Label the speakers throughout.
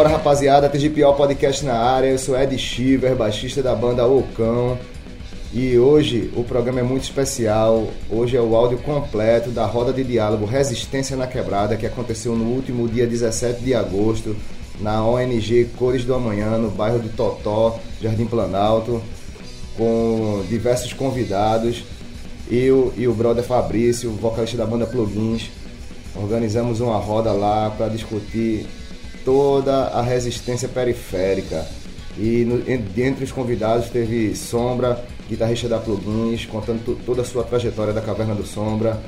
Speaker 1: Bora rapaziada, TGPO Podcast na área. Eu sou Ed Shiver, baixista da banda Ocão. E hoje o programa é muito especial. Hoje é o áudio completo da roda de diálogo Resistência na Quebrada, que aconteceu no último dia 17 de agosto, na ONG Cores do Amanhã, no bairro de Totó, Jardim Planalto, com diversos convidados. Eu e o brother Fabrício, vocalista da banda Plugins, organizamos uma roda lá para discutir toda a resistência periférica. E no, entre os convidados teve Sombra, guitarrista da Plugins, contando toda a sua trajetória da Caverna do Sombra.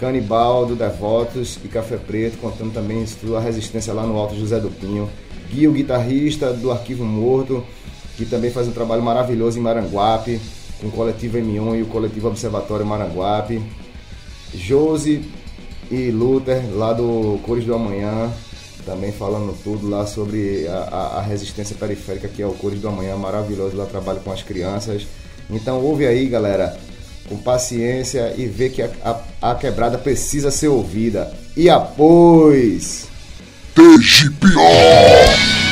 Speaker 1: Canibal do Devotos e Café Preto, contando também sua resistência lá no Alto José do Pinho. Gui, o guitarrista do Arquivo Morto, que também faz um trabalho maravilhoso em Maranguape, com o coletivo M1 e o coletivo Observatório Maranguape. Josi e Luther, lá do Cores do Amanhã, também falando tudo lá sobre a, a, resistência periférica que é o Cores do Amanhã, maravilhoso, lá trabalho com as crianças. Então ouve aí, galera, com paciência e vê que a, a, a quebrada precisa ser ouvida. E após... TGPO!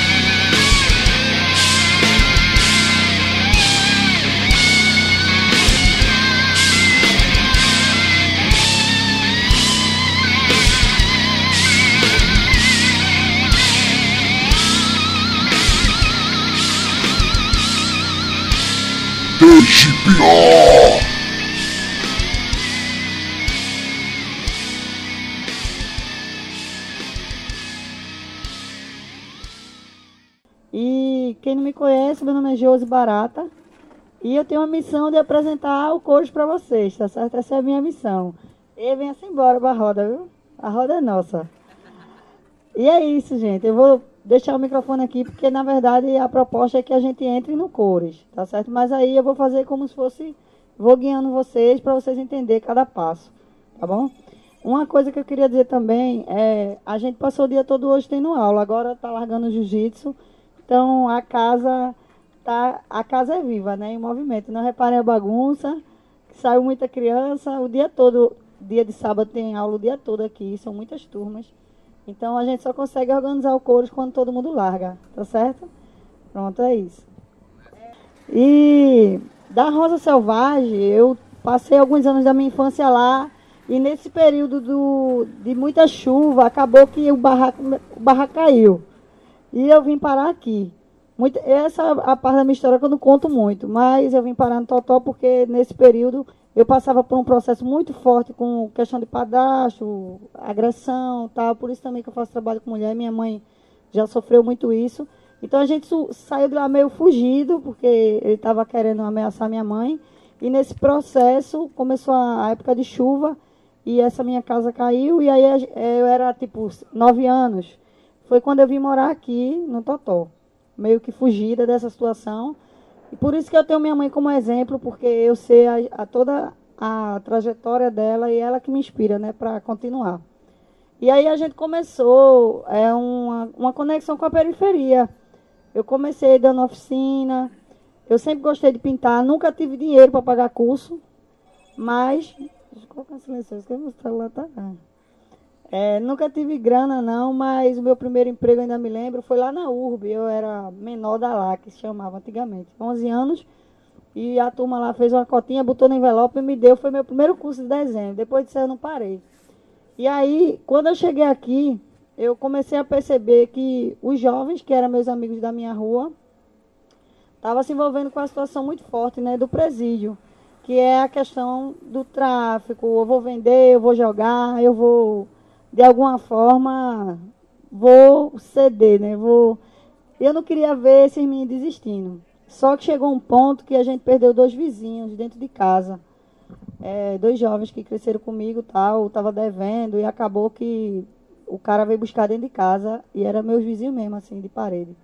Speaker 2: Conhece, meu nome é Josi Barata. E eu tenho a missão de apresentar o coach para vocês, tá certo? Essa é a minha missão. E venha-se embora para a roda, viu? A roda é nossa. E é isso, gente. Eu vou deixar o microfone aqui, porque na verdade a proposta é que a gente entre no cores, tá certo? Mas aí eu vou fazer como se fosse, vou guiando vocês para vocês entenderem cada passo, tá bom? Uma coisa que eu queria dizer também é, a gente passou o dia todo hoje tendo aula, agora tá largando o jiu-jitsu, então a casa tá, a casa é viva, né, em movimento. Não reparem a bagunça, saiu muita criança, o dia todo, dia de sábado tem aula o dia todo aqui, são muitas turmas. Então a gente só consegue organizar o coro quando todo mundo larga, tá certo? Pronto, é isso. E da Rosa Selvagem, eu passei alguns anos da minha infância lá e nesse período do, de muita chuva, acabou que o barraco, o barraco caiu. E eu vim parar aqui. Muito, essa é a parte da minha história que eu não conto muito, mas eu vim parar no Totó porque nesse período eu passava por um processo muito forte com questão de padastro, agressão, tal. Por isso também que eu faço trabalho com mulher. Minha mãe já sofreu muito isso. Então a gente saiu de lá meio fugido, porque ele estava querendo ameaçar minha mãe. E nesse processo começou a época de chuva e essa minha casa caiu. E aí eu era tipo nove anos. Foi quando eu vim morar aqui no Totó, meio que fugida dessa situação. E por isso que eu tenho minha mãe como exemplo, porque eu sei a, a toda a trajetória dela e ela que me inspira, né, para continuar. E aí a gente começou é uma, uma conexão com a periferia. Eu comecei dando oficina. Eu sempre gostei de pintar, nunca tive dinheiro para pagar curso, mas deixa eu colocar silencioso, que meu celular tá. É, nunca tive grana, não, mas o meu primeiro emprego, ainda me lembro, foi lá na URB. Eu era menor da lá, que se chamava antigamente. 11 anos. E a turma lá fez uma cotinha, botou no envelope e me deu. Foi meu primeiro curso de desenho. Depois disso eu não parei. E aí, quando eu cheguei aqui, eu comecei a perceber que os jovens, que eram meus amigos da minha rua, estavam se envolvendo com a situação muito forte né, do presídio. Que é a questão do tráfico. Eu vou vender, eu vou jogar, eu vou de alguma forma, vou ceder, né? Vou... Eu não queria ver esses meninos desistindo. Só que chegou um ponto que a gente perdeu dois vizinhos dentro de casa. É, dois jovens que cresceram comigo tal, estava devendo e acabou que o cara veio buscar dentro de casa e era meus vizinhos mesmo, assim, de parede.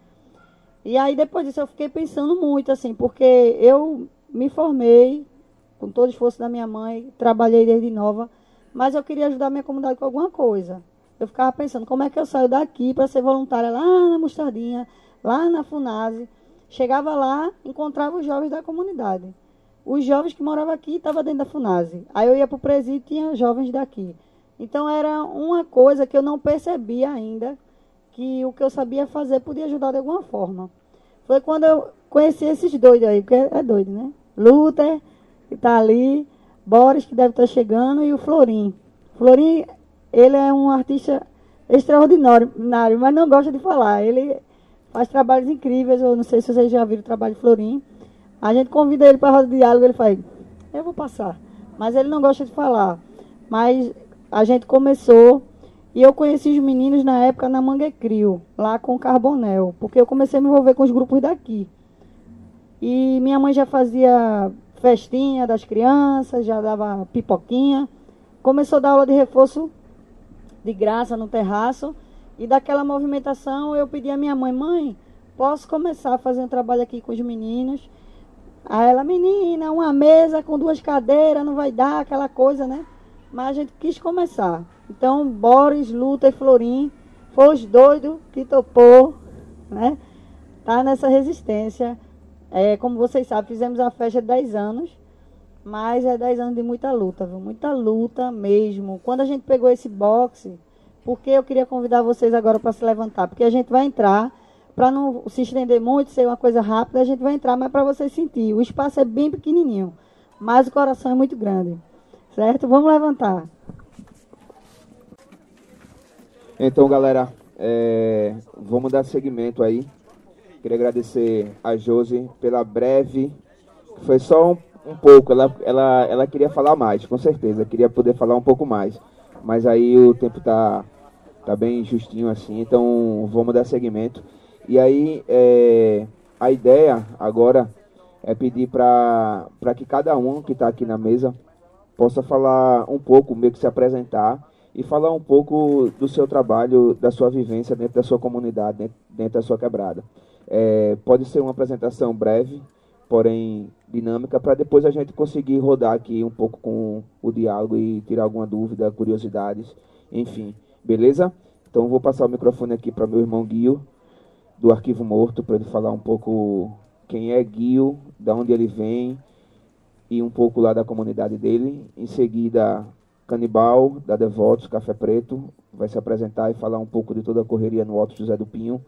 Speaker 2: E aí depois disso eu fiquei pensando muito, assim, porque eu me formei com todo o esforço da minha mãe, trabalhei desde nova, mas eu queria ajudar minha comunidade com alguma coisa. Eu ficava pensando, como é que eu saio daqui para ser voluntária lá na Mostardinha, lá na Funase. Chegava lá, encontrava os jovens da comunidade. Os jovens que moravam aqui estavam dentro da Funase. Aí eu ia para o presídio e tinha jovens daqui. Então era uma coisa que eu não percebia ainda, que o que eu sabia fazer podia ajudar de alguma forma. Foi quando eu conheci esses doidos aí, porque é doido, né? Luther, que está ali, Boris, que deve estar chegando, e o Florim. Florim, ele é um artista extraordinário, mas não gosta de falar. Ele faz trabalhos incríveis, eu não sei se vocês já viram o trabalho de Florim. A gente convida ele para roda de diálogo, ele faz, eu vou passar. Mas ele não gosta de falar. Mas a gente começou e eu conheci os meninos na época na Manguecrio, lá com o Carbonel, porque eu comecei a me envolver com os grupos daqui. E minha mãe já fazia festinha das crianças, já dava pipoquinha. Começou a dar aula de reforço de graça no terraço. E daquela movimentação eu pedi à minha mãe, mãe, posso começar a fazer um trabalho aqui com os meninos? Aí ela, menina, uma mesa com duas cadeiras, não vai dar aquela coisa, né? Mas a gente quis começar. Então, Boris, Luta e Florim foi os doidos que topou, né? Tá nessa resistência. É, como vocês sabem, fizemos a festa de 10 anos, mas é 10 anos de muita luta, viu? Muita luta mesmo. Quando a gente pegou esse boxe, porque eu queria convidar vocês agora para se levantar, porque a gente vai entrar, para não se estender muito, ser uma coisa rápida, a gente vai entrar, mas para vocês sentir. O espaço é bem pequenininho, mas o coração é muito grande. Certo? Vamos levantar.
Speaker 3: Então, galera, é, vamos dar seguimento aí. Queria agradecer a Josi pela breve. Foi só um, um, pouco. Ela, ela, ela queria falar mais, com certeza. Queria poder falar um pouco mais. Mas aí o tempo tá, tá bem justinho assim. Então vamos dar seguimento. E aí é, a ideia agora é pedir para que cada um que está aqui na mesa possa falar um pouco, meio que se apresentar e falar um pouco do seu trabalho, da sua vivência dentro da sua comunidade, dentro, da sua quebrada. É, pode ser uma apresentação breve, porém dinâmica, para depois a gente conseguir rodar aqui um pouco com o diálogo e tirar alguma dúvida, curiosidades, enfim. Beleza? Então vou passar o microfone aqui para meu irmão Guio, do Arquivo Morto, para ele falar um pouco quem é Guio, da onde ele vem e um pouco lá da comunidade dele. Em seguida, Canibal, da Devotos, Café Preto, vai se apresentar e falar um pouco de toda a correria no Alto José do Pinho.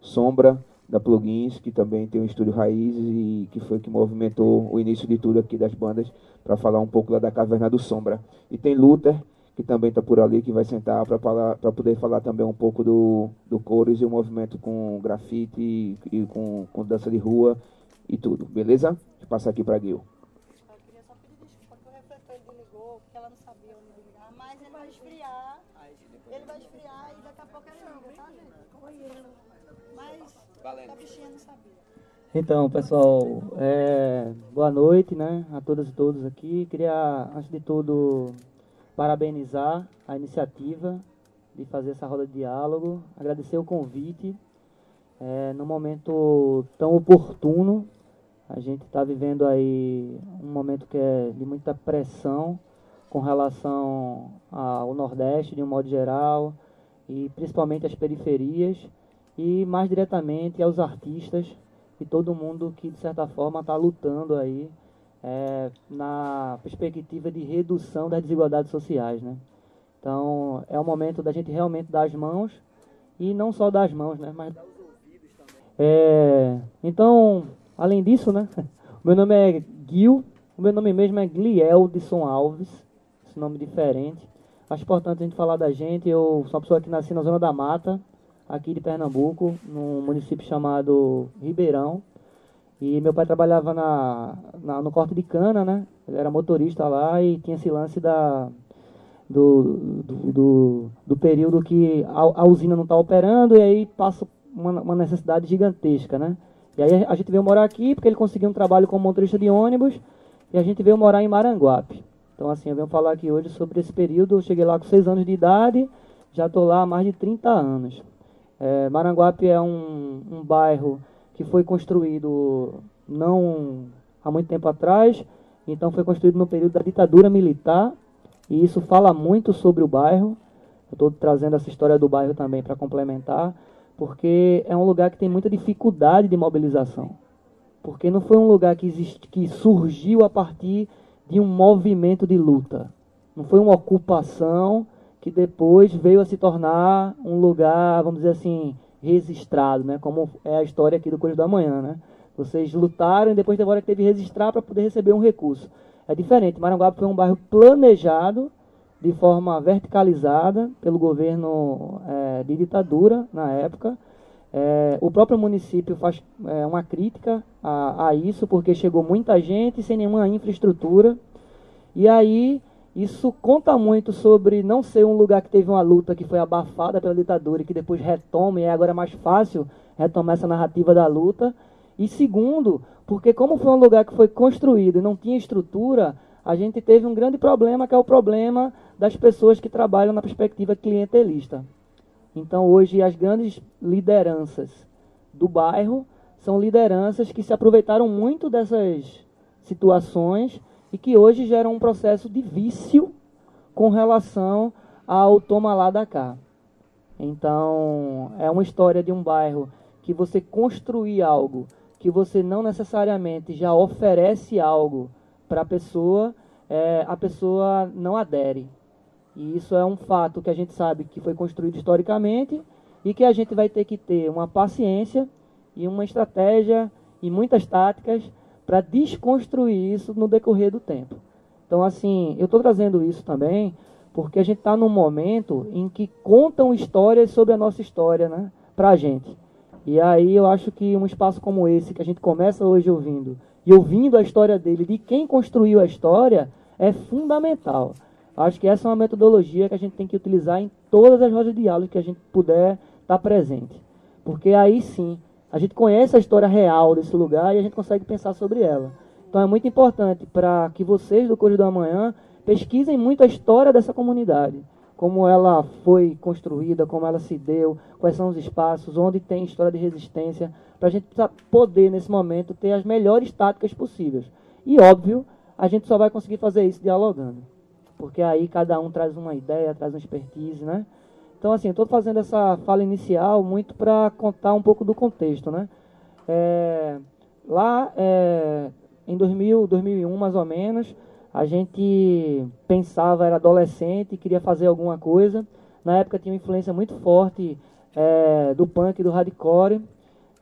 Speaker 3: Sombra, da Plugins, que também tem um estúdio Raízes e que foi que movimentou o início de tudo aqui das bandas, para falar um pouco lá da Caverna do Sombra. E tem Luther, que também está por ali, que vai sentar para poder falar também um pouco do, do Cores e o movimento com grafite e, e com, com dança de rua e tudo, beleza? Vou passar aqui para Gil.
Speaker 2: Ele vai esfriar e daqui a pouco ele liga, tá, gente? Mas Valendo.
Speaker 4: Então, pessoal, é, boa noite né, a todas e todos aqui. Queria, antes de tudo, parabenizar a iniciativa de fazer essa roda de diálogo, agradecer o convite. É, no momento tão oportuno, a gente está vivendo aí um momento que é de muita pressão com relação ao Nordeste de um modo geral e principalmente às periferias e mais diretamente aos artistas e todo mundo que de certa forma está lutando aí é, na perspectiva de redução das desigualdades sociais, né? Então é o momento da gente realmente dar as mãos e não só dar as mãos, né? Mas. É, então, além disso, né? Meu nome é Gil, o meu nome mesmo é Gliel de São Alves esse nome diferente. Acho importante a gente falar da gente. Eu sou uma pessoa que nasci na Zona da Mata, aqui de Pernambuco, num município chamado Ribeirão. E meu pai trabalhava na, na, no corte de cana, né? Ele era motorista lá e tinha esse lance da, do, do, do, do período que a, a usina não está operando e aí passa uma, uma, necessidade gigantesca, né? E aí a gente veio morar aqui porque ele conseguiu um trabalho como motorista de ônibus e a gente veio morar em Maranguape. Então, assim, eu venho falar aqui hoje sobre esse período. Eu cheguei lá com 6 anos de idade, já estou lá há mais de 30 anos. É, Maranguape é um, um bairro que foi construído não há muito tempo atrás, então foi construído no período da ditadura militar, e isso fala muito sobre o bairro. Eu estou trazendo essa história do bairro também para complementar, porque é um lugar que tem muita dificuldade de mobilização. Porque não foi um lugar que, que surgiu a partir de um movimento de luta. Não foi uma ocupação que depois veio a se tornar um lugar, vamos dizer assim, registrado, né? Como é a história aqui do Coisa da Manhã, né? Vocês lutaram e depois teve hora que teve registrar para poder receber um recurso. É diferente. Maranguape foi um bairro planejado de forma verticalizada pelo governo é, de ditadura na época. É, o próprio município faz é, uma crítica a, a, isso, porque chegou muita gente sem nenhuma infraestrutura. E aí isso conta muito sobre não ser um lugar que teve uma luta que foi abafada pela ditadura e que depois retoma, e agora é mais fácil retomar essa narrativa da luta. E segundo, porque como foi um lugar que foi construído e não tinha estrutura, a gente teve um grande problema, que é o problema das pessoas que trabalham na perspectiva clientelista. Então, hoje, as grandes lideranças do bairro são lideranças que se aproveitaram muito dessas situações e que hoje geram um processo de vício com relação ao toma lá da cá. Então, é uma história de um bairro que você construir algo, que você não necessariamente já oferece algo para a pessoa, é, a pessoa não adere. E isso é um fato que a gente sabe que foi construído historicamente e que a gente vai ter que ter uma paciência e uma estratégia e muitas táticas para desconstruir isso no decorrer do tempo. Então, assim, eu estou trazendo isso também porque a gente está num momento em que contam histórias sobre a nossa história, né, para a gente. E aí eu acho que um espaço como esse, que a gente começa hoje ouvindo, e ouvindo a história dele, de quem construiu a história, é fundamental. Acho que essa é uma metodologia que a gente tem que utilizar em todas as rodas de diálogo que a gente puder estar presente. Porque aí sim, a gente conhece a história real desse lugar e a gente consegue pensar sobre ela. Então é muito importante para que vocês do Correio do Amanhã pesquisem muito a história dessa comunidade. Como ela foi construída, como ela se deu, quais são os espaços, onde tem história de resistência, para a gente poder, nesse momento, ter as melhores táticas possíveis. E, óbvio, a gente só vai conseguir fazer isso dialogando. Porque aí cada um traz uma ideia, traz uma expertise, né? Então, assim, estou fazendo essa fala inicial muito para contar um pouco do contexto, né? É, lá, é, em 2000, 2001, mais ou menos, a gente pensava, era adolescente, queria fazer alguma coisa. Na época tinha uma influência muito forte é, do punk e do hardcore.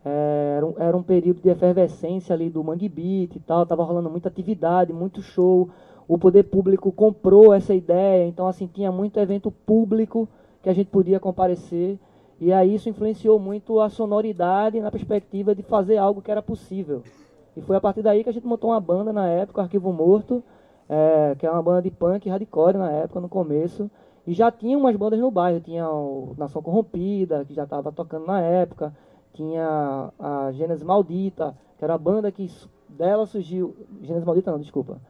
Speaker 4: É, era, um, era um período de efervescência ali do Mangue Beat e tal, tava rolando muita atividade, muito show. O poder público comprou essa ideia, então assim tinha muito evento público que a gente podia comparecer. E aí isso influenciou muito a sonoridade na perspectiva de fazer algo que era possível. E foi a partir daí que a gente montou uma banda na época, Arquivo Morto, é, que é uma banda de punk hardcore na época, no começo. E já tinha umas bandas no bairro, tinha o Nação Corrompida, que já estava tocando na época, tinha a Gênesis Maldita, que era a banda que dela surgiu. Gênesis Maldita não, desculpa.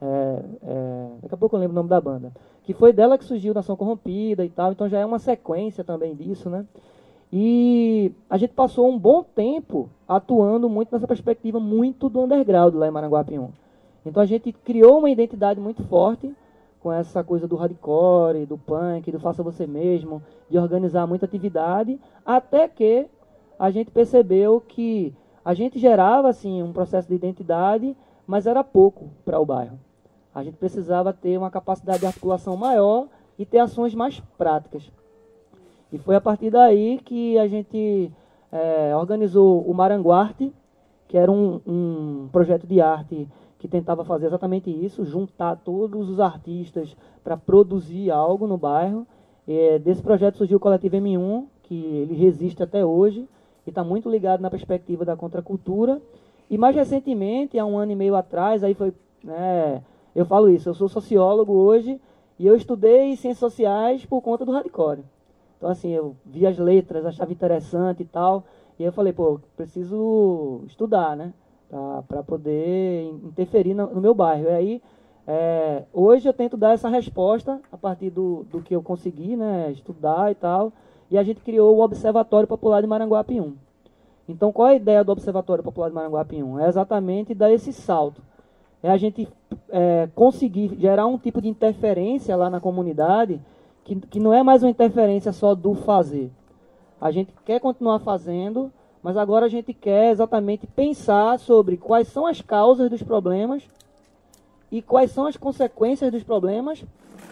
Speaker 4: É, é, daqui a pouco eu lembro o nome da banda. Que foi dela que surgiu Nação Corrompida e tal, então já é uma sequência também disso, né? E a gente passou um bom tempo atuando muito nessa perspectiva muito do underground lá em Maranguapium. Então a gente criou uma identidade muito forte com essa coisa do hardcore, do punk, do faça você mesmo, de organizar muita atividade, até que a gente percebeu que a gente gerava assim um processo de identidade, mas era pouco para o bairro. A gente precisava ter uma capacidade de articulação maior e ter ações mais práticas. E foi a partir daí que a gente é, organizou o Maranguarte, que era um, um projeto de arte que tentava fazer exatamente isso, juntar todos os artistas para produzir algo no bairro. E, desse projeto surgiu o Coletivo M1, que ele resiste até hoje, e está muito ligado na perspectiva da contracultura. E mais recentemente, há um ano e meio atrás, aí foi, né, eu falo isso, eu sou sociólogo hoje e eu estudei ciências sociais por conta do hardcore. Então assim, eu vi as letras, achava interessante e tal, e aí eu falei, pô, preciso estudar, né, para poder interferir no, no, meu bairro. E aí, é, hoje eu tento dar essa resposta a partir do, do que eu consegui, né, estudar e tal, e a gente criou o Observatório Popular de Maranguapium. Então, qual é a ideia do Observatório Popular de Maranguapium? É exatamente dar esse salto. É a gente é, conseguir gerar um tipo de interferência lá na comunidade que, que não é mais uma interferência só do fazer. A gente quer continuar fazendo, mas agora a gente quer exatamente pensar sobre quais são as causas dos problemas e quais são as consequências dos problemas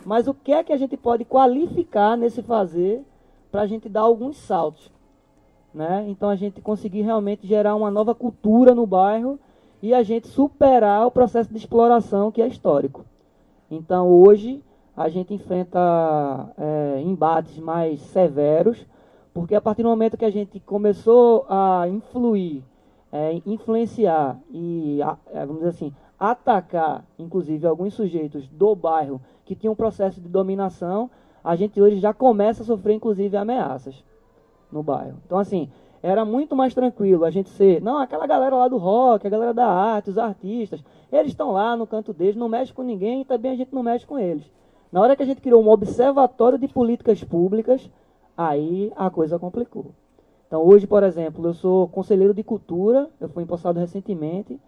Speaker 4: mas o que é que a gente pode qualificar nesse fazer para a gente dar alguns saltos. Né? Então a gente conseguir realmente gerar uma nova cultura no bairro e a gente superar o processo de exploração que é histórico. Então hoje a gente enfrenta é, embates mais severos, porque a partir do momento que a gente começou a influir, é, influenciar e, é, vamos dizer assim, atacar, inclusive, alguns sujeitos do bairro que tinham um processo de dominação, a gente hoje já começa a sofrer, inclusive, ameaças no bairro. Então, assim, era muito mais tranquilo a gente ser, não, aquela galera lá do rock, a galera da arte, os artistas, eles estão lá no canto deles, não mexe com ninguém e também a gente não mexe com eles. Na hora que a gente criou um observatório de políticas públicas, aí a coisa complicou. Então, hoje, por exemplo, eu sou conselheiro de cultura, eu fui empossado recentemente,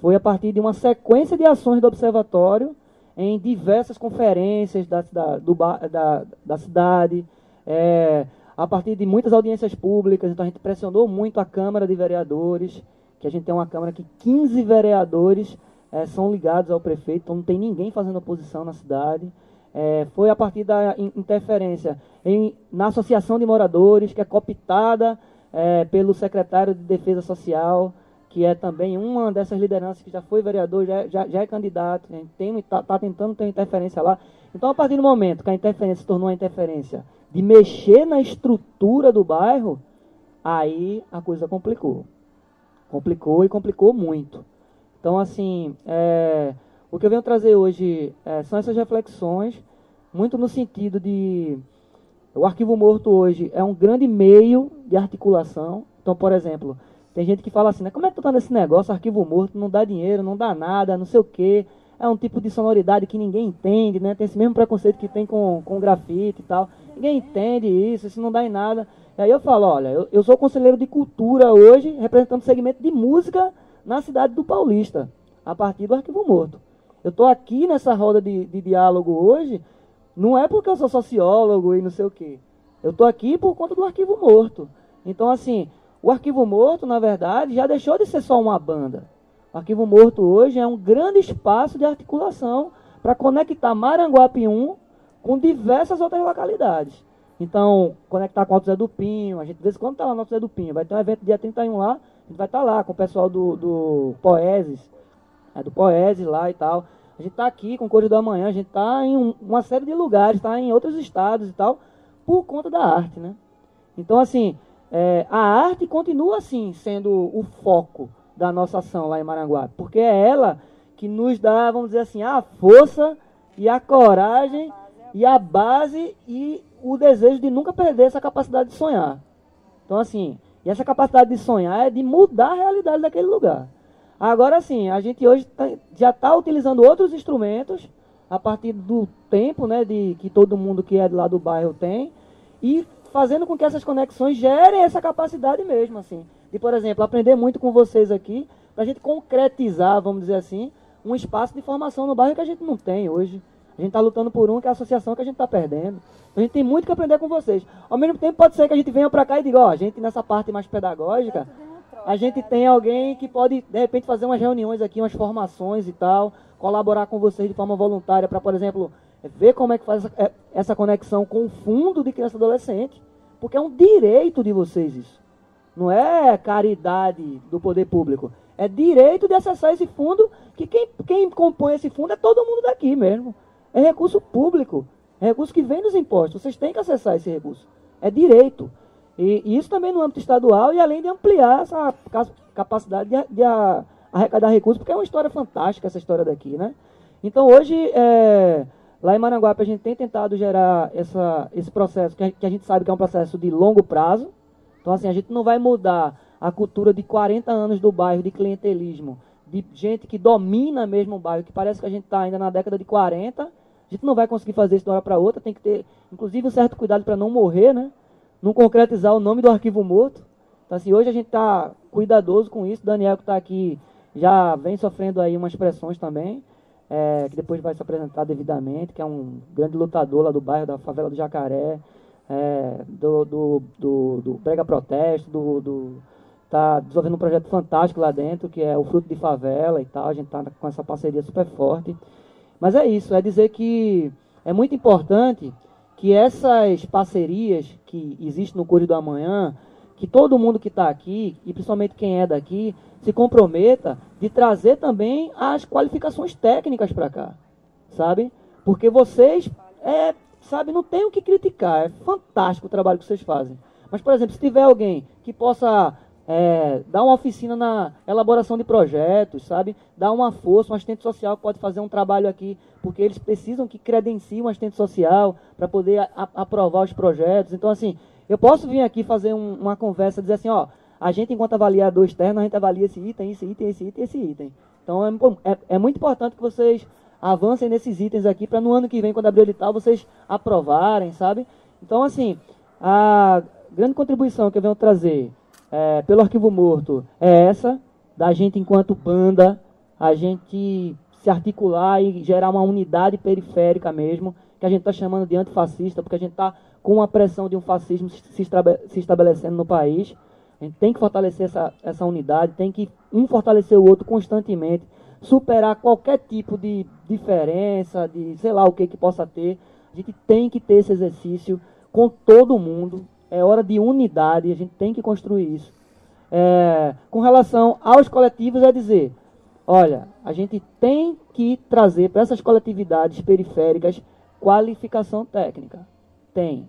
Speaker 4: foi a partir de uma sequência de ações do observatório em diversas conferências da, da, do, da, da cidade, é, a partir de muitas audiências públicas, então a gente pressionou muito a Câmara de Vereadores, que a gente tem uma Câmara que 15 vereadores é, são ligados ao prefeito, então não tem ninguém fazendo oposição na cidade. É, foi a partir da interferência em, na Associação de Moradores, que é cooptada é, pelo secretário de Defesa Social, que é também uma dessas lideranças que já foi vereador, já, já, já é candidato, está tá tentando ter interferência lá. Então, a partir do momento que a interferência se tornou uma interferência de mexer na estrutura do bairro, aí a coisa complicou. Complicou e complicou muito. Então, assim, é, o que eu venho trazer hoje é, são essas reflexões, muito no sentido de. O arquivo morto hoje é um grande meio de articulação. Então, por exemplo, tem gente que fala assim, né, como é que tu tá nesse negócio, arquivo morto, não dá dinheiro, não dá nada, não sei o quê. É um tipo de sonoridade que ninguém entende, né? Tem esse mesmo preconceito que tem com, com grafite e tal. Ninguém entende isso, isso não dá em nada. E aí eu falo, olha, eu, eu sou conselheiro de cultura hoje, representando o segmento de música na cidade do Paulista, a partir do arquivo morto. Eu estou aqui nessa roda de, de, diálogo hoje, não é porque eu sou sociólogo e não sei o quê. Eu estou aqui por conta do arquivo morto. Então, assim, o arquivo morto, na verdade, já deixou de ser só uma banda. O arquivo morto hoje é um grande espaço de articulação para conectar Maranguape 1 com diversas outras localidades. Então, conectar com o Alto Zé do Pinho, a gente de vez em quando está lá no Alto Zé do Pinho, vai ter um evento dia 31 lá, a gente vai estar tá lá com o pessoal do, do Poeses, é, do Poeses lá e tal. A gente está aqui com Cores do Amanhã, a gente está em um, uma série de lugares, está em outros estados e tal, por conta da arte, né? Então, assim, é, a arte continua, assim, sendo o foco da nossa ação lá em Maranguape, porque é ela que nos dá, vamos dizer assim, a força e a coragem e a base e o desejo de nunca perder essa capacidade de sonhar. Então, assim, e essa capacidade de sonhar é de mudar a realidade daquele lugar. Agora sim, a gente hoje tá, já está utilizando outros instrumentos a partir do tempo né, de, que todo mundo que é lá do bairro tem e fazendo com que essas conexões gerem essa capacidade mesmo, assim. De, por exemplo, aprender muito com vocês aqui, para a gente concretizar, vamos dizer assim, um espaço de formação no bairro que a gente não tem hoje. A gente está lutando por um, que é a associação que a gente está perdendo. A gente tem muito que aprender com vocês. Ao mesmo tempo, pode ser que a gente venha para cá e diga, ó, a gente nessa parte mais pedagógica, a gente tem alguém que pode, de repente, fazer umas reuniões aqui, umas formações e tal, colaborar com vocês de forma voluntária para, por exemplo, ver como é que faz é, essa conexão com o fundo de criança e adolescente. Porque é um direito de vocês isso. Não é caridade do poder público. É direito de acessar esse fundo, que quem, quem compõe esse fundo é todo mundo daqui mesmo. É recurso público. É recurso que vem dos impostos. Vocês têm que acessar esse recurso. É direito. E, isso também no âmbito estadual e além de ampliar essa capacidade de, de arrecadar recursos, porque é uma história fantástica essa história daqui, né? Então hoje, é, lá em Maranguape, a gente tem tentado gerar essa, esse processo, que a, que a gente sabe que é um processo de longo prazo. Então assim, a gente não vai mudar a cultura de 40 anos do bairro, de clientelismo, de gente que domina mesmo o bairro, que parece que a gente está ainda na década de 40. A gente não vai conseguir fazer isso de uma hora para outra, tem que ter, inclusive, um certo cuidado para não morrer, né? Não concretizar o nome do arquivo morto. Então, assim, hoje a gente está cuidadoso com isso. Daniel, que está aqui, já vem sofrendo aí umas pressões também, é, que depois vai se apresentar devidamente, que é um grande lutador lá do bairro, da favela do Jacaré, é, do, do, do, do Brega Protesto, do, do, tá desenvolvendo um projeto fantástico lá dentro, que é o Fruto de Favela e tal. A gente está com essa parceria super forte. Mas é isso, é dizer que é muito importante que essas parcerias que existem no Cores do Amanhã, que todo mundo que está aqui, e principalmente quem é daqui, se comprometa de trazer também as qualificações técnicas para cá, sabe? Porque vocês, é, sabe, não tem o que criticar, é fantástico o trabalho que vocês fazem. Mas, por exemplo, se tiver alguém que possa é, dar uma oficina na elaboração de projetos, sabe? Dar uma força, um assistente social pode fazer um trabalho aqui, porque eles precisam que credencie um assistente social para poder a, aprovar os projetos. Então, assim, eu posso vir aqui fazer um, uma conversa, dizer assim, ó, a gente, enquanto avaliador externo, a gente avalia esse item, esse item, esse item, esse item. Então, é, é, é muito importante que vocês avancem nesses itens aqui, para no ano que vem, quando abrir o edital, vocês aprovarem, sabe? Então, assim, a grande contribuição que eu venho trazer é, pelo arquivo morto é essa, da gente enquanto banda, a gente se articular e gerar uma unidade periférica mesmo, que a gente está chamando de antifascista, porque a gente está com a pressão de um fascismo se, estabelecendo no país. A gente tem que fortalecer essa, essa unidade, tem que um fortalecer o outro constantemente, superar qualquer tipo de diferença, de sei lá o que que possa ter. A gente tem que ter esse exercício com todo mundo, é hora de unidade, a gente tem que construir isso. É, com relação aos coletivos, é dizer: olha, a gente tem que trazer para essas coletividades periféricas qualificação técnica. Tem.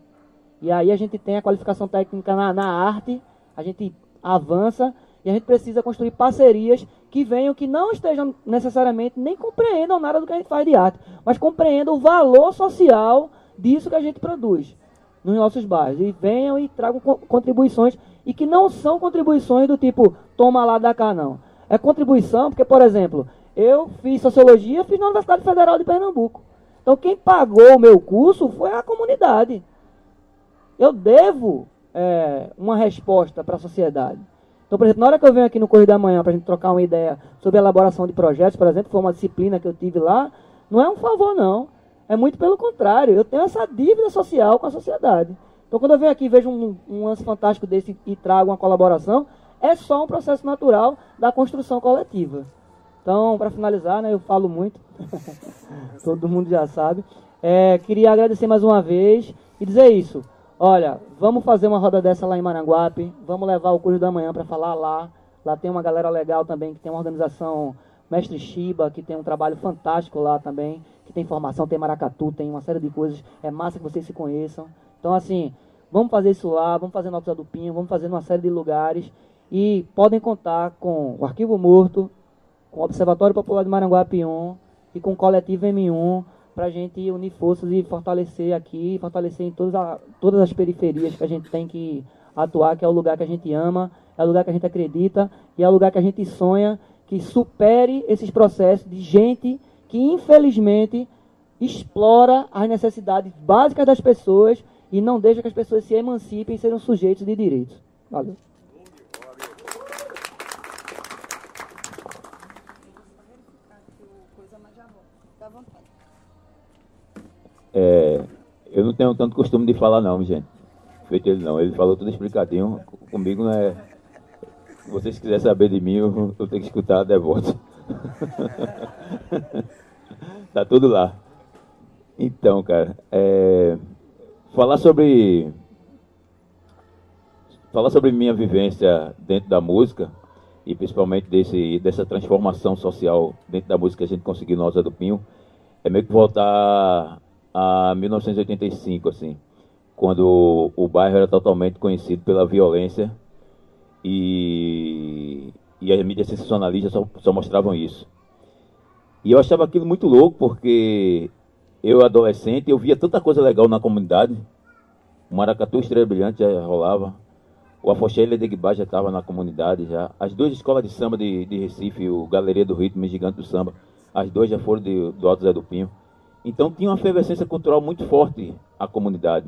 Speaker 4: E aí a gente tem a qualificação técnica na, na arte, a gente avança e a gente precisa construir parcerias que venham, que não estejam necessariamente, nem compreendam nada do que a gente faz de arte, mas compreendam o valor social disso que a gente produz nos nossos bairros. E venham e tragam contribuições. E que não são contribuições do tipo, toma lá, da cá, não. É contribuição, porque, por exemplo, eu fiz sociologia, fiz na Universidade Federal de Pernambuco. Então, quem pagou o meu curso foi a comunidade. Eu devo é, uma resposta para a sociedade. Então, por exemplo, na hora que eu venho aqui no Correio da Manhã para a gente trocar uma ideia sobre elaboração de projetos, por exemplo, foi uma disciplina que eu tive lá, não é um favor, não. É muito pelo contrário. Eu tenho essa dívida social com a sociedade. Então, quando eu venho aqui e vejo um, um lance fantástico desse e trago uma colaboração, é só um processo natural da construção coletiva. Então, para finalizar, né, eu falo muito, todo mundo já sabe. É, queria agradecer mais uma vez e dizer isso. Olha, vamos fazer uma roda dessa lá em Maranguape, vamos levar o curso da manhã para falar lá. Lá tem uma galera legal também, que tem uma organização Mestre Shiba, que tem um trabalho fantástico lá também que tem formação, tem maracatu, tem uma série de coisas. É massa que vocês se conheçam. Então, assim, vamos fazer isso lá, vamos fazer no Alto do Pinho, vamos fazer numa série de lugares. E podem contar com o Arquivo Morto, com o Observatório Popular de Maranguape 1 e com o Coletivo M1 para a gente unir forças e fortalecer aqui, fortalecer em todas, a, todas as periferias que a gente tem que atuar, que é o lugar que a gente ama, é o lugar que a gente acredita e é o lugar que a gente sonha que supere esses processos de gente que infelizmente explora as necessidades básicas das pessoas e não deixa que as pessoas se emancipem e sejam sujeitos de direitos. Valeu.
Speaker 5: É, eu não tenho tanto costume de falar não, gente. Feito ele não. Ele falou tudo explicadinho. Comigo não é. Se vocês quiserem saber de mim, eu, eu tenho que escutar a devoto. tá tudo lá. Então, cara, é, falar sobre falar sobre minha vivência dentro da música e principalmente desse dessa transformação social dentro da música que a gente conseguiu Osa do Pinho é meio que voltar a 1985, assim, quando o bairro era totalmente conhecido pela violência e, e as mídias sensacionalistas só, só mostravam isso. E eu achava aquilo muito louco, porque eu, adolescente, eu via tanta coisa legal na comunidade. O Maracatu Estrela Brilhante já rolava. O Afoxé de Guibá já estava na comunidade já. As duas escolas de samba de, de Recife, o Galeria do Ritmo e Gigante do Samba, as duas já foram de, do Alto Zé do Pinho. Então tinha uma efervescência cultural muito forte a comunidade.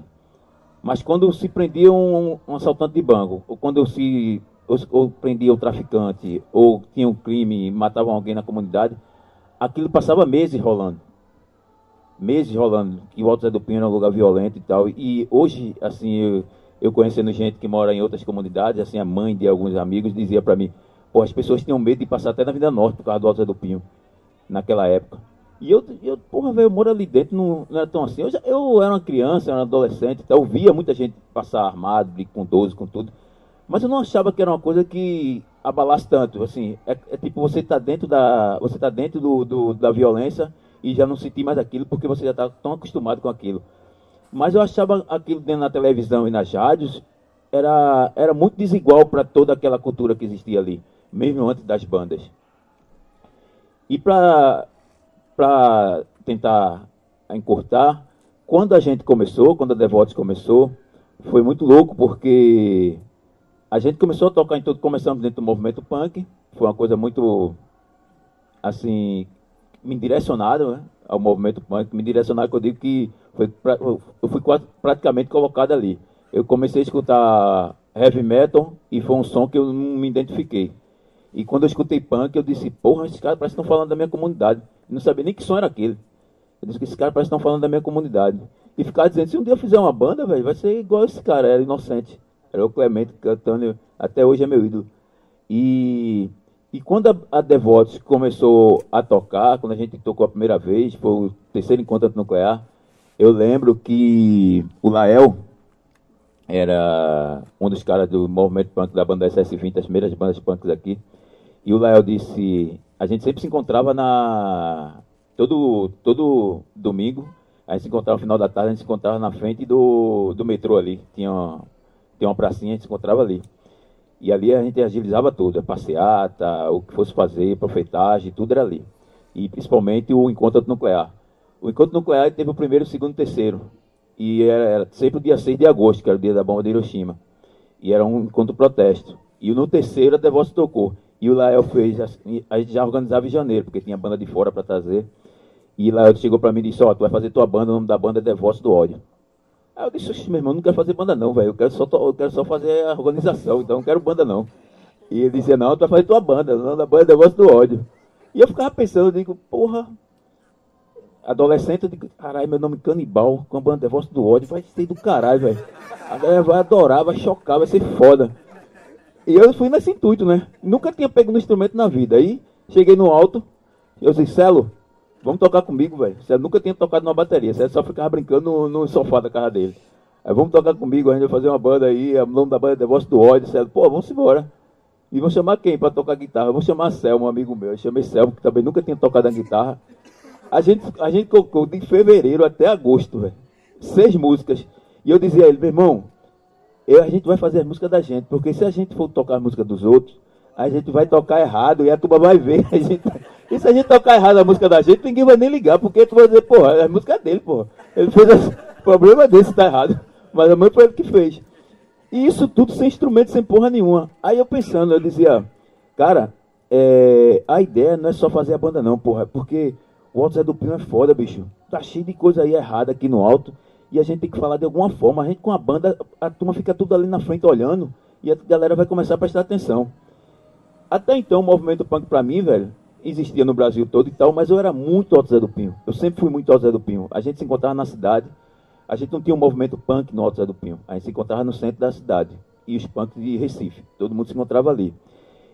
Speaker 5: Mas quando se prendia um, um assaltante de banco, ou quando se ou, ou prendia o traficante, ou tinha um crime matavam alguém na comunidade, aquilo passava meses rolando. Meses rolando, que o Alto Zé do Pinho era um lugar violento e tal. E hoje, assim, eu, eu conhecendo gente que mora em outras comunidades, assim, a mãe de alguns amigos dizia para mim, pô, as pessoas tinham medo de passar até na Vida Norte por causa do Alto Zé do Pinho, naquela época. E eu, eu porra, velho, eu moro ali dentro, não, não era tão assim. Eu, já, eu era uma criança, era um adolescente, então eu via muita gente passar armado, com 12, com tudo. Mas eu não achava que era uma coisa que abalasse tanto. Assim, é, é tipo, você tá dentro da. Você tá dentro do, do, da violência e já não sentir mais aquilo porque você já está tão acostumado com aquilo. Mas eu achava aquilo dentro da televisão e nas rádios era, era muito desigual para toda aquela cultura que existia ali, mesmo antes das bandas. E para tentar encurtar, quando a gente começou, quando a Devotos começou, foi muito louco porque a gente começou a tocar em tudo, começamos dentro do movimento punk, foi uma coisa muito assim me direcionado né, ao movimento punk, me direcionado que eu digo que foi pra, eu fui quase, praticamente colocado ali. Eu comecei a escutar heavy metal e foi um som que eu não me identifiquei. E quando eu escutei punk, eu disse, porra, esses caras parecem que estão falando da minha comunidade. Eu não sabia nem que som era aquele. Eu disse que esses caras parecem que estão falando da minha comunidade. E ficar dizendo, se um dia eu fizer uma banda, velho, vai ser igual esse cara, era inocente. Era o Clemente cantando, até hoje é meu ídolo. E e quando a, a Devotos começou a tocar, quando a gente tocou a primeira vez, foi o terceiro encontro nuclear, eu lembro que o Lael era um dos caras do movimento punk da banda SS20, as primeiras bandas punks aqui. E o Lael disse, a gente sempre se encontrava na todo todo domingo, a gente se encontrava no final da tarde, a gente se encontrava na frente do, do metrô ali. Tinha tinha uma pracinha, a gente se encontrava ali. E ali a gente agilizava tudo, a passeata, o que fosse fazer, profetagem, tudo era ali. E principalmente o encontro nuclear. O encontro nuclear teve o primeiro, o segundo e o terceiro. E era, era, sempre o dia 6 de agosto, que era o dia da bomba de Hiroshima. E era um encontro protesto. E no terceiro a Devoto tocou. E o Lael fez, a gente já organizava em janeiro, porque tinha banda de fora para trazer. E Lael chegou para mim e disse, ó, oh, tu vai fazer tua banda, o nome da banda é Devoto do Ódio. Aí eu disse, meu irmão, não quero fazer banda não, velho. Eu quero só, eu quero só fazer a organização, então não quero banda não. E ele dizia, não, tu vai fazer tua banda, não da banda é negócio do ódio. E eu ficava pensando, eu digo, porra, adolescente, eu digo, caralho, meu nome é Canibal, com a banda Devoto do ódio, vai ser do caralho, velho. A galera vai adorar, vai chocar, vai ser foda. E eu fui nesse intuito, né? Nunca tinha pego no instrumento na vida. Aí cheguei no alto, eu disse, Celo, Vamos tocar comigo, velho. Você nunca tinha tocado numa bateria, você só ficava brincando no, no, sofá da casa dele. Aí vamos tocar comigo, a gente vai fazer uma banda aí, o nome da banda é Negócio do Ódio. Você, Pô, vamos embora. E vou chamar quem para tocar guitarra? Vou chamar Selmo, um amigo meu. Eu chamei Selmo, que também nunca tinha tocado a guitarra. A gente, a gente colocou de fevereiro até agosto, velho. Seis músicas. E eu dizia a ele, meu irmão, eu, a gente vai fazer as músicas da gente, porque se a gente for tocar as músicas dos outros, a gente vai tocar errado e a turma vai ver. A gente, e se a gente tocar errado a música da gente, ninguém vai nem ligar, porque tu vai dizer, porra, é a música dele, porra. Ele fez o problema dele se tá errado. Mas a mãe foi ele que fez. E isso tudo sem instrumento, sem porra nenhuma. Aí eu pensando, eu dizia, cara, é, a ideia não é só fazer a banda não, porra, porque o Alto Zé do Pino é foda, bicho. Tá cheio de coisa aí errada aqui no alto. E a gente tem que falar de alguma forma. A gente com a banda, a turma fica tudo ali na frente olhando. E a galera vai começar a prestar atenção. Até então, o movimento punk pra mim, velho, existia no Brasil todo e tal, mas eu era muito Alto Zé do Pinho. Eu sempre fui muito Alto Zé do Pinho. A gente se encontrava na cidade, a gente não tinha um movimento punk no Alto Zé do Pinho. A gente se encontrava no centro da cidade. E os punks de Recife. Todo mundo se encontrava ali.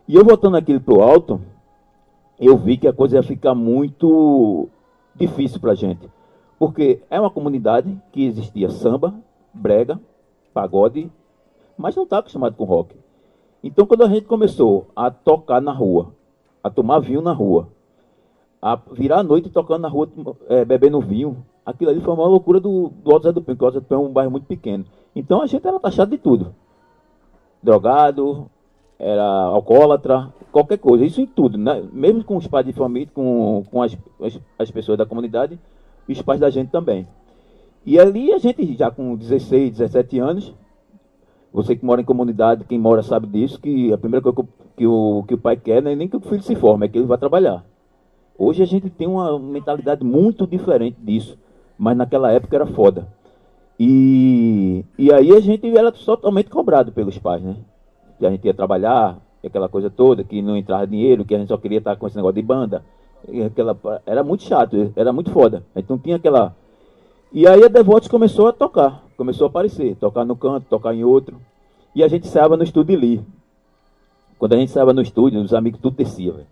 Speaker 5: E eu voltando aquilo pro alto, eu vi que a coisa ia ficar muito difícil pra gente. Porque é uma comunidade que existia samba, brega, pagode, mas não está acostumado com rock. Então, quando a gente começou a tocar na rua, a tomar vinho na rua, a virar a noite tocando na rua, é, bebendo vinho. Aquilo ali foi uma loucura do, do Alto Zé do Pinho, porque o Alto Zé do Pinho é um bairro muito pequeno. Então a gente era taxado de tudo. Drogado, era alcoólatra, qualquer coisa. Isso em tudo, né? Mesmo com os pais de família, com, com as, as, as pessoas da comunidade, e os pais da gente também. E ali a gente, já com 16, 17 anos, você que mora em comunidade, quem mora sabe disso, que a primeira coisa que o, que o pai quer não é nem que o filho se forme, é que ele vá trabalhar. Hoje a gente tem uma mentalidade muito diferente disso, mas naquela época era foda. E, e aí a gente era totalmente cobrado pelos pais, né? Que a gente ia trabalhar, aquela coisa toda, que não entrava dinheiro, que a gente só queria estar com esse negócio de banda. Aquela, era muito chato, era muito foda. A gente não tinha aquela. E aí a Devotes começou a tocar começou a aparecer, tocar no canto, tocar em outro. E a gente saia no estúdio ali. Quando a gente saia no estúdio, os amigos tudo descia, velho.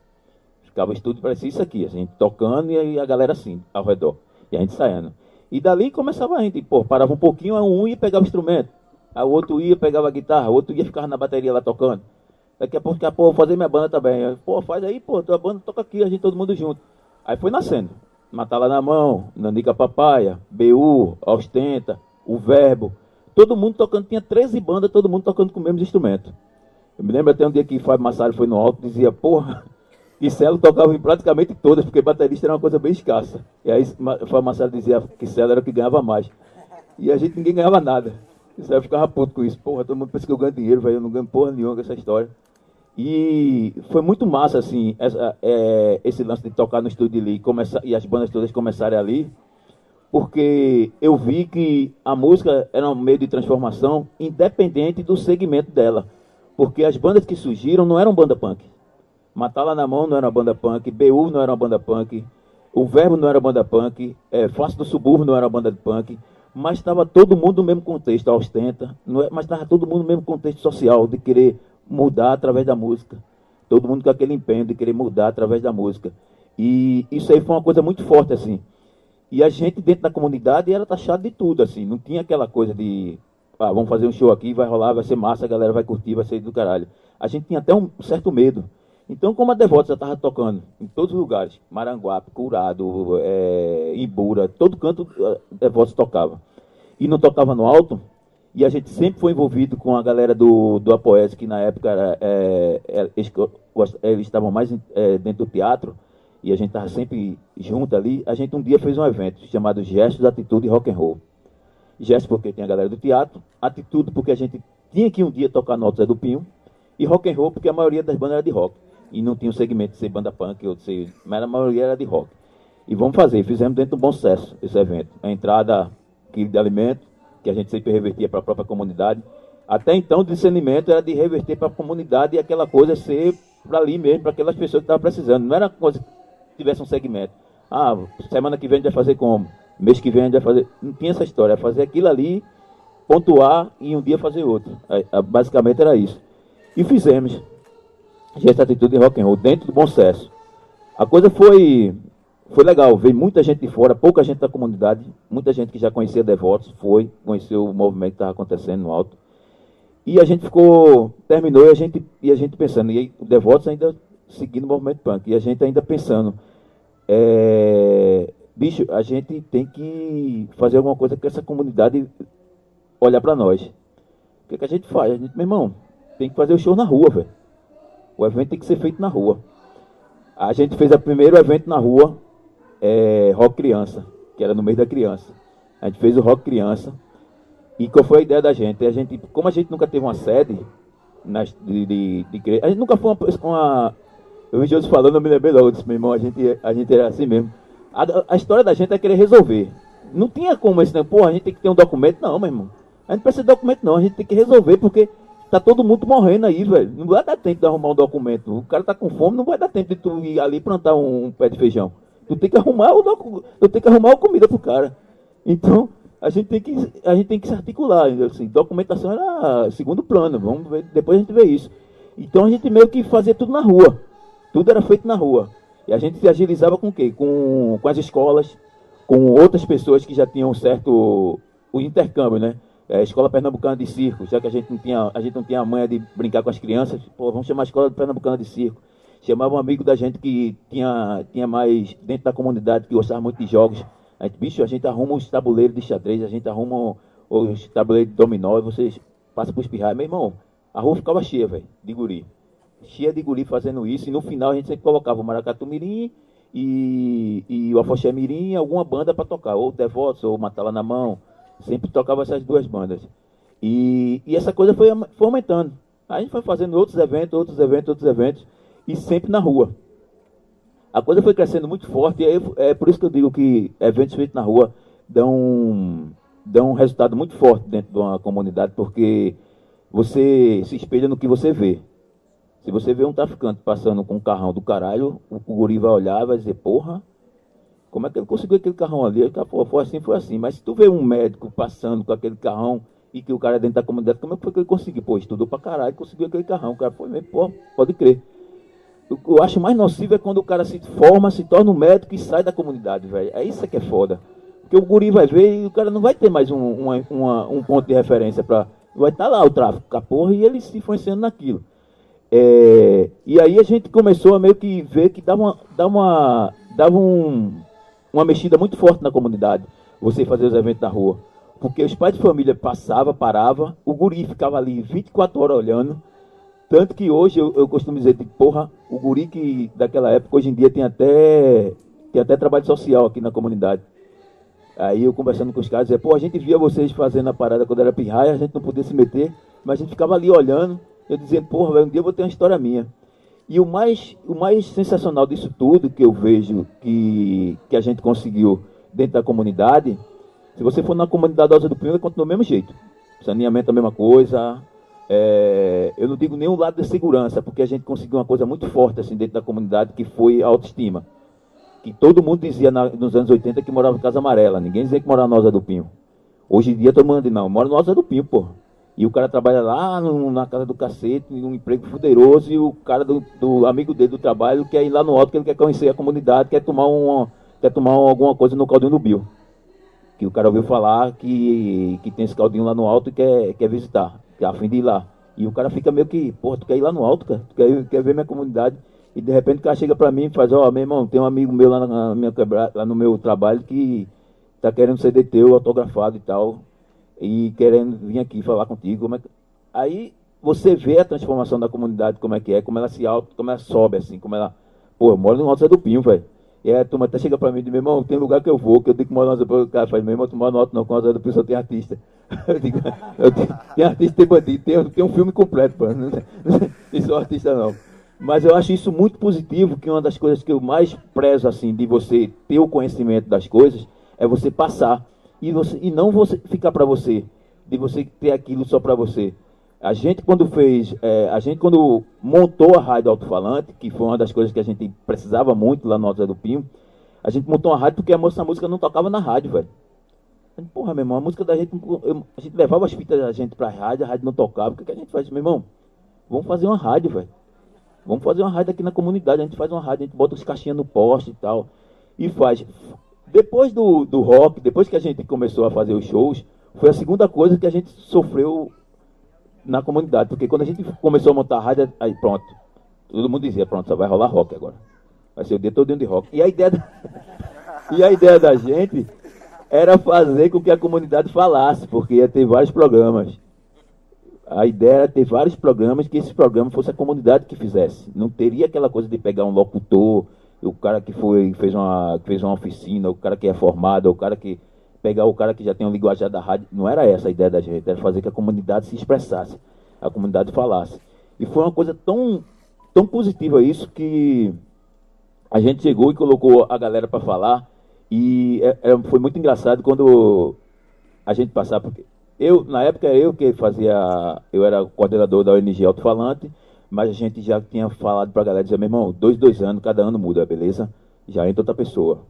Speaker 5: Ficava o estúdio, parecia isso aqui, a gente tocando e a galera assim, ao redor. E a gente saindo. E dali começava a gente, pô, parava um pouquinho, um ia pegar o instrumento. Aí o outro ia, pegava a guitarra, o outro ia ficar na bateria lá tocando. Daqui a pouco, daqui a pouco, vou fazer minha banda também. Pô, faz aí, pô, tua banda toca aqui, a gente todo mundo junto. Aí foi nascendo. Matala na mão, Nanica Papaya, BU, Ostenta, O Verbo. Todo mundo tocando, tinha 13 bandas, todo mundo tocando com o mesmo instrumento. Eu me lembro até um dia que Fábio Massaro foi no alto e dizia, porra, e Celo tocava em praticamente todas, porque baterista era uma coisa bem escassa. E aí Fábio Massaro dizia que Celo era o que ganhava mais. E a gente ninguém ganhava nada. E Celo ficava puto com isso. Porra, todo mundo pensa que eu ganho dinheiro, velho. Eu não ganho porra nenhuma com essa história. E foi muito massa, assim, essa, é, esse lance de tocar no estúdio ali e as bandas todas começarem ali, porque eu vi que a música era um meio de transformação independente do segmento dela. Porque as bandas que surgiram não eram banda punk. Matala na Mão não era uma banda punk, BU não era uma banda punk, O Verbo não era banda punk, é, Face do Subúrbio não era banda punk, mas estava todo mundo no mesmo contexto, a ostenta, é, mas estava todo mundo no mesmo contexto social, de querer mudar através da música. Todo mundo com aquele empenho de querer mudar através da música. E isso aí foi uma coisa muito forte, assim. E a gente dentro da comunidade era taxado de tudo, assim. Não tinha aquela coisa de ah, vamos fazer um show aqui, vai rolar, vai ser massa, a galera vai curtir, vai ser do caralho. A gente tinha até um certo medo. Então, como a Devota já estava tocando em todos os lugares, Maranguape, Curado, é, Ibura, todo canto a Devota tocava. E não tocava no alto, e a gente sempre foi envolvido com a galera do, do Apoese, que na época era, é, é eles, eles, estavam mais é, dentro do teatro, e a gente estava sempre junto ali. A gente um dia fez um evento chamado Gestos, Atitude e Rock and Roll. Gesto porque tem a galera do teatro, atitude porque a gente tinha que um dia tocar notas do Pinho, e rock and roll porque a maioria das bandas era de rock. E não tinha o segmento de ser banda punk ou de ser. Mas a maioria era de rock. E vamos fazer, fizemos dentro do bom sucesso esse evento. A entrada, quilo de alimento, que a gente sempre revertia para a própria comunidade. Até então o discernimento era de reverter para a comunidade e aquela coisa ser para ali mesmo, para aquelas pessoas que estavam precisando. Não era coisa que tivesse um segmento. Ah, semana que vem a gente vai fazer como? Mês que vem a gente vai fazer. Não tinha essa história, é fazer aquilo ali, pontuar e um dia fazer outro. É, é, basicamente era isso. E fizemos. Gesta atitude em rock and roll, dentro do bom sucesso. A coisa foi, foi legal, veio muita gente de fora, pouca gente da comunidade, muita gente que já conhecia Devotos, foi, conheceu o movimento que estava acontecendo no alto. E a gente ficou, terminou e a gente, e a gente pensando, e o Devotos ainda seguindo o movimento punk, e a gente ainda pensando, é, bicho, a gente tem que fazer alguma coisa que essa comunidade olhar para nós. O que, que, a gente faz? A gente, meu irmão, tem que fazer o show na rua, velho. O evento tem que ser feito na rua. A gente fez o primeiro evento na rua, é, Rock Criança, que era no mês da criança. A gente fez o Rock Criança. E qual foi a ideia da gente? A gente como a gente nunca teve uma sede nas, de, de, de, a gente nunca foi uma, uma eu vi Jesus falando, eu me lembrei logo disse, meu irmão, a gente, a gente era assim mesmo. A, a, história da gente é querer resolver. Não tinha como esse tempo, a gente tem que ter um documento. Não, meu irmão. A gente precisa de documento, não. A gente tem que resolver, porque tá todo mundo morrendo aí, velho. Não vai dar tempo de arrumar um documento. O cara tá com fome, não vai dar tempo de tu ir ali plantar um, um pé de feijão. Tu tem que arrumar o docu... tu tem que arrumar a comida pro cara. Então, a gente tem que, a gente tem que se articular. Assim, documentação era segundo plano. Vamos ver, depois a gente vê isso. Então a gente meio que fazia tudo na rua. Tudo era feito na rua. E a gente se agilizava com o quê? Com, com as escolas, com outras pessoas que já tinham certo o intercâmbio, né? É, escola Pernambucana de Circo, já que a gente não tinha, a gente não tinha a manha de brincar com as crianças, pô, vamos chamar a Escola Pernambucana de Circo. Chamava um amigo da gente que tinha, tinha mais dentro da comunidade, que gostava muito de jogos. A gente, bicho, a gente arruma os tabuleiros de xadrez, a gente arruma os tabuleiros de dominó, e vocês passam por espirrar. Meu irmão, a rua ficava cheia, velho, de guri cheia de guri fazendo isso, e no final a gente sempre colocava o Maracatu Mirim e, e o Afoxé Mirim alguma banda para tocar, ou Devotos, ou Matala na Mão, sempre tocava essas duas bandas. E, e essa coisa foi, foi aumentando. A gente foi fazendo outros eventos, outros eventos, outros eventos, e sempre na rua. A coisa foi crescendo muito forte, e é por isso que eu digo que eventos feitos na rua dão, dão um resultado muito forte dentro de uma comunidade, porque você se espelha no que você vê. Se você vê um traficante passando com um carrão do caralho, o, o guri vai olhar e vai dizer, porra, como é que ele conseguiu aquele carrão ali? Ele, foi assim, foi assim. Mas se tu vê um médico passando com aquele carrão e que o cara é dentro da comunidade, como é que foi que ele conseguiu? Pô, estudou pra caralho, conseguiu aquele carrão. O cara foi mesmo, pô, pode crer. O que eu acho mais nocivo é quando o cara se forma, se torna um médico e sai da comunidade, velho. É isso que é foda. Porque o guri vai ver e o cara não vai ter mais um, uma, uma, um ponto de referência para Vai estar tá lá o tráfico a porra e ele se influenciando naquilo. É, e aí a gente começou a meio que ver que dava uma, dava uma, dava um, uma mexida muito forte na comunidade, você fazer os eventos na rua. Porque os pais de família passavam, paravam, o guri ficava ali 24 horas olhando, tanto que hoje eu, eu costumo dizer, de, porra, o guri que daquela época, hoje em dia tem até, tem até trabalho social aqui na comunidade. Aí eu conversando com os caras, dizia, pô, a gente via vocês fazendo a parada quando era pirraia, a gente não podia se meter, mas a gente ficava ali olhando, eu dizendo, porra, um dia eu vou ter uma história minha. E o mais, o mais sensacional disso tudo que eu vejo que, que a gente conseguiu dentro da comunidade, se você for na comunidade da Osa do Pinho, continua do mesmo jeito. Saneamento é a mesma coisa, é, eu não digo nem lado da segurança, porque a gente conseguiu uma coisa muito forte assim dentro da comunidade, que foi a autoestima. Que todo mundo dizia na, nos anos 80 que morava em Casa Amarela, ninguém dizia que morava na Osa do Pinho. Hoje em dia todo mundo diz, não, mora na Osa do Pinho, pô. E o cara trabalha lá no, na casa do cacete, num emprego fuderoso, e o cara do, do, amigo dele do trabalho quer ir lá no alto, que ele quer conhecer a comunidade, quer tomar, uma, quer tomar alguma coisa no caldinho do Bio. Que o cara ouviu falar que, que tem esse caldinho lá no alto e quer, quer visitar a fim de ir lá. E o cara fica meio que, porra, tu quer ir lá no alto, cara? Tu quer, quer ver minha comunidade? E de repente o cara chega pra mim e faz, ó, oh, meu irmão, tem um amigo meu lá, na minha, lá no meu trabalho que tá querendo CD teu, autografado e tal, e querendo vir aqui falar contigo. É que... Aí você vê a transformação da comunidade, como é que é, como ela se alto, como ela sobe, assim, como ela. Pô, eu moro no Alto do Pinho, velho. E a turma até chega pra mim e diz, meu irmão, tem lugar que eu vou, que eu digo que moro. O cara faz, meu irmão, tu mora no não, com Zé do só tem artista. Eu digo, eu digo, tem artista tem bandido, tem, tem um filme completo, pô. Não, sou artista não. Mas eu acho isso muito positivo, que uma das coisas que eu mais prezo, assim, de você ter o conhecimento das coisas, é você passar. E, você, e não você ficar para você, de você ter aquilo só para você. A gente quando fez, é, a gente quando montou a rádio alto-falante, que foi uma das coisas que a gente precisava muito lá no Alto Zé do Pinho, a gente montou uma rádio porque a moça música não tocava na rádio, velho. Porra, meu irmão, a música da gente, eu, a gente levava as fitas da gente pra rádio, a rádio não tocava. O que, que a gente faz, meu irmão? Vamos fazer uma rádio, velho. Vamos fazer uma rádio aqui na comunidade. A gente faz uma rádio, a gente bota os caixinhas no poste e tal. E faz. Depois do, do rock, depois que a gente começou a fazer os shows, foi a segunda coisa que a gente sofreu na comunidade. Porque quando a gente começou a montar a rádio, aí pronto. Todo mundo dizia, pronto, só vai rolar rock agora. Vai ser o dia todo de rock. E a ideia da, e a ideia da gente era fazer com que a comunidade falasse, porque ia ter vários programas. A ideia era ter vários programas, que esse programa fosse a comunidade que fizesse. Não teria aquela coisa de pegar um locutor, o cara que foi fez uma, fez uma oficina, o cara que é formado, o cara que pegar o cara que já tem um linguajar da rádio. Não era essa a ideia da gente, era fazer que a comunidade se expressasse, a comunidade falasse. E foi uma coisa tão, tão positiva isso que a gente chegou e colocou a galera para falar e é, é, foi muito engraçado quando a gente passava, porque eu, na época, eu que fazia, eu era coordenador da ONG Alto Falante, mas a gente já tinha falado para a galera, dizer, meu irmão, dois, dois anos, cada ano muda, beleza? Já entra outra pessoa,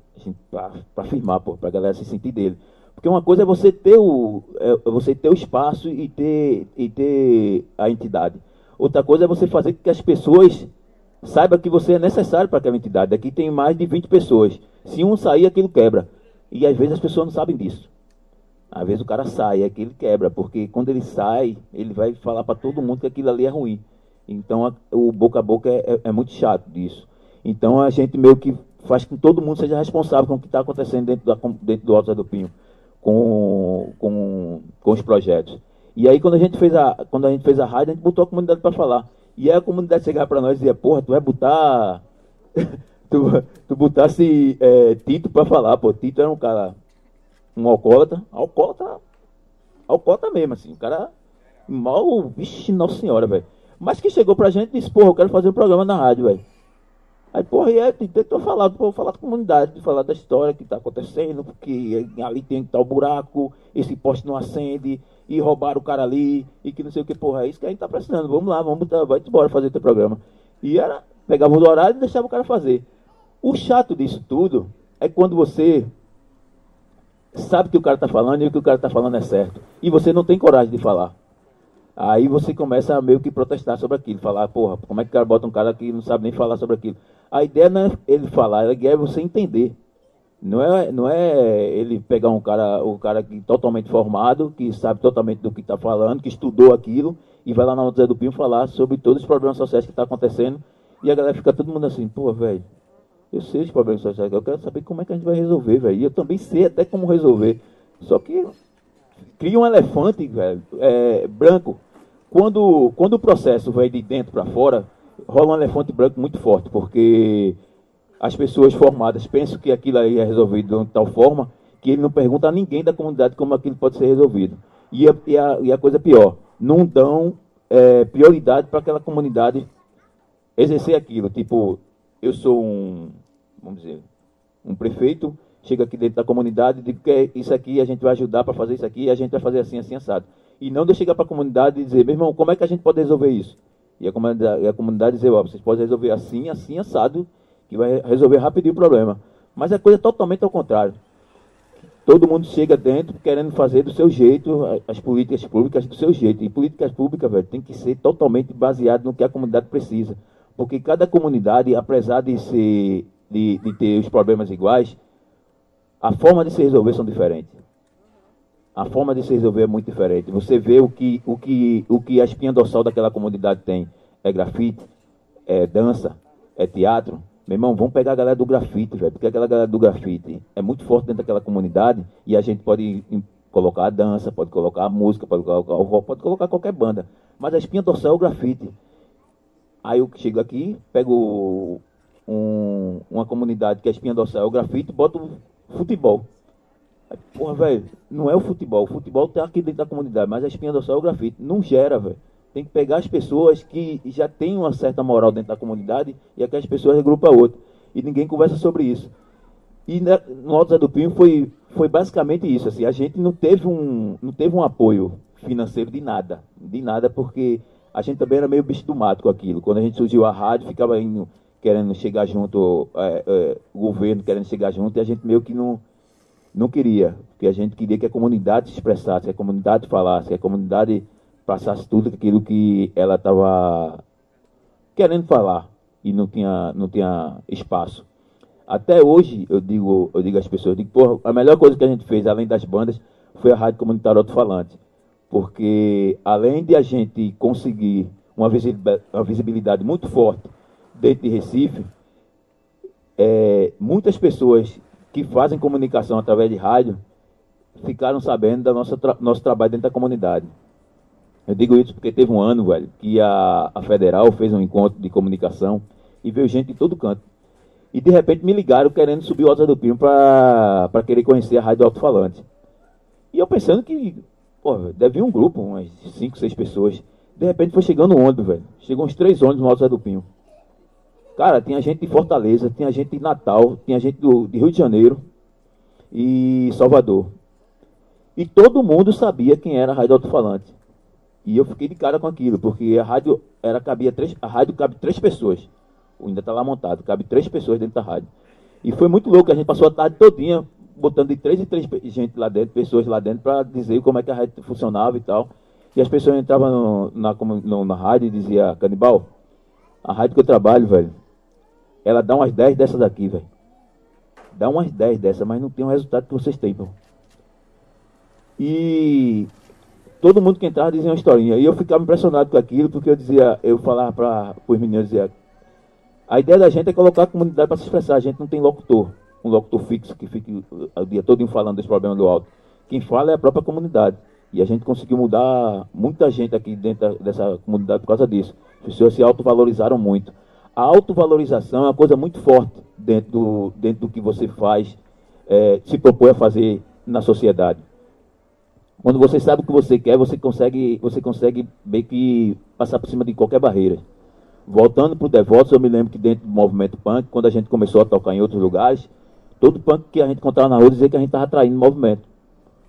Speaker 5: para afirmar, para a galera se sentir dele. Porque uma coisa é você ter o, é, é você ter o espaço e ter, e ter a entidade. Outra coisa é você fazer que as pessoas saibam que você é necessário para aquela entidade. Aqui tem mais de 20 pessoas. Se um sair, aquilo quebra. E às vezes as pessoas não sabem disso. Às vezes o cara sai, aquilo quebra, porque quando ele sai, ele vai falar para todo mundo que aquilo ali é ruim. Então a, o boca a boca é, é, é, muito chato disso. Então a gente meio que faz que todo mundo seja responsável com o que está acontecendo dentro, da, dentro do Alto do Pinho, com, com, com os projetos. E aí quando a gente fez a, quando a gente fez a rádio, a gente botou a comunidade para falar. E aí a comunidade chegava para nós e dizia, porra, tu vai botar tu, tu botasse é, Tito pra falar, pô, Tito era um cara, um alcoólatra, alcoólatra, alcoólatra mesmo, assim, o cara mal, vixe, nossa senhora, velho. Mas que chegou pra gente e disse, porra, eu quero fazer um programa na rádio, velho. Aí, porra, e aí tentou falar, porra, falar com a comunidade, falar da história que tá acontecendo, porque ali tem tal buraco, esse poste não acende, e roubaram o cara ali, e que não sei o que, porra, é isso que a gente tá precisando, vamos lá, vamos, vai embora fazer teu programa. E era, pegava o horário e deixava o cara fazer. O chato disso tudo é quando você sabe que o cara está falando e o que o cara está falando é certo. E você não tem coragem de falar. Aí você começa a meio que protestar sobre aquilo, falar, porra, como é que o cara bota um cara que não sabe nem falar sobre aquilo? A ideia não é ele falar, a ideia é você entender. Não é, não é ele pegar um cara, um cara que totalmente formado, que sabe totalmente do que está falando, que estudou aquilo, e vai lá na Zé do Pinho falar sobre todos os problemas sociais que estão tá acontecendo, e a galera fica todo mundo assim, pô, velho, eu sei os problemas sociais, eu quero saber como é que a gente vai resolver, velho. E eu também sei até como resolver. Só que cria um elefante, velho, é, branco. Quando, quando o processo vai de dentro para fora, rola um elefante branco muito forte, porque as pessoas formadas pensam que aquilo aí é resolvido de tal forma que ele não pergunta a ninguém da comunidade como aquilo pode ser resolvido. E a, e a, e a coisa pior, não dão é, prioridade para aquela comunidade exercer aquilo. Tipo, eu sou um, vamos dizer, um prefeito, chega aqui dentro da comunidade e diz que é isso aqui a gente vai ajudar para fazer isso aqui a gente vai fazer assim, assim, assado. E não de chegar para a comunidade e dizer, meu irmão, como é que a gente pode resolver isso? E a comunidade, e a comunidade dizer, ó, vocês podem resolver assim, assim, assado, que vai resolver rapidinho o problema. Mas a coisa é totalmente ao contrário. Todo mundo chega dentro querendo fazer do seu jeito as políticas públicas do seu jeito. E políticas públicas, velho, tem que ser totalmente baseado no que a comunidade precisa. Porque cada comunidade, apesar de, ser, de, de ter os problemas iguais, a forma de se resolver são diferentes. A forma de se resolver é muito diferente. Você vê o que, o que, o que a espinha dorsal daquela comunidade tem. É grafite, é dança, é teatro, meu irmão, vamos pegar a galera do grafite, velho, porque aquela galera do grafite é muito forte dentro daquela comunidade e a gente pode colocar a dança, pode colocar a música, pode colocar o rock, pode colocar qualquer banda. Mas a espinha dorsal é o grafite. Aí eu chego aqui, pego um, uma comunidade que a espinha dorsal é o grafite, boto futebol. Porra, velho, não é o futebol. O futebol tá aqui dentro da comunidade, mas a espinha dorsal é o grafite. Não gera, velho tem que pegar as pessoas que já têm uma certa moral dentro da comunidade e aquelas pessoas regrupam a outra. E ninguém conversa sobre isso. E no Alto Zé do Pinho foi, foi basicamente isso. Assim, a gente não teve, um, não teve um apoio financeiro de nada. De nada, porque a gente também era meio bicho do mato com aquilo. Quando a gente surgiu a rádio, ficava indo, querendo chegar junto, é, é, o governo querendo chegar junto, e a gente meio que não, não queria. Porque a gente queria que a comunidade se expressasse, que a comunidade falasse, que a comunidade passasse tudo aquilo que ela estava querendo falar e não tinha, não tinha espaço. Até hoje, eu digo, eu digo às pessoas, digo, porra, a melhor coisa que a gente fez, além das bandas, foi a Rádio Comunitária Alto-Falante. Porque, além de a gente conseguir uma visibilidade muito forte dentro de Recife, é, muitas pessoas que fazem comunicação através de rádio ficaram sabendo do nosso, tra nosso trabalho dentro da comunidade. Eu digo isso porque teve um ano, velho, que a, a Federal fez um encontro de comunicação e veio gente de todo canto. E de repente me ligaram querendo subir o Alto do Pinho para querer conhecer a Rádio Alto Falante. E eu pensando que, pô, deve vir um grupo, umas 5, 6 pessoas. De repente foi chegando um ônibus, velho. Chegou uns três ônibus no Alto do Pinho. Cara, tinha gente de Fortaleza, tinha gente de Natal, tinha gente do, de Rio de Janeiro e Salvador. E todo mundo sabia quem era a Rádio Alto Falante. E eu fiquei de cara com aquilo, porque a rádio era cabia três, a rádio cabe três pessoas. Ainda está lá montado, cabe três pessoas dentro da rádio. E foi muito louco, a gente passou a tarde todinha botando de três em três gente lá dentro, pessoas lá dentro, para dizer como é que a rádio funcionava e tal. E as pessoas entravam no, na, no, na rádio e diziam, Canibal, a rádio que eu trabalho, velho, ela dá umas 10 dessas aqui, velho. Dá umas 10 dessas, mas não tem o resultado que vocês têm, pô. E todo mundo que entrava dizia uma historinha. E eu ficava impressionado com aquilo, porque eu dizia, eu falava para os meninos, dizia, a ideia da gente é colocar a comunidade para se expressar. A gente não tem locutor, um locutor fixo que fique o dia todo falando desse problema do alto. Quem fala é a própria comunidade. E a gente conseguiu mudar muita gente aqui dentro dessa comunidade por causa disso. As pessoas se autovalorizaram muito. A autovalorização é uma coisa muito forte dentro do, dentro do que você faz, é, se propõe a fazer na sociedade. Quando você sabe o que você quer, você consegue, você consegue bem que passar por cima de qualquer barreira. Voltando para o Devotos, eu me lembro que dentro do movimento punk, quando a gente começou a tocar em outros lugares, todo punk que a gente encontrava na rua dizia que a gente estava atraindo o movimento.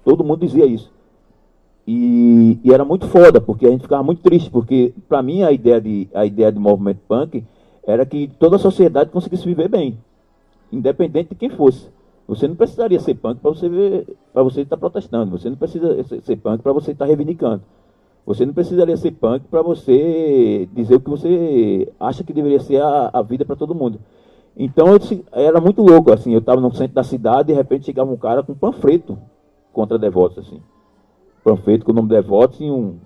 Speaker 5: Todo mundo dizia isso. E, e, era muito foda, porque a gente ficava muito triste, porque para mim a ideia, de, a ideia do movimento punk era que toda a sociedade conseguisse viver bem, independente de quem fosse. Você não precisaria ser punk para você ver, para você estar tá protestando. Você não precisa ser punk para você estar tá reivindicando. Você não precisaria ser punk para você dizer o que você acha que deveria ser a, a vida para todo mundo. Então eu era muito louco, assim, eu estava no centro da cidade e de repente chegava um cara com um panfleto contra devotos, assim. Panfleto com o nome devotos e um,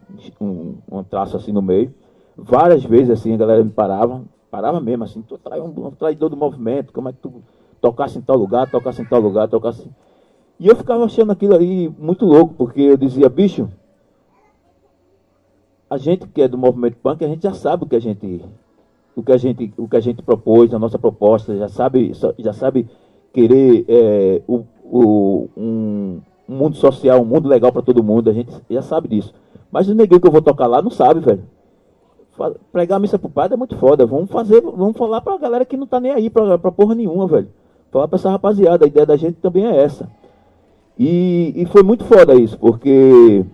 Speaker 5: um, um traço assim no meio. Várias vezes assim a galera me parava, parava mesmo assim, tu é um, um traidor do movimento, como é que tu tocasse em tal lugar, tocasse em tal lugar, tocasse. E eu ficava achando aquilo ali muito louco, porque eu dizia, bicho, a gente que é do movimento punk, a gente já sabe o que a gente o que a gente o que a gente propôs, a nossa proposta, já sabe já sabe querer é, o, o, um, um, mundo social, um mundo legal para todo mundo, a gente já sabe disso. Mas o neguinho que eu vou tocar lá não sabe, velho. Pregar a missa pro padre é muito foda. Vamos fazer, vamos falar pra galera que não tá nem aí pra, pra porra nenhuma, velho. Falar pra essa rapaziada, a ideia da gente também é essa. E, e foi muito foda isso, porque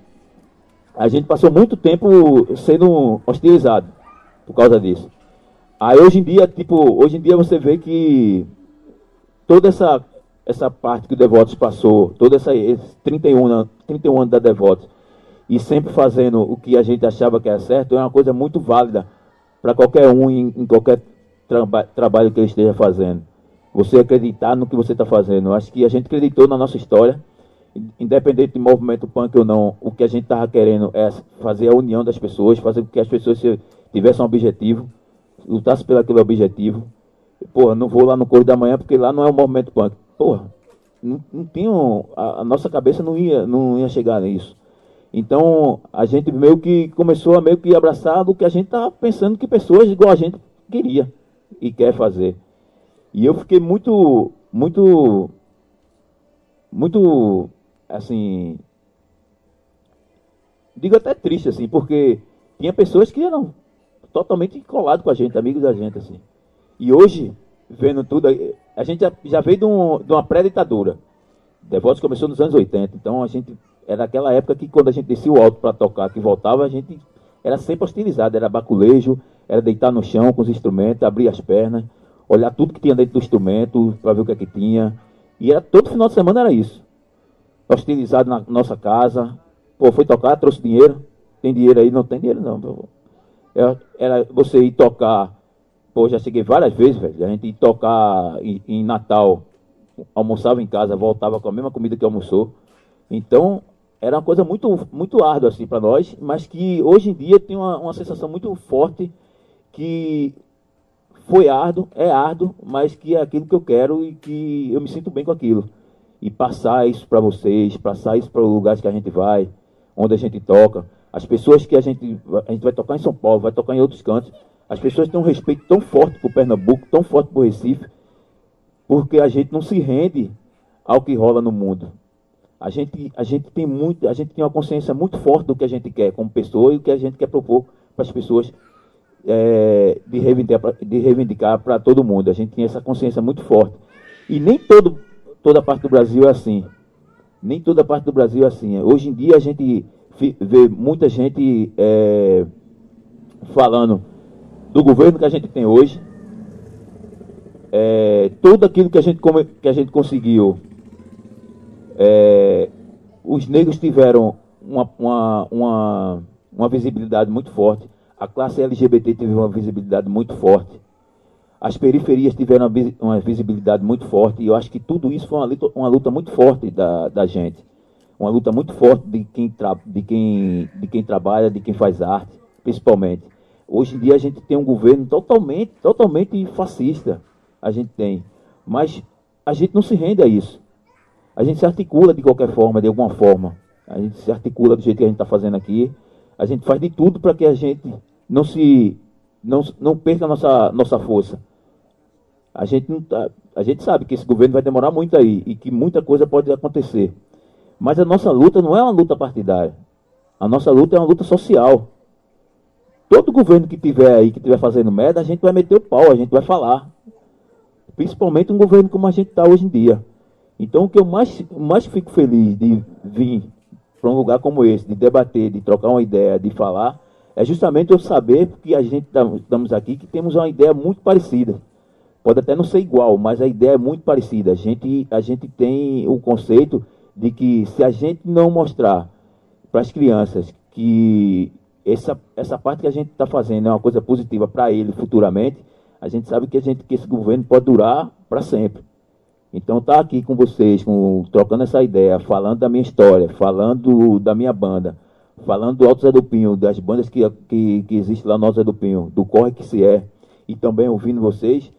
Speaker 5: a gente passou muito tempo sendo hostilizado por causa disso. Aí hoje em dia, tipo, hoje em dia você vê que toda essa, essa parte que o Devotos passou, toda essa 31, 31 anos da Devotos, e sempre fazendo o que a gente achava que era certo, é uma coisa muito válida para qualquer um em, em qualquer traba trabalho que ele esteja fazendo. Você acreditar no que você está fazendo. Acho que a gente acreditou na nossa história independente de movimento punk ou não, o que a gente estava querendo é fazer a união das pessoas, fazer com que as pessoas tivessem um objetivo, lutassem pelo aquele objetivo. Porra, não vou lá no Correio da Manhã porque lá não é o movimento punk. Porra, não, não tinha, a, a, nossa cabeça não ia, não ia chegar nisso. Então, a gente meio que começou a meio que abraçar o que a gente estava pensando que pessoas igual a gente queria e quer fazer. E eu fiquei muito, muito, muito assim, digo até triste, assim, porque tinha pessoas que eram totalmente colados com a gente, amigos da gente, assim. E hoje, vendo tudo, a gente já, já veio de, um, de uma pré-ditadura. Devotos começou nos anos 80, então a gente, era aquela época que quando a gente descia o alto para tocar, que voltava, a gente era sempre hostilizado, era baculejo, era deitar no chão com os instrumentos, abrir as pernas, olhar tudo que tinha dentro do instrumento, para ver o que é que tinha. E era, todo final de semana era isso hostilizado na nossa casa. Pô, foi tocar, trouxe dinheiro. Tem dinheiro aí? Não tem dinheiro não. É, era você ir tocar. Pô, já cheguei várias vezes, velho. A gente ir tocar em, em Natal, almoçava em casa, voltava com a mesma comida que almoçou. Então, era uma coisa muito, muito árdua assim para nós, mas que hoje em dia tem uma, uma sensação muito forte que foi árduo, é árduo, mas que é aquilo que eu quero e que eu me sinto bem com aquilo e passar isso para vocês, passar isso para os lugares que a gente vai, onde a gente toca. As pessoas que a gente, a gente vai tocar em São Paulo, vai tocar em outros cantos, as pessoas têm um respeito tão forte por Pernambuco, tão forte por Recife, porque a gente não se rende ao que rola no mundo. A gente, a gente tem muito, a gente tem uma consciência muito forte do que a gente quer como pessoa e o que a gente quer propor para as pessoas é, de reivindicar para todo mundo. A gente tem essa consciência muito forte. E nem todo toda parte do Brasil é assim. Nem toda parte do Brasil é assim. Hoje em dia a gente vê muita gente é, falando do governo que a gente tem hoje. É, tudo aquilo que a gente, que a gente conseguiu. É, os negros tiveram uma, uma, uma, uma visibilidade muito forte. A classe LGBT teve uma visibilidade muito forte. As periferias tiveram uma visibilidade muito forte e eu acho que tudo isso foi uma luta, uma luta muito forte da, da gente. Uma luta muito forte de quem, tra, de, quem, de quem trabalha, de quem faz arte, principalmente. Hoje em dia a gente tem um governo totalmente, totalmente fascista. A gente tem. Mas a gente não se rende a isso. A gente se articula de qualquer forma, de alguma forma. A gente se articula do jeito que a gente está fazendo aqui. A gente faz de tudo para que a gente não se não, não perca a nossa, nossa força. A gente, não tá, a gente sabe que esse governo vai demorar muito aí e que muita coisa pode acontecer. Mas a nossa luta não é uma luta partidária. A nossa luta é uma luta social. Todo governo que tiver aí, que estiver fazendo merda, a gente vai meter o pau, a gente vai falar. Principalmente um governo como a gente está hoje em dia. Então, o que eu mais, mais fico feliz de vir para um lugar como esse, de debater, de trocar uma ideia, de falar, é justamente eu saber que a gente tá, estamos aqui, que temos uma ideia muito parecida. Pode até não ser igual, mas a ideia é muito parecida. A gente, a gente tem o conceito de que se a gente não mostrar para as crianças que essa, essa parte que a gente está fazendo é uma coisa positiva para ele futuramente, a gente sabe que, a gente, que esse governo pode durar para sempre. Então, estar tá aqui com vocês, com, trocando essa ideia, falando da minha história, falando da minha banda, falando do Alto Zé do Pinho, das bandas que, que, que existem lá no Alto Zé do Pinho, do Corre Que Se É, e também ouvindo vocês,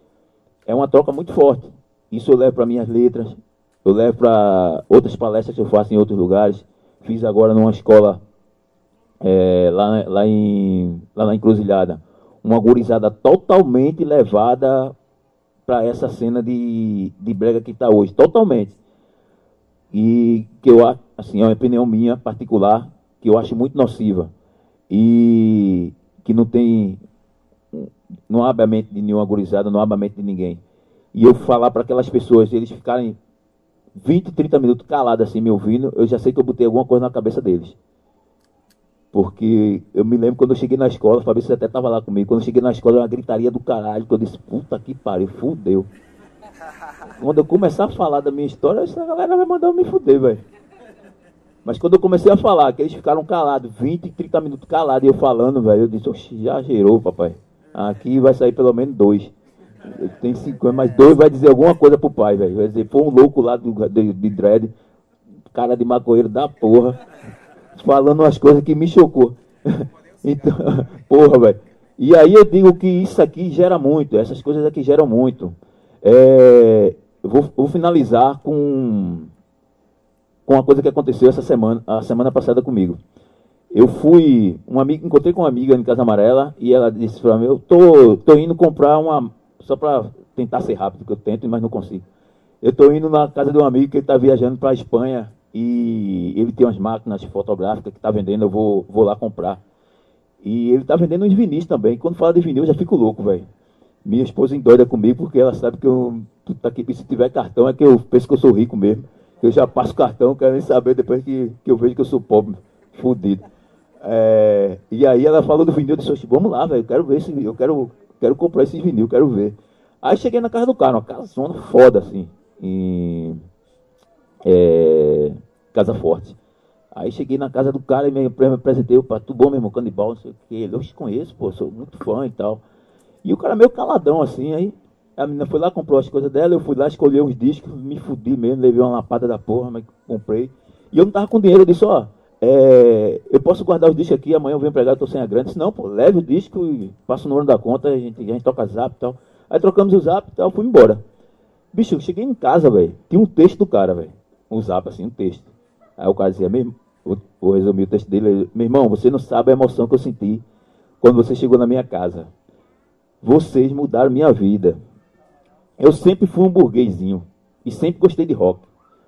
Speaker 5: é uma troca muito forte. Isso eu levo para minhas letras, eu levo para outras palestras que eu faço em outros lugares. Fiz agora numa escola é, lá, lá, em, lá na Encruzilhada, uma gurizada totalmente levada para essa cena de, de brega que está hoje, totalmente. E que eu acho, assim, é uma opinião minha particular, que eu acho muito nociva. E que não tem, não abre a mente de nenhuma gurizada, não abre a mente de ninguém. E eu falar para aquelas pessoas, eles ficarem 20, 30 minutos calados assim, me ouvindo, eu já sei que eu botei alguma coisa na cabeça deles. Porque eu me lembro quando eu cheguei na escola, o Fabrício até estava lá comigo, quando eu cheguei na escola, uma gritaria do caralho, que eu disse, puta que pariu, fudeu. Quando eu começar a falar da minha história, essa galera vai mandar eu me fuder, velho. Mas quando eu comecei a falar, que eles ficaram calados, 20, 30 minutos calados, e eu falando, velho, eu disse, oxe, já gerou, papai. Aqui vai sair pelo menos dois. Tem cinco anos, mas dois vai dizer alguma coisa pro pai, velho. Vai dizer, foi um louco lá do, de, de dread, cara de maconheiro da porra falando umas coisas que me chocou. então, porra, velho. E aí eu digo que isso aqui gera muito, essas coisas aqui geram muito. É, vou, vou, finalizar com, com uma coisa que aconteceu essa semana, a semana passada comigo. Eu fui, um amigo, encontrei com uma amiga em Casa Amarela e ela disse para mim, eu tô, tô indo comprar uma, só para tentar ser rápido, que eu tento, mas não consigo. Eu tô indo na casa de um amigo que ele está viajando para Espanha e ele tem umas máquinas fotográficas que está vendendo, eu vou, vou lá comprar. E ele está vendendo uns vinis também. Quando fala de vinil, eu já fico louco, velho. Minha esposa endoida comigo porque ela sabe que eu, tá aqui, se tiver cartão é que eu penso que eu sou rico mesmo. Eu já passo cartão, quero nem saber depois que, que eu vejo que eu sou pobre, fudido. É, e aí ela falou do vinil, eu disse, vamos lá, velho, eu quero ver esse eu quero, quero comprar esse vinil, quero ver. Aí cheguei na casa do cara, uma casa foda, assim. E, é, Casa Forte. Aí cheguei na casa do cara e me apresentei, opa, tudo bom, meu irmão, canibal, não sei o que. Ele, eu te conheço, pô, sou muito fã e tal. E o cara meio caladão, assim, aí a menina foi lá, comprou as coisas dela, eu fui lá, escolhi os discos, me fudi mesmo, levei uma lapada da porra, mas comprei. E eu não tava com dinheiro, eu disse, ó, é, eu posso guardar os discos aqui, amanhã eu venho pregar, eu tô sem a grana. disse, não, pô, leve o disco e passa o número da conta, a gente, a gente toca zap e tal. Aí trocamos o zap e tal, fui embora. Bicho, eu cheguei em casa, velho, tinha um texto do cara, velho. Um zap, assim, um texto. Aí o cara dizia, vou, vou resumir o texto dele, meu irmão, você não sabe a emoção que eu senti quando você chegou na minha casa. Vocês mudaram minha vida. Eu sempre fui um burguesinho e sempre gostei de rock.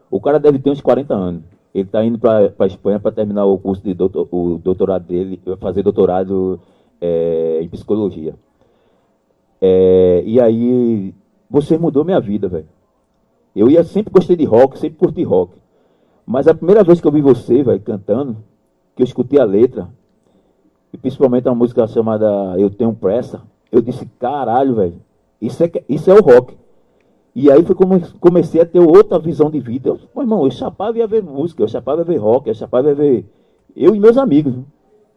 Speaker 5: O cara deve ter uns 40 anos. Ele está indo para a Espanha para terminar o curso de doutor, o doutorado dele, fazer doutorado é, em psicologia. É, e aí, você mudou minha vida, velho. Eu ia sempre gostei de rock, sempre curti rock. Mas a primeira vez que eu vi você, velho, cantando, que eu escutei a letra, e principalmente uma música chamada Eu Tenho Pressa, eu disse, caralho, velho, isso é, isso é o rock. E aí foi como comecei a ter outra visão de vida. Eu, meu irmão, eu chapava ia ver música, eu chapava ia ver rock, eu chapava ia ver. Eu e meus amigos.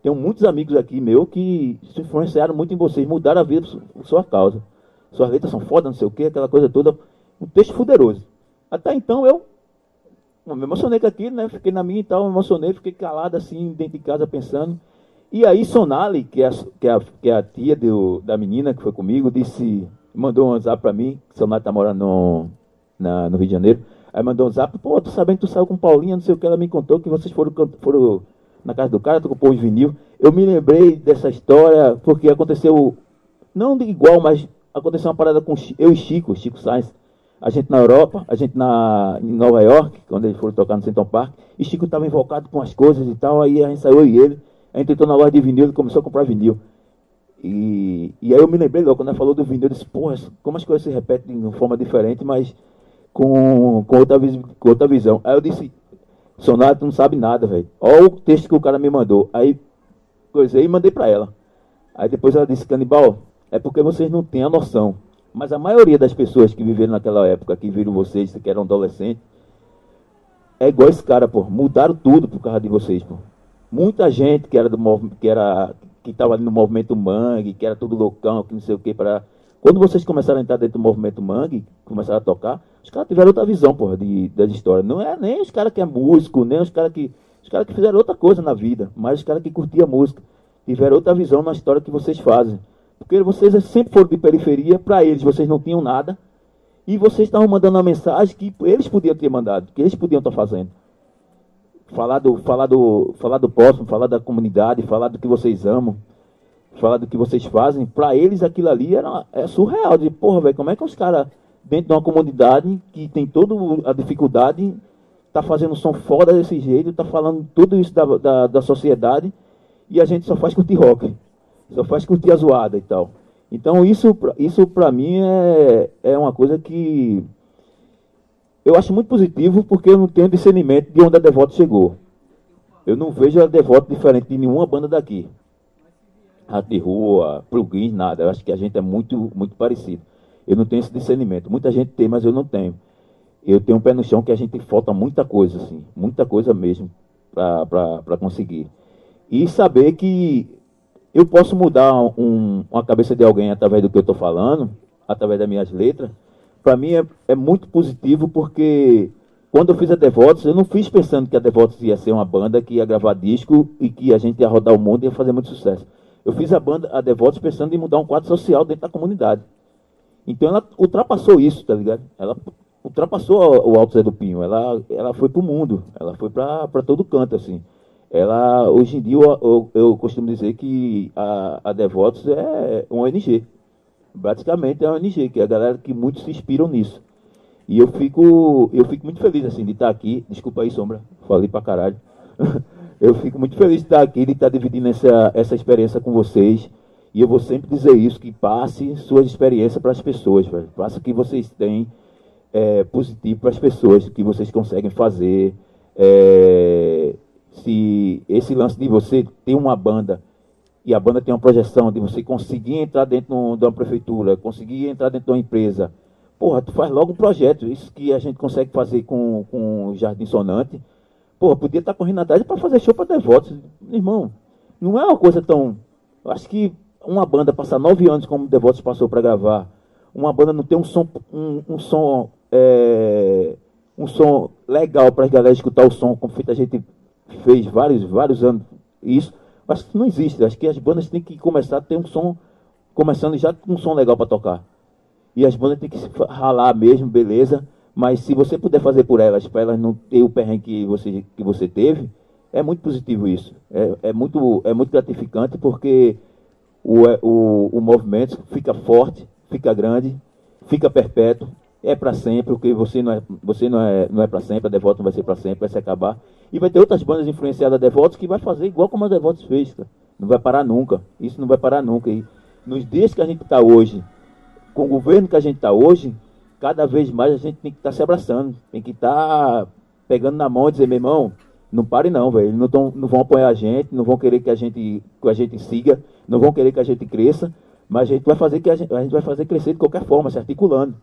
Speaker 5: Tenho muitos amigos aqui meu que se influenciaram muito em vocês, mudaram a vida por sua causa. Suas letras são foda, não sei o que, aquela coisa toda. Um texto fuderoso. Até então eu me emocionei com aquilo, né? Fiquei na minha e tal, me emocionei, fiquei calado assim, dentro de casa pensando. E aí Sonali, que é a, que é que é a tia do, da menina que foi comigo, disse, mandou um WhatsApp pra mim, que Sonali tá morando no, na, no Rio de Janeiro. Aí mandou um WhatsApp, pô, tu sabendo que tu saiu com Paulinha, não sei o que, ela me contou que vocês foram, foram na casa do cara, tu comprou uns vinil. Eu me lembrei dessa história porque aconteceu, não igual, mas aconteceu uma parada com eu e Chico, Chico Sainz a gente na Europa, a gente na, em Nova York, quando eles foram tocar no Central Park, e Chico estava invocado com as coisas e tal, aí a gente saiu e ele, a gente entrou na loja de vinil e começou a comprar vinil. E, e aí eu me lembrei logo, quando ele falou do vinil, eu disse, porra, como as coisas se repetem de uma forma diferente, mas com, com, outra, com outra visão. Aí eu disse, Sonato, tu não sabe nada, velho. Olha o texto que o cara me mandou. Aí, coisei e mandei para ela. Aí depois ela disse, Canibal, é porque vocês não têm a noção mas a maioria das pessoas que viveram naquela época, que viram vocês, que eram adolescentes, é igual esse cara, pô. Mudaram tudo por causa de vocês, pô. muita gente que era do que era que estava no movimento Mangue, que era tudo loucão, que não sei o que para quando vocês começaram a entrar dentro do movimento Mangue, começaram a tocar, os caras tiveram outra visão, porra, de, das histórias. Não é nem os caras que é músico, nem os caras que. Os caras que fizeram outra coisa na vida, mas os caras que curtiam música. Tiveram outra visão na história que vocês fazem. Porque vocês sempre foram de periferia, para eles vocês não tinham nada. E vocês estavam mandando uma mensagem que eles podiam ter mandado, que eles podiam estar fazendo. Falar do, falar do, falar do próximo, falar da comunidade, falar do que vocês amam falar do que vocês fazem, para eles aquilo ali era, é surreal. De, porra, velho, como é que os caras, dentro de uma comunidade que tem toda a dificuldade, tá fazendo som foda desse jeito, tá falando tudo isso da, da, da sociedade, e a gente só faz curtir rock, só faz curtir a zoada e tal. Então isso, isso para mim é, é uma coisa que eu acho muito positivo porque eu não tenho discernimento de onde a Devoto chegou. Eu não vejo a Devoto diferente de nenhuma banda daqui rato de rua, plugins, nada. Eu acho que a gente é muito, muito parecido. Eu não tenho esse discernimento. Muita gente tem, mas eu não tenho. Eu tenho um pé no chão que a gente falta muita coisa, assim, muita coisa mesmo para conseguir. E saber que eu posso mudar um, uma cabeça de alguém através do que eu estou falando, através das minhas letras, para mim é, é, muito positivo porque quando eu fiz a Devotos, eu não fiz pensando que a Devotos ia ser uma banda que ia gravar disco e que a gente ia rodar o mundo e ia fazer muito sucesso. Eu fiz a banda, a Devotos, pensando em mudar um quadro social dentro da comunidade. Então ela ultrapassou isso, tá ligado? Ela ultrapassou o Alto Zé do Pinho. Ela, ela foi pro mundo, ela foi para todo canto, assim. Ela, hoje em dia, eu, eu, eu costumo dizer que a, a Devotos é uma ONG. Praticamente é uma ONG, que é a galera que muitos se inspiram nisso. E eu fico, eu fico muito feliz, assim, de estar aqui. Desculpa aí, Sombra, falei pra caralho. Eu fico muito feliz de estar aqui, de estar dividindo essa, essa experiência com vocês. E eu vou sempre dizer isso, que passe suas experiências para as pessoas, velho. Faça o que vocês têm é, positivo para as pessoas, que vocês conseguem fazer. É, se esse lance de você ter uma banda e a banda tem uma projeção de você conseguir entrar dentro de uma prefeitura, conseguir entrar dentro de uma empresa, porra, tu faz logo um projeto. Isso que a gente consegue fazer com, com o Jardim Sonante Pô, podia estar correndo atrás para fazer show para devotos. Irmão, não é uma coisa tão. Acho que uma banda passar nove anos como Devotos passou para gravar, uma banda não ter um som, um, um som, é, um som legal para as galera escutar o som, como feita a gente fez vários, vários anos. Isso, que não existe. Acho que as bandas têm que começar a ter um som, começando já com um som legal para tocar. E as bandas têm que ralar mesmo, beleza. Mas se você puder fazer por elas, para elas não ter o perrengue que você, que você teve, é muito positivo isso. É, é, muito, é muito gratificante porque o, é, o, o movimento fica forte, fica grande, fica perpétuo, é para sempre, porque você não é, você não é, não é para sempre, a Devoto não vai ser para sempre, vai se acabar. E vai ter outras bandas influenciadas a Devotos que vai fazer igual como a Devotos fez, cara. Não vai parar nunca. Isso não vai parar nunca. E nos dias que a gente está hoje, com o governo que a gente está hoje, cada vez mais a gente tem que estar tá se abraçando, tem que estar tá pegando na mão e dizer, meu irmão, não pare não, velho. Não, não vão apoiar a gente, não vão querer que a gente, que a gente siga, não vão querer que a gente cresça, mas a gente vai fazer que a gente, a gente vai fazer crescer de qualquer forma, se articulando.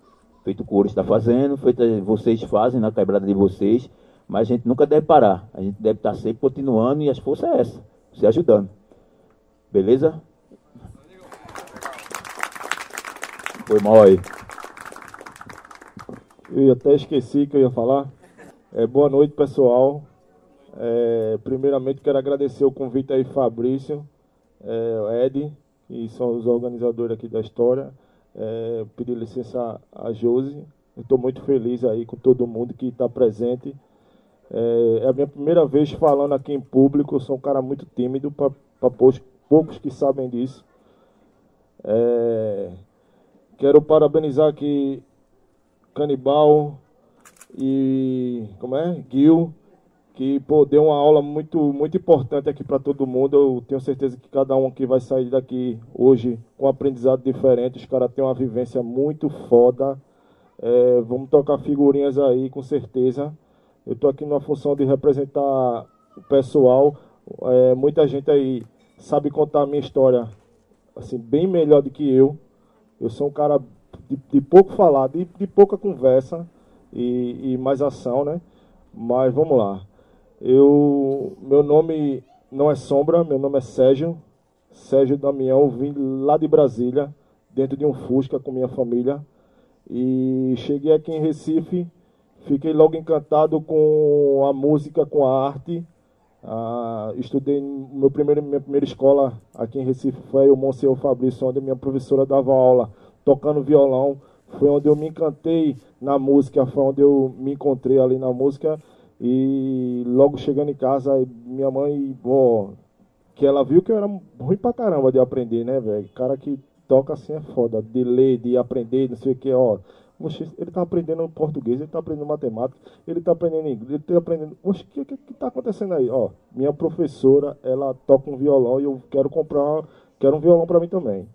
Speaker 5: Feito o Coro está fazendo, feito vocês fazem na quebrada de vocês, mas a gente nunca deve parar. A gente deve estar sempre continuando e as forças é essa, se ajudando. Beleza? Foi mal aí.
Speaker 6: Eu até esqueci que eu ia falar. É, boa noite, pessoal. É, primeiramente, quero agradecer o convite aí, Fabrício, é, Ed, que são os organizadores aqui da história. É, pedir licença a Josi. Estou muito feliz aí com todo mundo que está presente. É, é, a minha primeira vez falando aqui em público. Eu sou um cara muito tímido, para poucos, poucos que sabem disso. É, quero parabenizar aqui Canibal e como é? Gil, que pô, deu uma aula muito muito importante aqui para todo mundo. Eu tenho certeza que cada um aqui vai sair daqui hoje com um aprendizado diferente. Os caras têm uma vivência muito foda. É, vamos tocar figurinhas aí, com certeza. Eu tô aqui numa função de representar o pessoal. É, muita gente aí sabe contar a minha história assim bem melhor do que eu. Eu sou um cara de, de pouco falar, de, de pouca conversa e, e, mais ação, né? Mas vamos lá. Eu, meu nome não é sombra, meu nome é Sérgio. Sérgio Damião, vim lá de Brasília, dentro de um Fusca com minha família. E cheguei aqui em Recife, fiquei logo encantado com a música, com a arte. Ah, estudei meu primeiro, minha primeira escola aqui em Recife foi o Monsenhor Fabrício, onde minha professora dava aula tocando violão. Foi onde eu me encantei na música, foi onde eu me encontrei ali na música. E logo chegando em casa, minha mãe, ó, que ela viu que eu era ruim pra caramba de aprender, né, velho? Cara que toca assim é foda, de ler, de aprender, não sei o que, ó. Oxe, ele tá aprendendo português, ele tá aprendendo matemática, ele tá aprendendo inglês, ele tá aprendendo. Oxe, o que, que, que tá acontecendo aí? Ó, minha professora, ela toca um violão e eu quero comprar, quero um violão para mim também.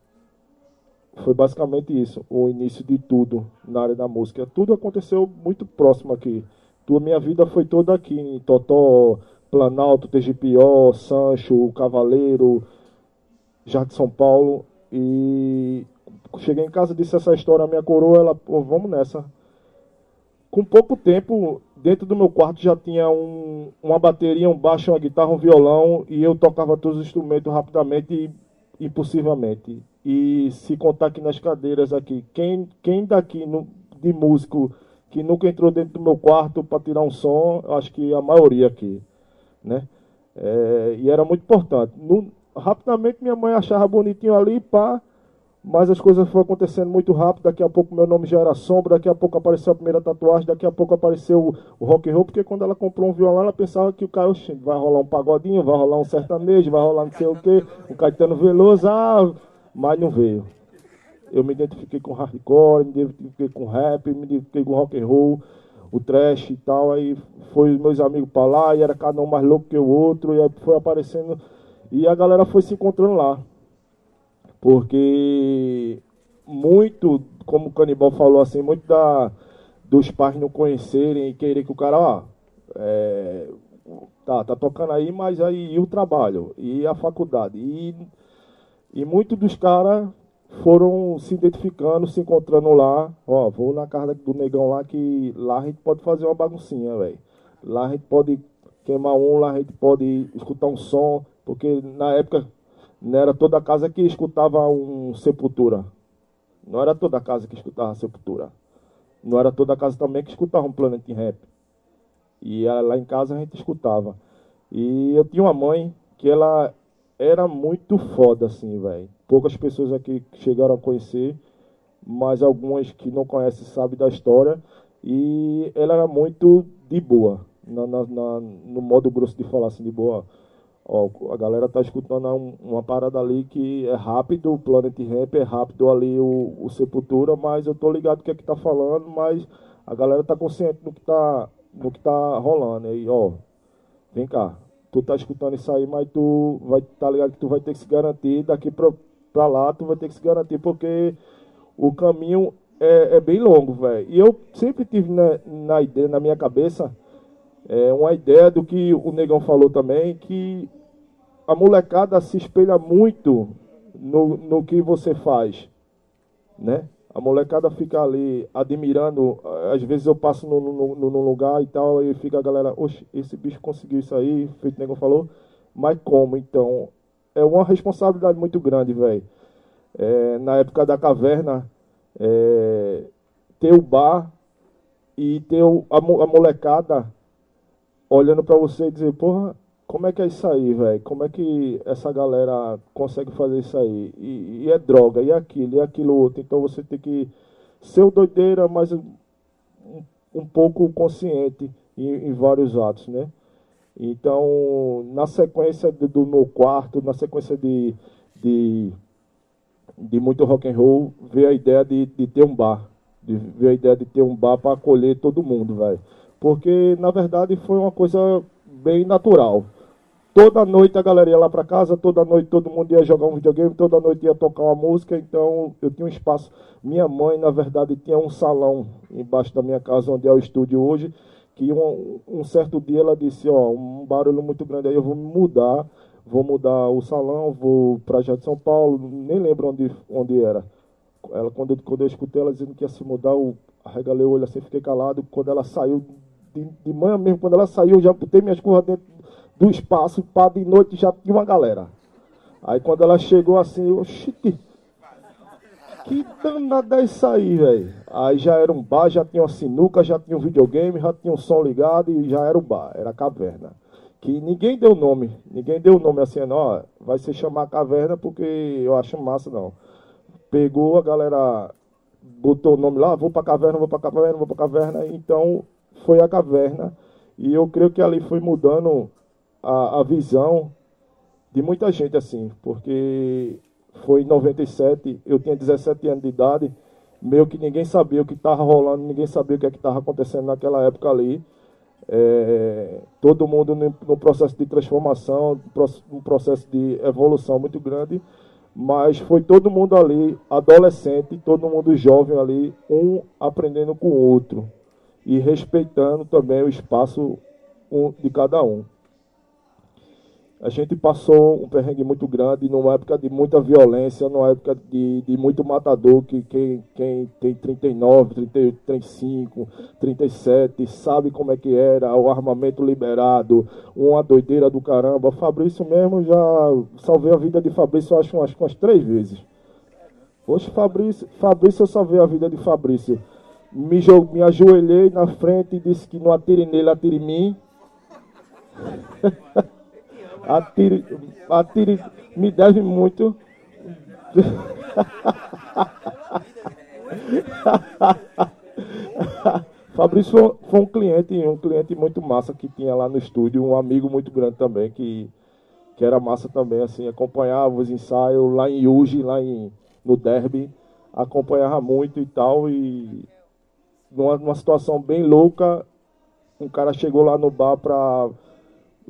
Speaker 6: Foi basicamente isso, o início de tudo na área da música. Tudo aconteceu muito próximo aqui. Tua minha vida foi toda aqui em Totó, Planalto, TGPO, Sancho, Cavaleiro, Jardim São Paulo. E cheguei em casa, disse essa história à minha coroa, ela, pô, vamos nessa. Com pouco tempo, dentro do meu quarto já tinha um, uma bateria, um baixo, uma guitarra, um violão, e eu tocava todos os instrumentos rapidamente e impulsivamente. E se contar aqui nas cadeiras aqui, quem, quem daqui no, de músico que nunca entrou dentro do meu quarto para tirar um som, acho que a maioria aqui, né? É, e era muito importante. No, rapidamente minha mãe achava bonitinho ali, pá, mas as coisas foram acontecendo muito rápido. Daqui a pouco meu nome já era sombra, daqui a pouco apareceu a primeira tatuagem, daqui a pouco apareceu o, o rock and roll, porque quando ela comprou um violão, ela pensava que o cara vai rolar um pagodinho, vai rolar um sertanejo, vai rolar não sei o quê, o Caetano Veloso, ah, mas não veio eu me identifiquei com hardcore, me identifiquei com rap, me identifiquei com rock and roll, o trash e tal. Aí foi meus amigos para lá e era cada um mais louco que o outro, e aí foi aparecendo. E a galera foi se encontrando lá. Porque muito, como o Canibal falou assim, muito da, dos pais não conhecerem e querer que o cara, ó, é, tá, tá tocando aí, mas aí e o trabalho, e a faculdade. E, e muito dos caras foram se identificando, se encontrando lá. Ó, vou na casa do negão lá que lá a gente pode fazer uma baguncinha, velho. Lá a gente pode queimar um, lá a gente pode escutar um som, porque na época não era toda casa que escutava um Sepultura. Não era toda casa que escutava Sepultura. Não era toda casa também que escutava um Planet Rap. E lá em casa a gente escutava. E eu tinha uma mãe que ela era muito foda, assim, velho. Poucas pessoas aqui chegaram a conhecer, mas algumas que não conhecem sabem da história. E ela era muito de boa, na, na, na, no modo grosso de falar assim, de boa. Ó, a galera tá escutando um, uma parada ali que é rápido, o Planet Ramp é rápido ali o, o Sepultura, mas eu tô ligado o que é que tá falando, mas a galera tá consciente do que tá, do que tá rolando. E ó, vem cá, tu tá escutando isso aí, mas tu vai tá ligado que tu vai ter que se garantir daqui pra, pra lá, tu vai ter que se garantir, porque o caminho é, é bem longo, velho. E eu sempre tive na, na, ideia, na minha cabeça é, uma ideia do que o Negão falou também, que a molecada se espelha muito no, no que você faz, né? A molecada fica ali admirando. Às vezes eu passo no, no, lugar e tal, e fica a galera, oxe, esse bicho conseguiu isso aí, feito o nego falou. Mas como? Então, é uma responsabilidade muito grande, velho. É, na época da caverna, é, ter o bar e ter o, a, a molecada olhando para você e dizer, porra, como é que é isso aí, velho? Como é que essa galera consegue fazer isso aí? E, e, é droga, e aquilo, e aquilo outro. Então você tem que ser o doideira, mas um, um pouco consciente em, em, vários atos, né? Então, na sequência de, do meu quarto, na sequência de, de, de muito rock and roll, veio a ideia de, de ter um bar. De, veio a ideia de ter um bar para acolher todo mundo, velho. Porque, na verdade, foi uma coisa bem natural. Toda noite a galera ia lá para casa, toda noite todo mundo ia jogar um videogame, toda noite ia tocar uma música, então eu tinha um espaço. Minha mãe, na verdade, tinha um salão embaixo da minha casa, onde é o estúdio hoje, que um, um certo dia ela disse, ó, um barulho muito grande aí, eu vou mudar, vou mudar o salão, vou para Jardim de São Paulo, nem lembro onde, onde era. Ela, quando, quando eu escutei ela dizendo que ia se mudar, eu arregalei o olho assim, fiquei calado. Quando ela saiu, de, de manhã mesmo, quando ela saiu, eu já botei minhas coisas dentro do espaço para de noite já tinha uma galera. Aí quando ela chegou assim, eu, que danada é isso aí, velho? Aí já era um bar, já tinha uma sinuca, já tinha um videogame, já tinha um som ligado e já era o bar, era a caverna. Que ninguém deu nome, ninguém deu nome assim, não, ó, vai se chamar caverna porque eu acho massa, não. Pegou a galera, botou o nome lá, vou pra caverna, vou pra caverna, vou pra caverna, então foi a caverna. E eu creio que ali foi mudando a, a visão de muita gente assim, porque foi em 97, eu tinha 17 anos de idade, meio que ninguém sabia o que estava rolando, ninguém sabia o que é estava acontecendo naquela época ali. É, todo mundo no, no, processo de transformação, um processo de evolução muito grande, mas foi todo mundo ali, adolescente, todo mundo jovem ali, um aprendendo com o outro e respeitando também o espaço de cada um. A gente passou um perrengue muito grande, numa época de muita violência, numa época de, de muito matador, que quem, quem tem 39, 38, 35, 37, sabe como é que era, o armamento liberado, uma doideira do caramba. Fabrício mesmo, já salvei a vida de Fabrício, acho, acho umas três vezes. Poxa, Fabrício, Fabrício, eu salvei a vida de Fabrício. Me, me ajoelhei na frente e disse que não atire nele, atire em mim. Atire, atire, me deve muito. Fabrício foi um cliente, um cliente muito massa que tinha lá no estúdio, um amigo muito grande também, que, que era massa também, assim, acompanhava os ensaios lá em Yuji, lá em, no Derby, acompanhava muito e tal, e numa, numa situação bem louca, um cara chegou lá no bar pra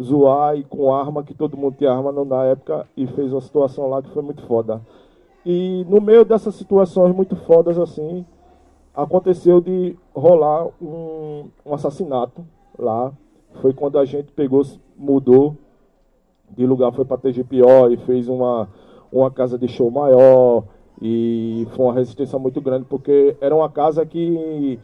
Speaker 6: zoar e com arma, que todo mundo tinha arma na época, e fez uma situação lá que foi muito foda. E no meio dessas situações muito fodas assim, aconteceu de rolar um, um assassinato lá. Foi quando a gente pegou, mudou de lugar, foi para TGPO e fez uma, uma casa de show maior. E foi uma resistência muito grande, porque era uma casa que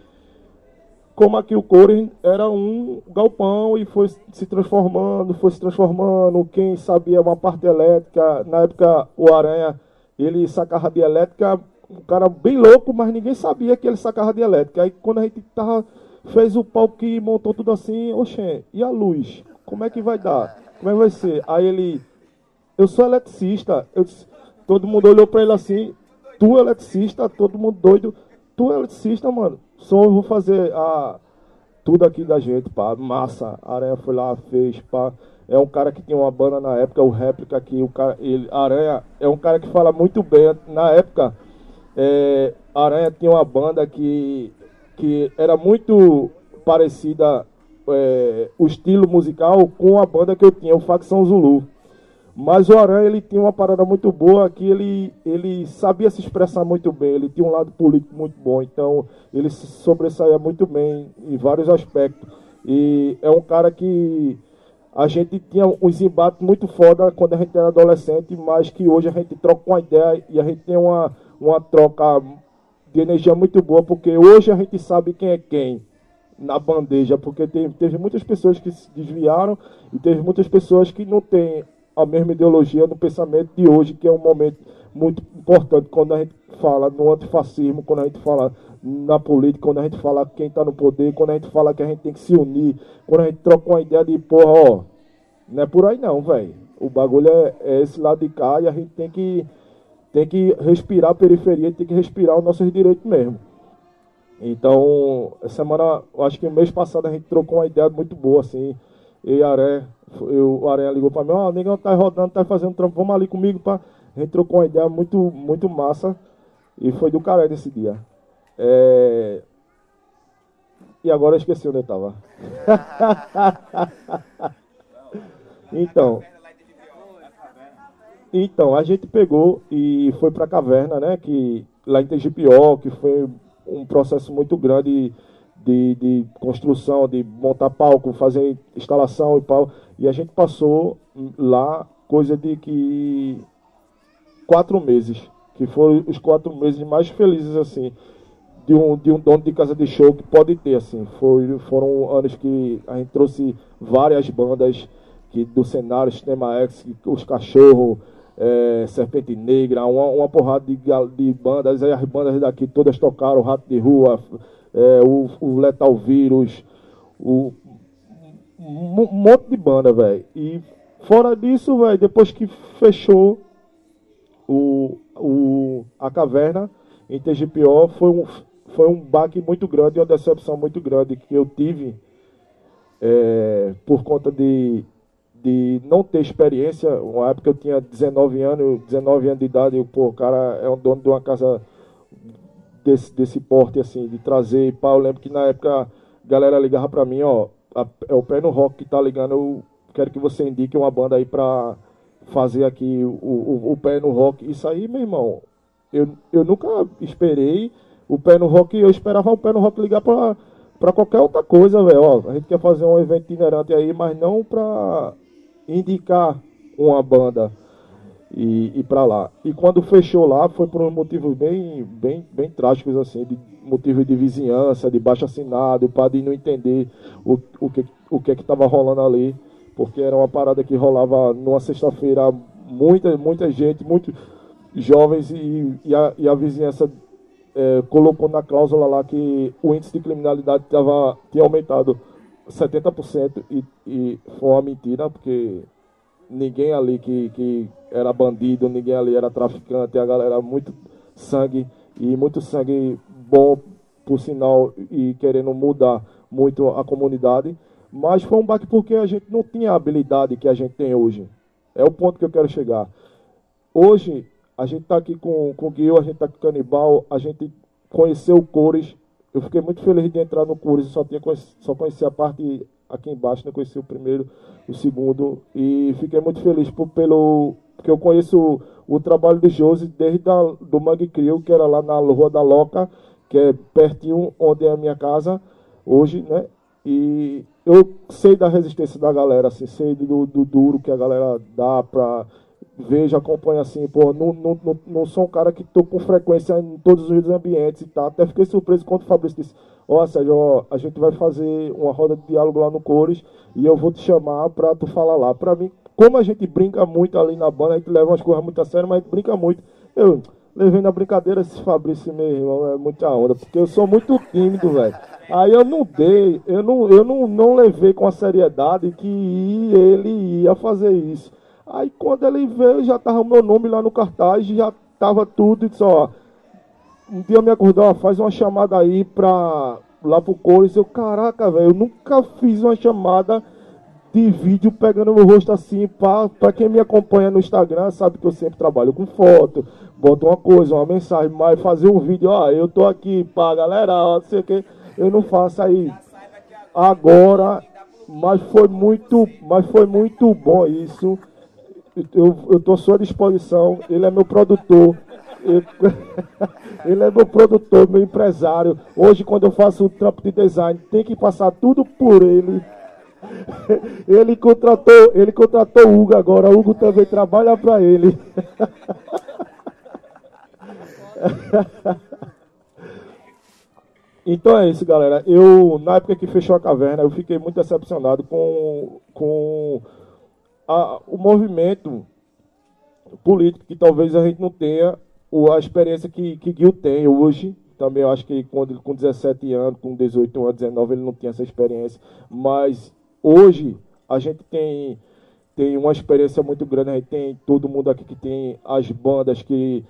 Speaker 6: como aqui o Core era um galpão e foi se transformando, foi se transformando. Quem sabia uma parte elétrica, na época o Aranha, ele sacava de elétrica, um cara bem louco, mas ninguém sabia que ele sacava de elétrica. Aí quando a gente tava, fez o palco que montou tudo assim, oxê, e a luz? Como é que vai dar? Como é que vai ser? Aí ele, eu sou eletricista. Eu disse, todo mundo olhou para ele assim, tu é eletricista, todo mundo doido. Tu é eletricista, mano só eu vou fazer a, tudo aqui da gente, pá. Massa. Aranha foi lá, fez, pá. É um cara que tinha uma banda na época, o réplica aqui, o cara, ele, Aranha é um cara que fala muito bem. Na época, é, Aranha tinha uma banda que, que era muito parecida, é, o estilo musical, com a banda que eu tinha, o Facção Zulu. Mas o Aranha ele tinha uma parada muito boa que ele, ele sabia se expressar muito bem, ele tinha um lado político muito bom, então ele se muito bem em vários aspectos. E é um cara que a gente tinha uns embates muito foda quando a gente era adolescente, mas que hoje a gente troca uma ideia e a gente tem uma, uma troca de energia muito boa, porque hoje a gente sabe quem é quem na bandeja, porque teve muitas pessoas que se desviaram e teve muitas pessoas que não têm a mesma ideologia no pensamento de hoje, que é um momento muito importante quando a gente fala no antifascismo, quando a gente fala na política, quando a gente fala quem está no poder, quando a gente fala que a gente tem que se unir, quando a gente troca uma ideia de, porra, ó, não é por aí não, velho. O bagulho é, é, esse lado de cá e a gente tem que, tem que respirar a periferia, tem que respirar os nossos direitos mesmo. Então, semana, acho que mês passado a gente trocou uma ideia muito boa, assim, e Aré, eu, o Aranha ligou pra mim, ó, oh, negão tá rodando, tá fazendo trampo, vamos ali comigo, pá. A gente trocou uma ideia muito, muito massa e foi do caralho esse dia. É... E agora eu esqueci onde eu tava. então. Então, a gente pegou e foi pra caverna, né? Que, lá em TGPO, que foi um processo muito grande de, de construção, de montar palco, fazer instalação e pau. E a gente passou lá coisa de que quatro meses, que foram os quatro meses mais felizes assim de um, de um dono de casa de show que pode ter assim. Foi, foram anos que a gente trouxe várias bandas que do cenário Sistema X, os cachorros, é, Serpente Negra, uma, uma porrada de, de bandas, aí as bandas daqui todas tocaram, Rato de Rua, é, o, o Letal Vírus, o, um monte de banda, velho. E fora disso, velho, depois que fechou o, o, a caverna em TGPO, foi um, foi um baque muito grande, uma decepção muito grande que eu tive é, por conta de, de não ter experiência. Uma época eu tinha 19 anos, 19 anos de idade, e o cara é um dono de uma casa desse, desse porte, assim, de trazer. Pá, eu lembro que na época a galera ligava pra mim, ó, a, é o pé no rock que tá ligando, eu quero que você indique uma banda aí pra fazer aqui o, o, o pé no rock. Isso aí, meu irmão, eu, eu nunca esperei o pé no rock, eu esperava o pé no rock ligar pra para qualquer outra coisa, velho. A gente quer fazer um evento itinerante aí, mas não para indicar uma banda e ir para lá. E quando fechou lá, foi por um motivo bem, bem, bem trágicos, assim, de motivo de vizinhança, de baixo assinado, o padre não entender o, o que o que que estava rolando ali, porque era uma parada que rolava numa sexta-feira, muita, muita gente, muitos jovens e, e, a, e a vizinhança é, colocou na cláusula lá que o índice de criminalidade tava, tinha aumentado 70% e, e foi uma mentira, porque ninguém ali que, que era bandido, ninguém ali era traficante, a galera muito sangue e muito sangue bom, por sinal, e querendo mudar muito a comunidade. Mas foi um baque porque a gente não tinha a habilidade que a gente tem hoje. É o ponto que eu quero chegar. Hoje, a gente está aqui com, com Guil, a gente está com o Canibal, a gente conheceu o Cores. Eu fiquei muito feliz de entrar no Cores, só, tinha, só conheci a parte aqui embaixo, não conheci o primeiro, o segundo. E fiquei muito feliz por, pelo, porque eu conheço o, o trabalho de Josi desde a, do Mangue Crio, que era lá na Rua da Loca, que é pertinho onde é a minha casa hoje, né? E eu sei da resistência da galera, assim, sei do, do duro que a galera dá para vejo, acompanho assim, pô, não, não, não, não sou um cara que tô com frequência em todos os ambientes e tal. Até fiquei surpreso quando o Fabrício disse, ó, oh, Sérgio, ó, a gente vai fazer uma roda de diálogo lá no Cores e eu vou te chamar pra tu falar lá. Pra mim, como a gente brinca muito ali na banda, a gente leva umas coisas muito a sério, mas a gente brinca muito. Eu levei na brincadeira esse Fabrício, meu irmão, é muita onda, porque eu sou muito tímido, velho. Aí eu não dei, eu não, eu não, não levei com a seriedade que ele ia fazer isso. Aí quando ele veio, já tava o meu nome lá no cartaz, já tava tudo, e disse, ó, um dia me acordou, ó, faz uma chamada aí pra lá pro Cores. Eu, caraca, velho, eu nunca fiz uma chamada de vídeo pegando meu rosto assim, pra, pra quem me acompanha no Instagram, sabe que eu sempre trabalho com foto, boto uma coisa, uma mensagem, mas fazer um vídeo, ó, eu tô aqui, pá, galera, ó, não sei o que, eu não faço aí. Agora, mas foi muito, mas foi muito bom isso eu estou à sua disposição, ele é meu produtor. Eu, ele é meu produtor, meu empresário. Hoje, quando eu faço o trampo de design, tem que passar tudo por ele. Ele contratou, ele contratou o Hugo agora. O Hugo também trabalha para ele. Então é isso, galera. Eu, na época que fechou a caverna, eu fiquei muito decepcionado com, com a, o movimento político que talvez a gente não tenha a experiência que, que Gil tem hoje. Também acho que quando com 17 anos, com 18 anos, 19, ele não tinha essa experiência. Mas hoje a gente tem, tem uma experiência muito grande. A gente tem todo mundo aqui que tem as bandas que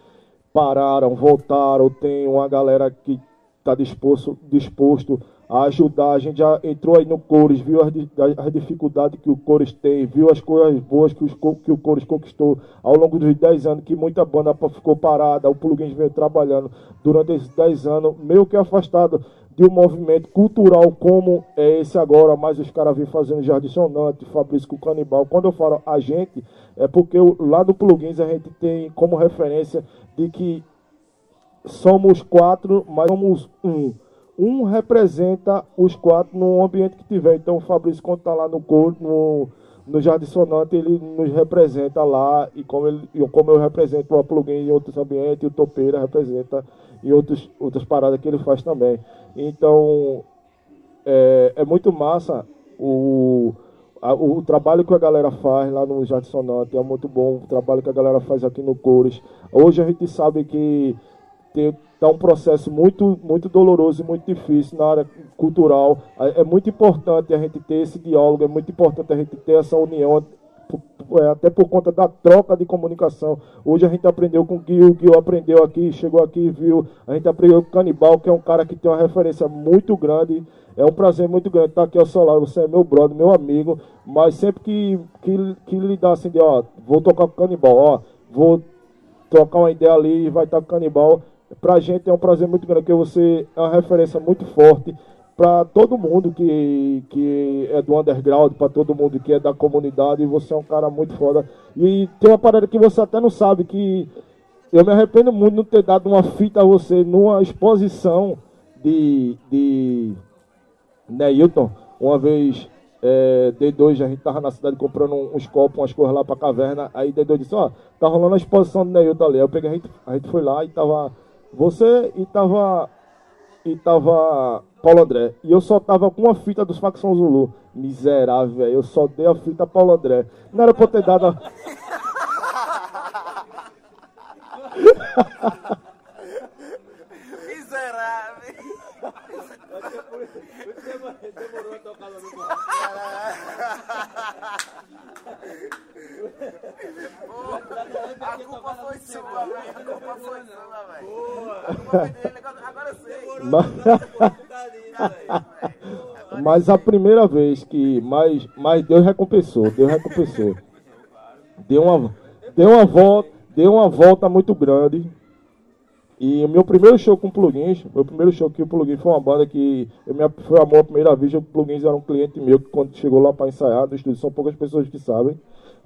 Speaker 6: pararam, voltaram, tem uma galera que está disposto, disposto a ajudar. A gente já entrou aí no Cores, viu as, as dificuldades que o Cores tem, viu as coisas boas que, os, que o Cores conquistou ao longo dos 10 anos, que muita banda ficou parada, o Plugins veio trabalhando durante esses 10 anos, meio que afastado de um movimento cultural como é esse agora, mas os caras vêm fazendo Jardim Sonante, Fabrício Canibal. Quando eu falo a gente, é porque lá no Plugins a gente tem como referência de que somos quatro, mas somos um um representa os quatro no ambiente que tiver. Então o Fabrício, quando está lá no, no, no Jardim Sonante, ele nos representa lá, e como, ele, como eu represento o plugin em outros ambientes, o Topeira representa em outros, outras paradas que ele faz também. Então é, é muito massa o, a, o, trabalho que a galera faz lá no Jardim Sonante é muito bom, o trabalho que a galera faz aqui no Cores. Hoje a gente sabe que está um processo muito, muito doloroso e muito difícil na área cultural. É, é muito importante a gente ter esse diálogo, é muito importante a gente ter essa união, é, até por conta da troca de comunicação. Hoje a gente aprendeu com o Gil, o Gil aprendeu aqui, chegou aqui e viu. A gente aprendeu com o Canibal, que é um cara que tem uma referência muito grande é um prazer muito grande estar aqui ao seu lado. Você é meu brother, meu amigo. Mas sempre que, que, que lhe dá assim de, ó, vou tocar com canibal, ó, vou trocar uma ideia ali e vai estar com canibal. Pra gente é um prazer muito grande, porque você é uma referência muito forte para todo mundo que, que é do underground, para todo mundo que é da comunidade. E você é um cara muito foda. E tem uma parada que você até não sabe, que eu me arrependo muito de não ter dado uma fita a você numa exposição de, de Neilton, uma vez é, D2, a gente tava na cidade comprando uns copos, umas coisas lá pra caverna. Aí D2 disse, ó, tá rolando a exposição do Neilton ali. Aí eu peguei, a gente, a gente foi lá e tava você e tava. E tava Paulo André. E eu só tava com uma fita dos Facção Zulu. Miserável, velho. Eu só dei a fita Paulo André. Não era pra ter dado a... demorou a tocar no
Speaker 1: A culpa foi sua, velho. A culpa foi sua, velho. Agora eu
Speaker 6: sei. Mas a primeira vez que. Mas, mas Deus recompensou, Deus recompensou. Deu uma, deu uma volta, deu uma volta muito grande e o meu primeiro show com plugins, meu primeiro show que o plugin foi uma banda que eu me, foi amor à primeira vez, o plugins era um cliente meu que quando chegou lá para ensaiar no estúdio, são poucas pessoas que sabem.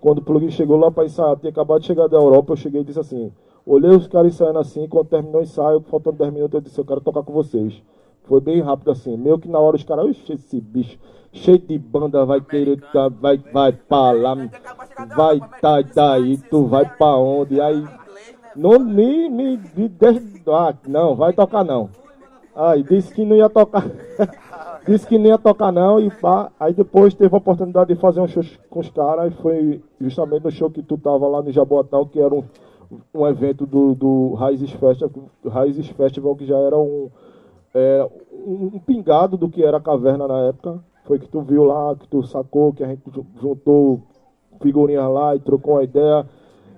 Speaker 6: Quando o plugin chegou lá para ensaiar, tinha acabado de chegar da Europa, eu cheguei e disse assim: olhei os caras ensaiando assim, quando terminou o ensaio, faltando 10 minutos, eu disse: eu quero tocar com vocês. Foi bem rápido assim, meio que na hora os caras, esse bicho, cheio de banda, vai querer, tá, vai, vai pra lá, vai tá daí, tu vai pra onde? Aí não me, me, me. Ah, não, vai tocar não. Aí disse que não ia tocar. disse que não ia tocar não e pá. Aí depois teve a oportunidade de fazer um show com os caras. E foi justamente no show que tu tava lá no Jaboatão, que era um, um evento do, do Raízes Festival, Raízes Festival, que já era um, é, um, pingado do que era a caverna na época. Foi que tu viu lá, que tu sacou, que a gente juntou figurinhas lá e trocou uma ideia.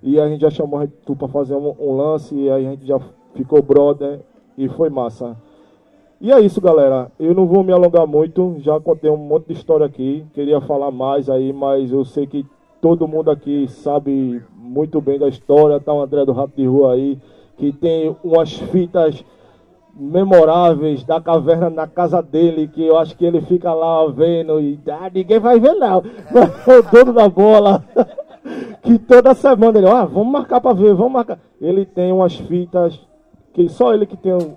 Speaker 6: E a gente já chamou tu para fazer um, um, lance, e aí a gente já ficou brother e foi massa. E é isso, galera. Eu não vou me alongar muito, já contei um monte de história aqui. Queria falar mais aí, mas eu sei que todo mundo aqui sabe muito bem da história. Tá o André do Rato de Rua aí, que tem umas fitas memoráveis da caverna na casa dele, que eu acho que ele fica lá vendo e ah, ninguém vai ver não. o dono da bola. que toda semana ele, ah, vamos marcar para ver, vamos marcar. Ele tem umas fitas que só ele que tem o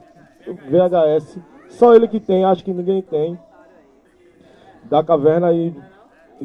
Speaker 6: VHS, só ele que tem, acho que ninguém tem. Da caverna e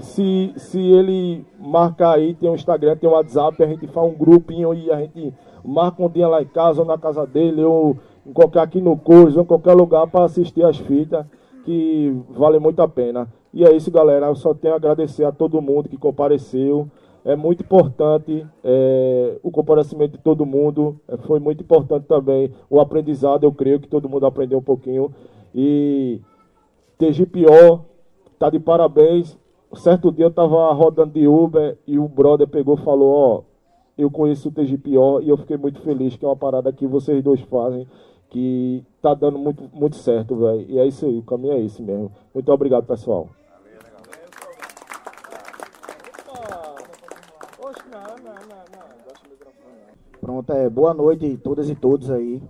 Speaker 6: se, se ele marcar aí, tem um Instagram, tem um WhatsApp, a gente faz um grupinho e a gente marca um dia lá em casa ou na casa dele, ou em qualquer aqui no curso, ou em qualquer lugar para assistir as fitas, que vale muito a pena. E é isso, galera. Eu só tenho a agradecer a todo mundo que compareceu é muito importante é, o comparecimento de todo mundo, é, foi muito importante também o aprendizado, eu creio que todo mundo aprendeu um pouquinho. E TGPO tá de parabéns. Certo dia eu estava rodando de Uber e o brother pegou e falou, ó, eu conheço o TGPO e eu fiquei muito feliz, que é uma parada que vocês dois fazem, que tá dando muito, muito certo, velho. E é isso aí, o caminho é esse mesmo. Muito obrigado, pessoal.
Speaker 7: Pronto, é, boa noite todas e todos aí.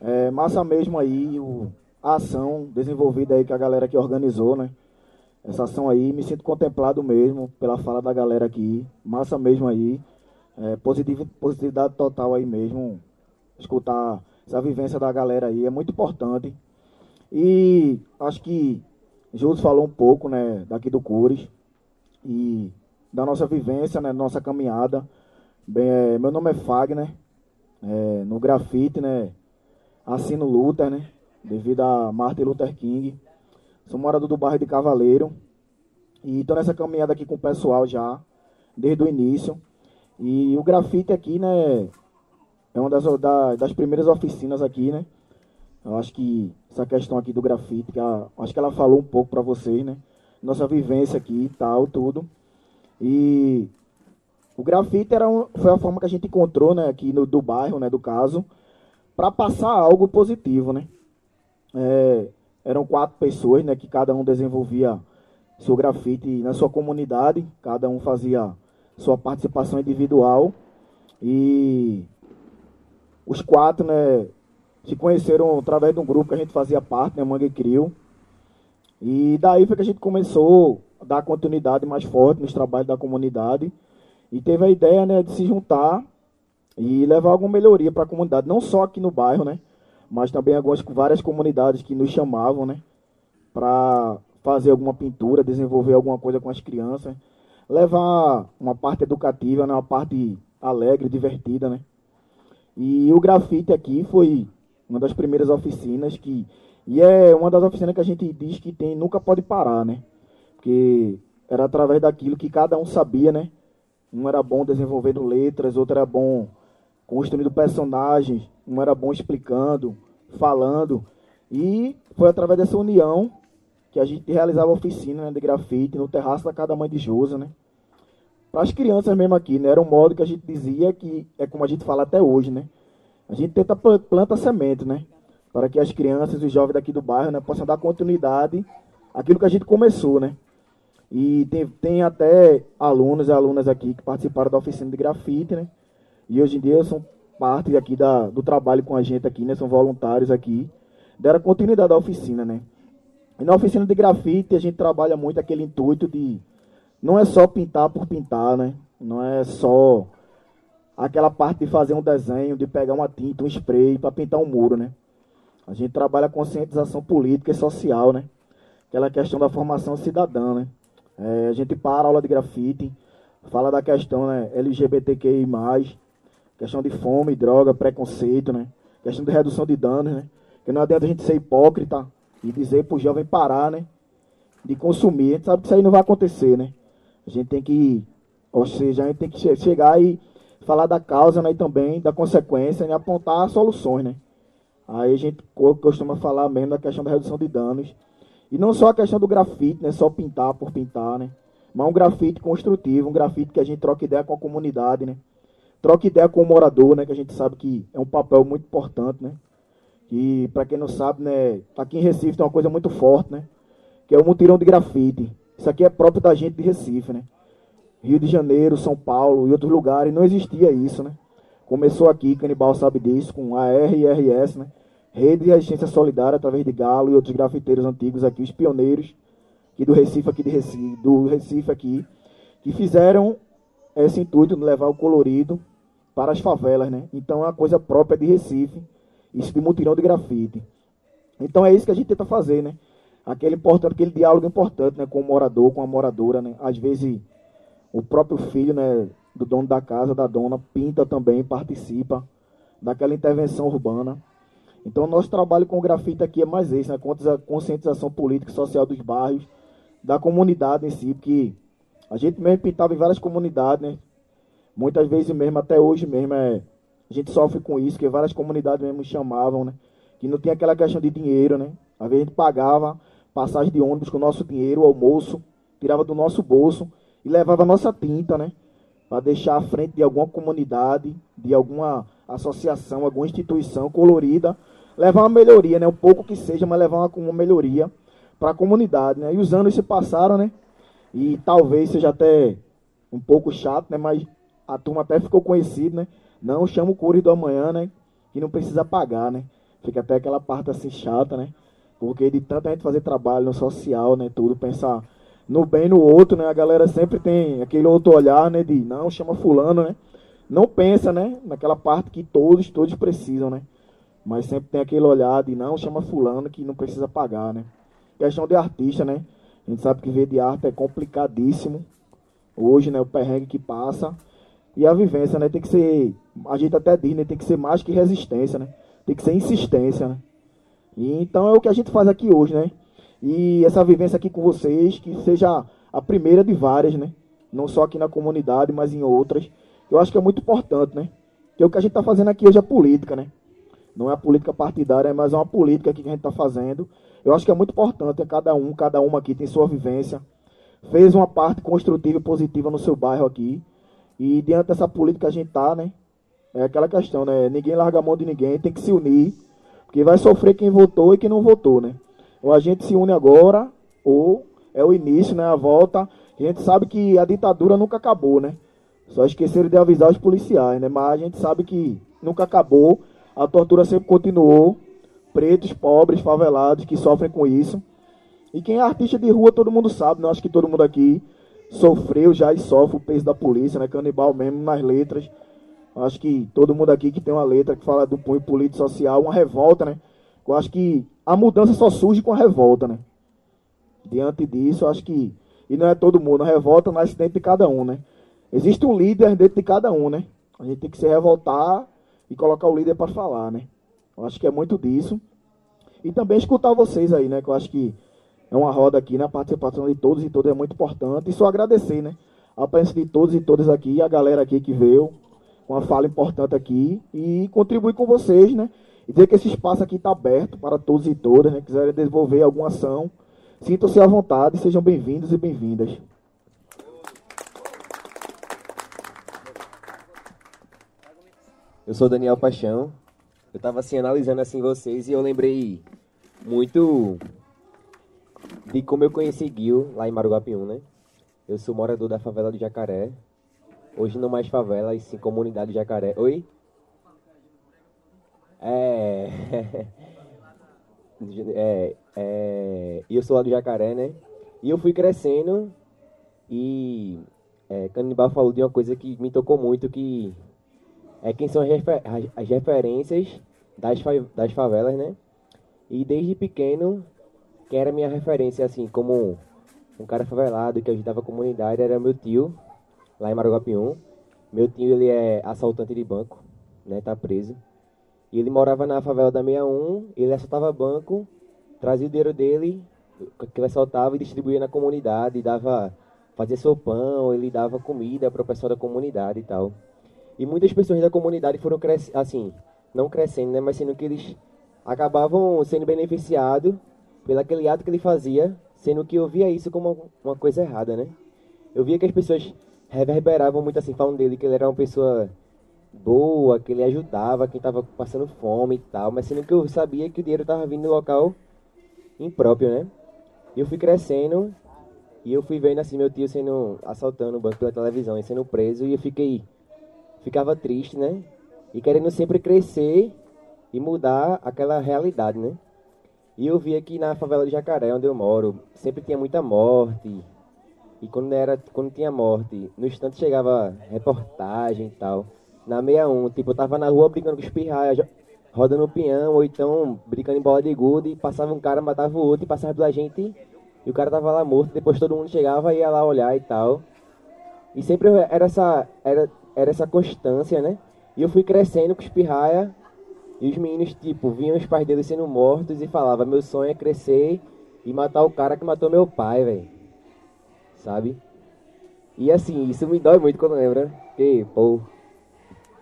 Speaker 7: É, massa mesmo aí o, a ação desenvolvida aí que a galera que organizou, né? Essa ação aí, me sinto contemplado mesmo pela fala da galera aqui. Massa mesmo aí. É, positivo, positividade total aí mesmo. Escutar essa vivência da galera aí é muito importante. E acho que Júlio falou um pouco, né, daqui do Cures e da nossa vivência, né, nossa caminhada. Bem, é, meu nome é Fagner, é, no grafite, né? Assino Luther, né? Devido a Martin Luther King. Sou morador do bairro de Cavaleiro. E estou nessa caminhada aqui com o pessoal já, desde o início. E o grafite aqui, né, é uma das, da, das primeiras oficinas aqui, né? Eu acho que essa questão aqui do grafite, que ela, acho que ela falou um pouco para vocês, né? Nossa vivência aqui e tal, tudo. E o grafite era um, foi a forma que a gente encontrou, né, aqui no, do bairro, né, do caso, para passar algo positivo, né? É, eram quatro pessoas, né, que cada um desenvolvia seu grafite na sua comunidade, cada um fazia sua participação individual e os quatro, né, se conheceram através de um grupo que a gente fazia parte, né, Mangue Crio. E daí foi que a gente começou a dar continuidade mais forte nos trabalhos da comunidade e teve a ideia, né, de se juntar e levar alguma melhoria para a comunidade, não só aqui no bairro, né, mas também algumas várias comunidades que nos chamavam, né, para fazer alguma pintura, desenvolver alguma coisa com as crianças, levar uma parte educativa, né, uma parte alegre, divertida, né. E o grafite aqui foi uma das primeiras oficinas que e é uma das oficinas que a gente diz que tem nunca pode parar, né? Porque era através daquilo que cada um sabia, né? Um era bom desenvolvendo letras, outro era bom construindo personagens, um era bom explicando, falando. E foi através dessa união que a gente realizava oficina né, de grafite no terraço da Cada Mãe de Josa, né? Para as crianças mesmo aqui, né? Era um modo que a gente dizia que é como a gente fala até hoje, né? A gente tenta planta semente, né? Para que as crianças e os jovens daqui do bairro né, possam dar continuidade àquilo que a gente começou, né? E tem, tem até alunos e alunas aqui que participaram da oficina de grafite, né? E hoje em dia são parte aqui da, do trabalho com a gente aqui, né? São voluntários aqui. Deram continuidade à oficina, né? E na oficina de grafite a gente trabalha muito aquele intuito de não é só pintar por pintar, né? Não é só aquela parte de fazer um desenho, de pegar uma tinta, um spray para pintar um muro, né? A gente trabalha conscientização política e social, né? Aquela questão da formação cidadã, né? É, a gente para a aula de grafite, fala da questão né, LGBTQI+, questão de fome, droga, preconceito, né? Questão de redução de danos, né? Que não adianta a gente ser hipócrita e dizer pro jovem parar, né? De consumir. A gente sabe que isso aí não vai acontecer, né? A gente tem que, ou seja, a gente tem que chegar e falar da causa, né? E também da consequência, né? Apontar soluções, né? Aí a gente costuma falar mesmo da questão da redução de danos e não só a questão do grafite, né? Só pintar por pintar, né? Mas um grafite construtivo, um grafite que a gente troca ideia com a comunidade, né? Troca ideia com o morador, né? Que a gente sabe que é um papel muito importante, né? Que, para quem não sabe, né? Aqui em Recife tem uma coisa muito forte, né? Que é o mutirão de grafite. Isso aqui é próprio da gente de Recife, né? Rio de Janeiro, São Paulo e outros lugares, não existia isso, né? Começou aqui, Canibal sabe disso, com a RRS, né? Rede de Resistência Solidária, através de Galo e outros grafiteiros antigos aqui, os pioneiros aqui do Recife, aqui de Recife, do Recife aqui, que fizeram esse intuito de levar o colorido para as favelas, né? Então é uma coisa própria de Recife, isso de mutirão de grafite. Então é isso que a gente tenta fazer, né? Aquele importante, aquele diálogo importante, né, com o morador, com a moradora, né? Às vezes o próprio filho, né, do dono da casa, da dona, pinta também, participa daquela intervenção urbana. Então, nosso trabalho com o grafite aqui é mais esse, né? a conscientização política e social dos bairros, da comunidade em si, porque a gente mesmo pintava em várias comunidades, né? Muitas vezes mesmo, até hoje mesmo, é, a gente sofre com isso, que várias comunidades mesmo chamavam, né? Que não tinha aquela questão de dinheiro, né? Às vezes a gente pagava passagem de ônibus com o nosso dinheiro, o almoço, tirava do nosso bolso e levava a nossa tinta, né? Para deixar à frente de alguma comunidade, de alguma associação, alguma instituição colorida, levar uma melhoria, né? Um pouco que seja, mas levar uma, uma melhoria para a comunidade, né? E os anos se passaram, né? E talvez seja até um pouco chato, né? Mas a turma até ficou conhecida, né? Não chama o cores do amanhã, né? Que não precisa pagar, né? Fica até aquela parte assim chata, né? Porque de tanta gente fazer trabalho no social, né? Tudo, pensar no bem no outro, né? A galera sempre tem aquele outro olhar, né? De não, chama fulano, né? Não pensa, né? Naquela parte que todos, todos precisam, né? Mas sempre tem aquele olhar de não, chama fulano que não precisa pagar, né? Questão de artista, né? A gente sabe que ver de arte é complicadíssimo. Hoje, né? O perrengue que passa. E a vivência, né? Tem que ser, a gente até diz, né? Tem que ser mais que resistência, né? Tem que ser insistência, né? E, então é o que a gente faz aqui hoje, né? E essa vivência aqui com vocês, que seja a primeira de várias, né? Não só aqui na comunidade, mas em outras. Eu acho que é muito importante, né? Que o que a gente está fazendo aqui hoje é política, né? Não é a política partidária, mas é uma política que a gente está fazendo. Eu acho que é muito importante, cada um, cada uma aqui tem sua vivência, fez uma parte construtiva e positiva no seu bairro aqui. E diante dessa política a gente está, né? É aquela questão, né? Ninguém larga a mão de ninguém, tem que se unir. Porque vai sofrer quem votou e quem não votou, né? Ou a gente se une agora, ou é o início, né? A volta. A gente sabe que a ditadura nunca acabou, né? Só esqueceram de avisar os policiais, né? Mas a gente sabe que nunca acabou. A tortura sempre continuou. Pretos, pobres, favelados que sofrem com isso. E quem é artista de rua, todo mundo sabe, né? Acho que todo mundo aqui sofreu já e sofre o peso da polícia, né? Canibal mesmo nas letras. Acho que todo mundo aqui que tem uma letra que fala do punho político social, uma revolta, né? Eu acho que a mudança só surge com a revolta, né? Diante disso, acho que. E não é todo mundo, a revolta nasce dentro de cada um, né? Existe um líder dentro de cada um, né? A gente tem que se revoltar e colocar o líder para falar, né? Eu acho que é muito disso. E também escutar vocês aí, né? Que eu acho que é uma roda aqui, né? A participação de todos e todas é muito importante. E só agradecer, né? A presença de todos e todas aqui, a galera aqui que veio, uma fala importante aqui e contribuir com vocês, né? E dizer que esse espaço aqui está aberto para todos e todas, né? Quiserem desenvolver alguma ação, sintam-se à vontade, sejam bem-vindos e bem-vindas.
Speaker 8: Eu sou Daniel Paixão. Eu estava assim analisando assim vocês e eu lembrei muito de como eu conheci Gil lá em Maruguapiú, né? Eu sou morador da favela do Jacaré, Hoje não mais favela, e sim comunidade Jacaré. Oi? É. é, é. Eu sou lá do Jacaré, né? E eu fui crescendo e é, Canibal falou de uma coisa que me tocou muito, que é quem são as, refer as referências das, fa das favelas, né? E desde pequeno, quem era minha referência, assim, como um cara favelado que ajudava a comunidade, era meu tio, lá em Maruguapium. Meu tio, ele é assaltante de banco, né, tá preso. E ele morava na favela da 61, ele assaltava banco, trazia o dinheiro dele, que ele assaltava e distribuía na comunidade, dava, fazia sopão, ele dava comida para o pessoal da comunidade e tal. E muitas pessoas da comunidade foram crescendo, assim, não crescendo, né, mas sendo que eles acabavam sendo beneficiados pelo aquele ato que ele fazia, sendo que eu via isso como uma coisa errada, né? Eu via que as pessoas reverberavam muito assim, falando dele que ele era uma pessoa boa, que ele ajudava quem estava passando fome e tal, mas sendo que eu sabia que o dinheiro estava vindo do local impróprio, né? E eu fui crescendo e eu fui vendo assim meu tio sendo assaltando o banco pela televisão e sendo preso e eu fiquei ficava triste, né? E querendo sempre crescer e mudar aquela realidade, né? E eu vi aqui na favela de Jacaré, onde eu moro, sempre tinha muita morte, e quando, era, quando tinha morte, no instante chegava reportagem e tal. Na 61, tipo, eu tava na rua brincando com os rodando o peão, ou então brincando em bola de gude, passava um cara, matava o outro e passava pela gente e o cara tava lá morto, depois todo mundo chegava e ia lá olhar e tal. E sempre era essa, era, era essa constância, né? E eu fui crescendo com os pirraia e os meninos, tipo, viam os pais deles sendo mortos e falava meu sonho é crescer e matar o cara que matou meu pai, velho sabe? E assim, isso me dói muito quando lembra. Que, pô.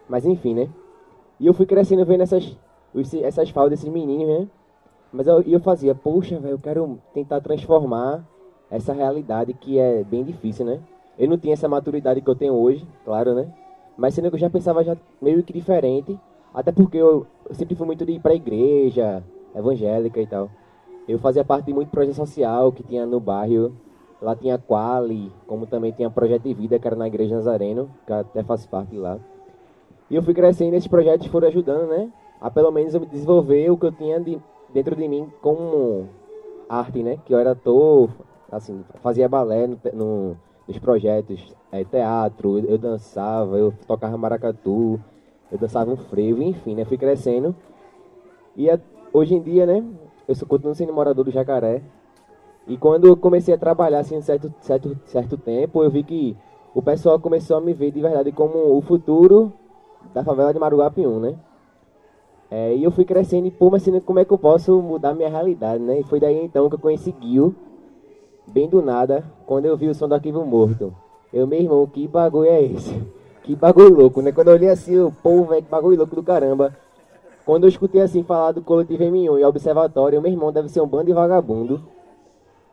Speaker 8: Mas enfim, né? E eu fui crescendo vendo essas, essas falas desses meninos, né? Mas eu, eu fazia, poxa, velho, eu quero tentar transformar essa realidade que é bem difícil, né? Eu não tinha essa maturidade que eu tenho hoje, claro, né? Mas sendo que eu já pensava já meio que diferente, até porque eu, sempre fui muito de ir pra igreja, evangélica e tal. Eu fazia parte de muito projeto social que tinha no bairro Lá tinha Quali, como também tinha Projeto de Vida, que era na Igreja Nazareno, que até faz parte lá. E eu fui crescendo esses projetos foram ajudando, né? A pelo menos eu desenvolver o que eu tinha de, dentro de mim como arte, né? Que eu era ator, assim, fazia balé no, no, nos projetos, é, teatro, eu, dançava, eu tocava maracatu, eu dançava um frevo, enfim, né? Fui crescendo. E a, hoje em dia, né? Eu sou, continuo sendo morador do Jacaré, e quando eu comecei a trabalhar assim certo, certo, certo tempo, eu vi que o pessoal começou a me ver de verdade como o futuro da favela de Maruguapium, né? É, e eu fui crescendo e, pô, mas assim, como é que eu posso mudar minha realidade, né? E foi daí então que eu conheci Gil. Bem do nada, quando eu vi o som do arquivo morto. Eu, meu irmão, que bagulho é esse? Que bagulho louco, né? Quando eu olhei assim, o povo, velho, que bagulho louco do caramba. Quando eu escutei assim falar do coletivo M1 e observatório, meu irmão deve ser um bando de vagabundo,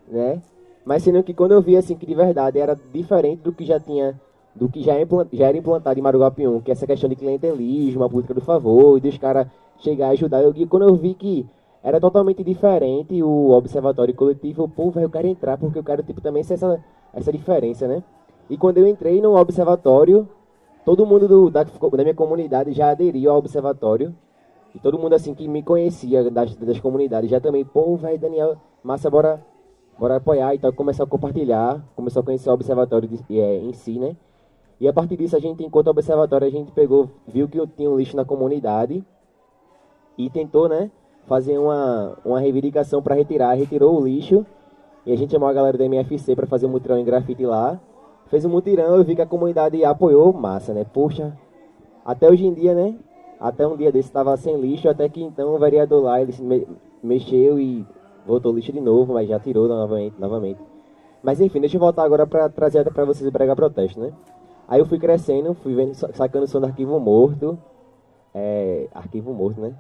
Speaker 8: né? Mas sendo que quando eu vi assim que de verdade era diferente do que já tinha, do que já, é já era implantado em Marugapium, que é essa questão de clientelismo, a política do favor, e dos caras chegar a ajudar. Eu, quando eu vi que era totalmente diferente o observatório coletivo, pô, velho, eu quero entrar porque eu quero tipo também ser essa, essa diferença, né? E quando eu entrei no observatório, todo mundo do, da, da minha comunidade já aderiu ao observatório. E todo mundo assim que me conhecia das, das comunidades já também, pô, velho, Daniel, massa, bora, bora apoiar. Então começou a compartilhar, começou a conhecer o observatório de, é, em si, né? E a partir disso, a gente, enquanto observatório, a gente pegou, viu que eu tinha um lixo na comunidade e tentou, né, fazer uma, uma reivindicação para retirar. Retirou o lixo e a gente chamou a galera da MFC para fazer um mutirão em grafite lá. Fez um mutirão, eu vi que a comunidade apoiou, massa, né? Poxa, até hoje em dia, né? Até um dia desse estava sem lixo, até que então o vereador lá, ele me, mexeu e voltou lixo de novo, mas já tirou novamente. novamente. Mas enfim, deixa eu voltar agora para trazer para vocês o brega protesto, né? Aí eu fui crescendo, fui vendo, sacando o som do arquivo morto. É, arquivo morto, né?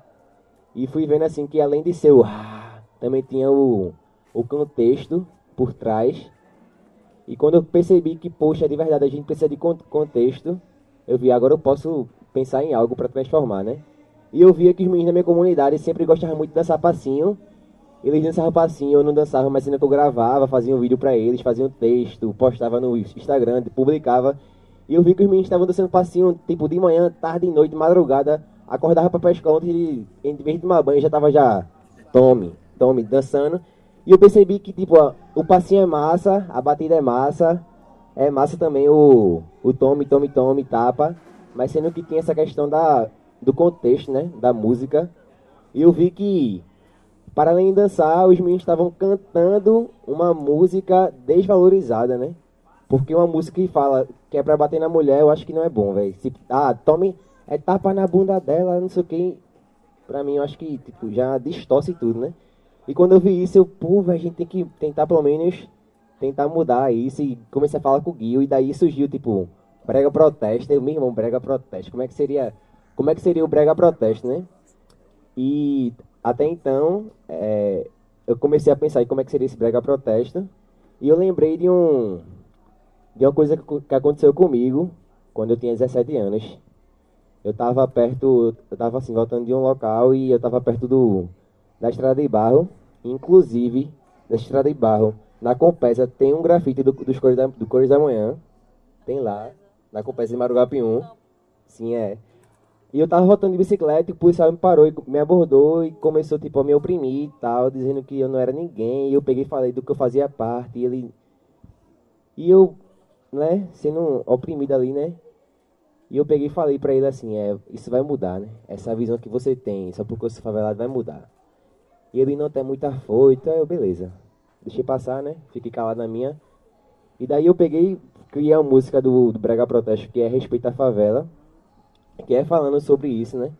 Speaker 8: E fui vendo assim que além de ser o também tinha o, o contexto por trás. E quando eu percebi que, poxa, de verdade a gente precisa de contexto, eu vi, agora eu posso pensar em algo para transformar, né? E eu via que os meninos da minha comunidade sempre gostavam muito de dançar passinho. Eles dançavam passinho, eu não dançava, mas sendo que eu gravava, fazia um vídeo para eles, fazia um texto, postava no Instagram, publicava. E eu vi que os meninos estavam dançando passinho, tipo, de manhã, tarde, noite, madrugada. Acordava pra pescar ontem, e, em vez de tomar banho, já tava já, tome, tome, dançando. E eu percebi que, tipo, ó, o passinho é massa, a batida é massa, é massa também o, o tome, tome, tome, tapa. Mas sendo que tinha essa questão da, do contexto, né, da música. E eu vi que, para além de dançar, os meninos estavam cantando uma música desvalorizada, né? Porque uma música que fala que é pra bater na mulher, eu acho que não é bom, velho. Ah, tome. É tapa na bunda dela, não sei o que. Pra mim, eu acho que, tipo, já distorce tudo, né? E quando eu vi isso, eu, pô, a gente tem que tentar pelo menos tentar mudar isso. E comecei a falar com o Gil, e daí surgiu, tipo, brega protesto. Eu, meu irmão, brega protesto. Como é que seria. Como é que seria o brega protesto, né? E até então, é, eu comecei a pensar em como é que seria esse brega protesto. E eu lembrei de um de uma coisa que aconteceu comigo quando eu tinha 17 anos. Eu estava perto, eu estava assim, voltando de um local e eu estava perto do, da Estrada de Barro. Inclusive, da Estrada de Barro, na Compesa tem um grafite do, dos Cores da, do Cores da Manhã. Tem lá, na Compesa de Marugapium. Sim, é. E eu tava voltando de bicicleta e o policial me parou e me abordou e começou, tipo, a me oprimir e tal, dizendo que eu não era ninguém. E eu peguei e falei do que eu fazia parte. E ele... E eu né, sendo oprimido ali, né? E eu peguei e falei para ele assim, é, isso vai mudar, né? Essa visão que você tem, só porque você favelado vai mudar. E ele não tem muita força, eu, beleza. Deixei passar, né? Fiquei calado na minha. E daí eu peguei, criei a música do, do Brega Protesto, que é Respeita a Favela, que é falando sobre isso, né?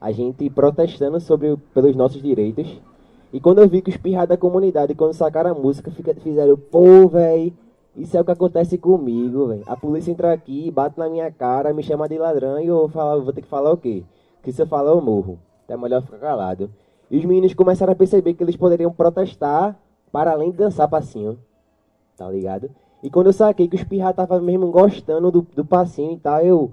Speaker 8: A gente protestando sobre, pelos nossos direitos. E quando eu vi que os pirrados da comunidade, quando sacaram a música, fizeram, pô, velho isso é o que acontece comigo, velho. A polícia entra aqui, bate na minha cara, me chama de ladrão e eu falar, vou ter que falar o quê? Que se eu falar eu morro. Então é melhor ficar calado. E os meninos começaram a perceber que eles poderiam protestar para além de dançar passinho. Tá ligado? E quando eu saquei que os pirra estavam mesmo gostando do, do passinho e tal, eu...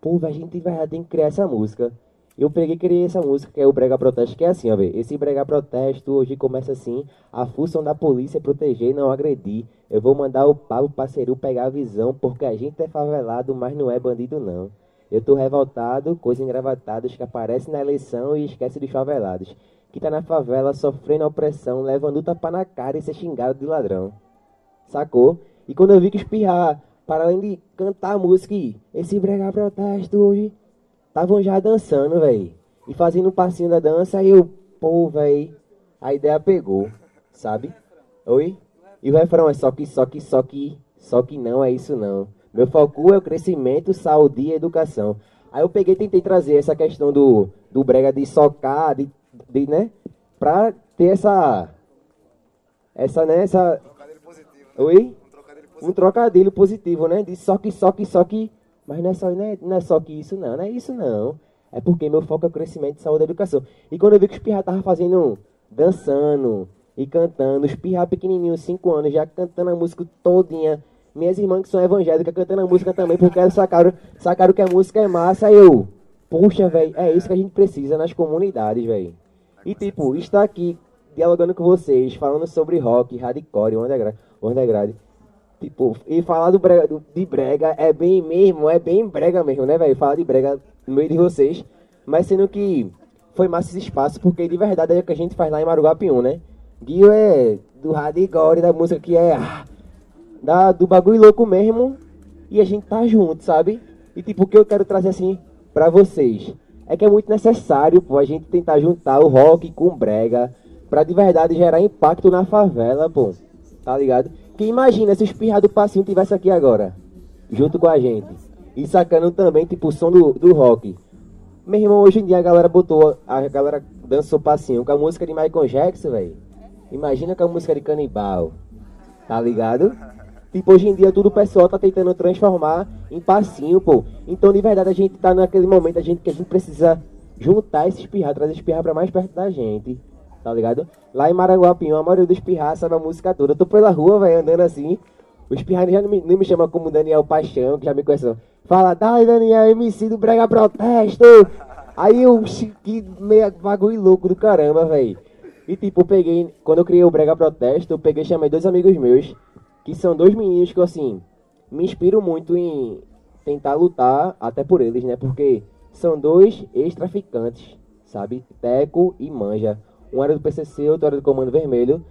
Speaker 8: Pô, a gente vai tem que criar essa música. Eu peguei e criei essa música, que é o Brega Protesto, que é assim, ó, véio. Esse Brega Protesto hoje começa assim. A função da polícia é proteger e não agredir. Eu vou mandar o Pablo Parceiro pegar a visão, porque a gente é favelado, mas não é bandido não. Eu tô revoltado, coisas engravatadas que aparecem na eleição e esquece dos favelados. Que tá na favela sofrendo opressão, levando tapa na cara e ser xingado de ladrão. Sacou? E quando eu vi que espirrar, para além de cantar a música, esse brega protesto hoje estavam já dançando, velho. E fazendo um passinho da dança, aí eu, pô, velho, a ideia pegou, sabe? Oi? E o refrão é só que, só que, só que, só que não é isso não. Meu foco é o crescimento, saúde e educação. Aí eu peguei e tentei trazer essa questão do, do brega de socar, de, de, né? Pra ter essa. Essa, né? Essa. Oi? Um trocadilho positivo, né? De só que, só que, só que. Mas não é só, não é, não é só que isso, não. Não é isso, não. É porque meu foco é o crescimento, saúde e educação. E quando eu vi que os pirra tava fazendo, dançando e cantando, os pirra pequenininhos, 5 anos, já cantando a música todinha. Minhas irmãs que são evangélicas cantando a música também, porque elas sacaram, sacaram que a música é massa. Aí eu, puxa, velho, é isso que a gente precisa nas comunidades, velho. E tipo, estar aqui dialogando com vocês, falando sobre rock, hardcore, underground, underground. Tipo, e falar do brega, do, de brega é bem mesmo, é bem brega mesmo, né, velho? Falar de brega no meio de vocês. Mas sendo que foi massa esse espaço, porque de verdade é o que a gente faz lá em Maruguapium, né? Guio é do hardcore, da música que é ah, da, do bagulho louco mesmo. E a gente tá junto, sabe? E tipo, o que eu quero trazer assim pra vocês é que é muito necessário, pô, a gente tentar juntar o rock com brega pra de verdade gerar impacto na favela, pô. Tá ligado? Que imagina se o espirra do passinho tivesse aqui agora, junto com a gente. E sacando também, tipo, o som do, do rock. Meu irmão, hoje em dia a galera botou, a galera dançou passinho com a música de Michael Jackson, velho. Imagina com a música de Canibal. Tá ligado? Tipo, hoje em dia tudo o pessoal tá tentando transformar em passinho, pô. Então, de verdade, a gente tá naquele momento a gente, que a gente precisa juntar esses pirra, trazer esses pirra pra mais perto da gente. Tá ligado? Lá em Maranguapião, a maioria dos pirra sabe a música toda. Eu tô pela rua, vai andando assim. Os pirra já não me, não me chamam como Daniel Paixão, que já me conhecem. Fala, dai Daniel, MC do Brega Protesto. Aí eu, que meio bagulho louco do caramba, velho. E tipo, peguei, quando eu criei o Brega Protesto, eu peguei chamei dois amigos meus que são dois meninos que eu, assim, me inspiro muito em tentar lutar até por eles, né? Porque são dois ex-traficantes, sabe? Teco e Manja. Um era do PCC, outro era do Comando Vermelho.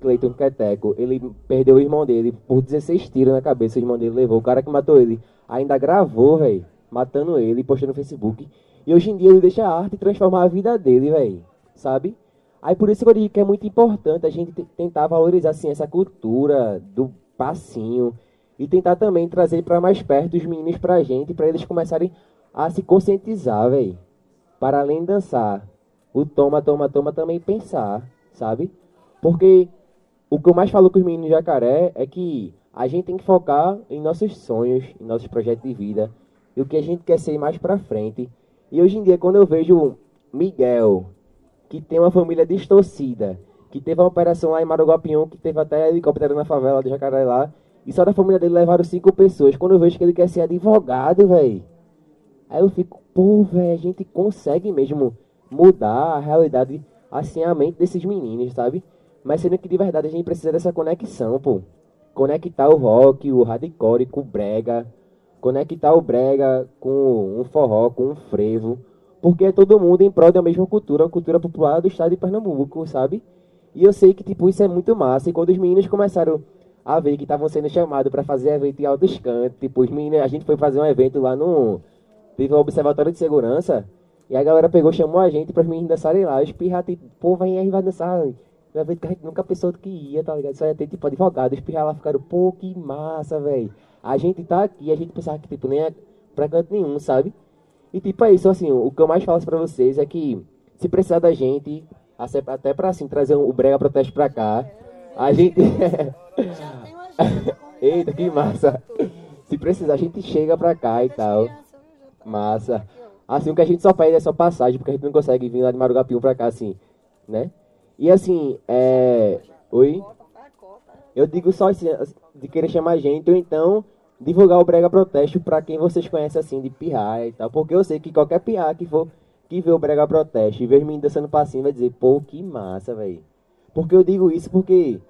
Speaker 8: Cleiton, Queteco, ele perdeu o irmão dele por 16 tiros na cabeça, o irmão dele levou. O cara que matou ele ainda gravou, velho, matando ele postou no Facebook. E hoje em dia ele deixa a arte transformar a vida dele, velho, sabe? Aí por isso que eu digo que é muito importante a gente tentar valorizar assim, essa cultura do passinho e tentar também trazer para mais perto os meninos pra gente, para eles começarem a se conscientizar, velho. Para além de dançar, o toma, toma, toma também pensar, sabe? Porque o que eu mais falo com os meninos jacaré é que a gente tem que focar em nossos sonhos, em nossos projetos de vida, e o que a gente quer ser mais pra frente. E hoje em dia, quando eu vejo Miguel, que tem uma família distorcida, que teve uma operação lá em Maruguapião, que teve até helicóptero na favela de Jacaré lá, e só da família dele levaram cinco pessoas. Quando eu vejo que ele quer ser advogado, velho, aí eu fico, pô, velho, a gente consegue mesmo mudar a realidade, assim, a mente desses meninos, sabe? Mas sendo que de verdade a gente precisa dessa conexão, pô. Conectar o rock, o hardcore com o brega, conectar o brega com um forró, com um frevo, porque é todo mundo em prol da mesma cultura, a cultura popular do estado de Pernambuco, sabe? E eu sei que, tipo, isso é muito massa. E quando os meninos começaram a ver que estavam sendo chamados para fazer evento em Altos Cantos, tipo, os meninos, a gente foi fazer um evento lá no... Teve um observatório de segurança, e a galera pegou, chamou a gente para os meninos dançarem lá. Os pirra, tipo, pô, vai aí, vai dançar. Um evento que a gente nunca pensou que ia, tá ligado? Só ia ter, tipo, advogado. Os pirra lá ficaram, pô, que massa, velho. A gente tá aqui, a gente pensava que, tipo, nem é pra canto nenhum, sabe? E tipo, é isso, assim, o que eu mais falo pra vocês é que se precisar da gente, até pra assim, trazer o Brega Protesto pra cá, a gente. Eita, que massa! Se precisar, a gente chega pra cá e tal. Massa. Assim, o que a gente só pede é só passagem, porque a gente não consegue vir lá de Marugapium pra cá, assim, né? E assim, é. Oi? Eu digo só assim, de querer chamar a gente, ou então divulgar o Brega Protesto para quem vocês conhecem assim de pirraia e tal. Porque eu sei que qualquer pirraia que for que vê o Brega Protesto e vê os meninos dançando passinho vai dizer, pô, que massa, velho. Porque eu digo isso porque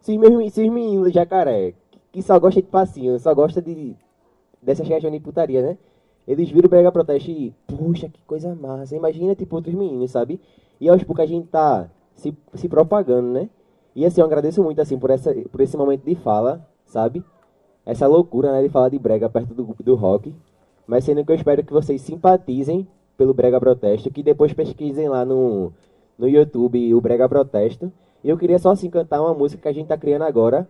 Speaker 8: se os, se os meninos jacaré, que só gosta de passinho, só gosta de dessas questões de putaria, né? Eles viram o Brega Protesto e, puxa, que coisa massa. Imagina, tipo, outros meninos, sabe? E aos poucos a gente tá se, se propagando, né? E assim, eu agradeço muito, assim, por, essa, por esse momento de fala, sabe? essa loucura né, de falar de brega perto do, do rock. Mas sendo que eu espero que vocês simpatizem pelo Brega Protesto, que depois pesquisem lá no, no YouTube o Brega Protesto. E eu queria só assim cantar uma música que a gente tá criando agora,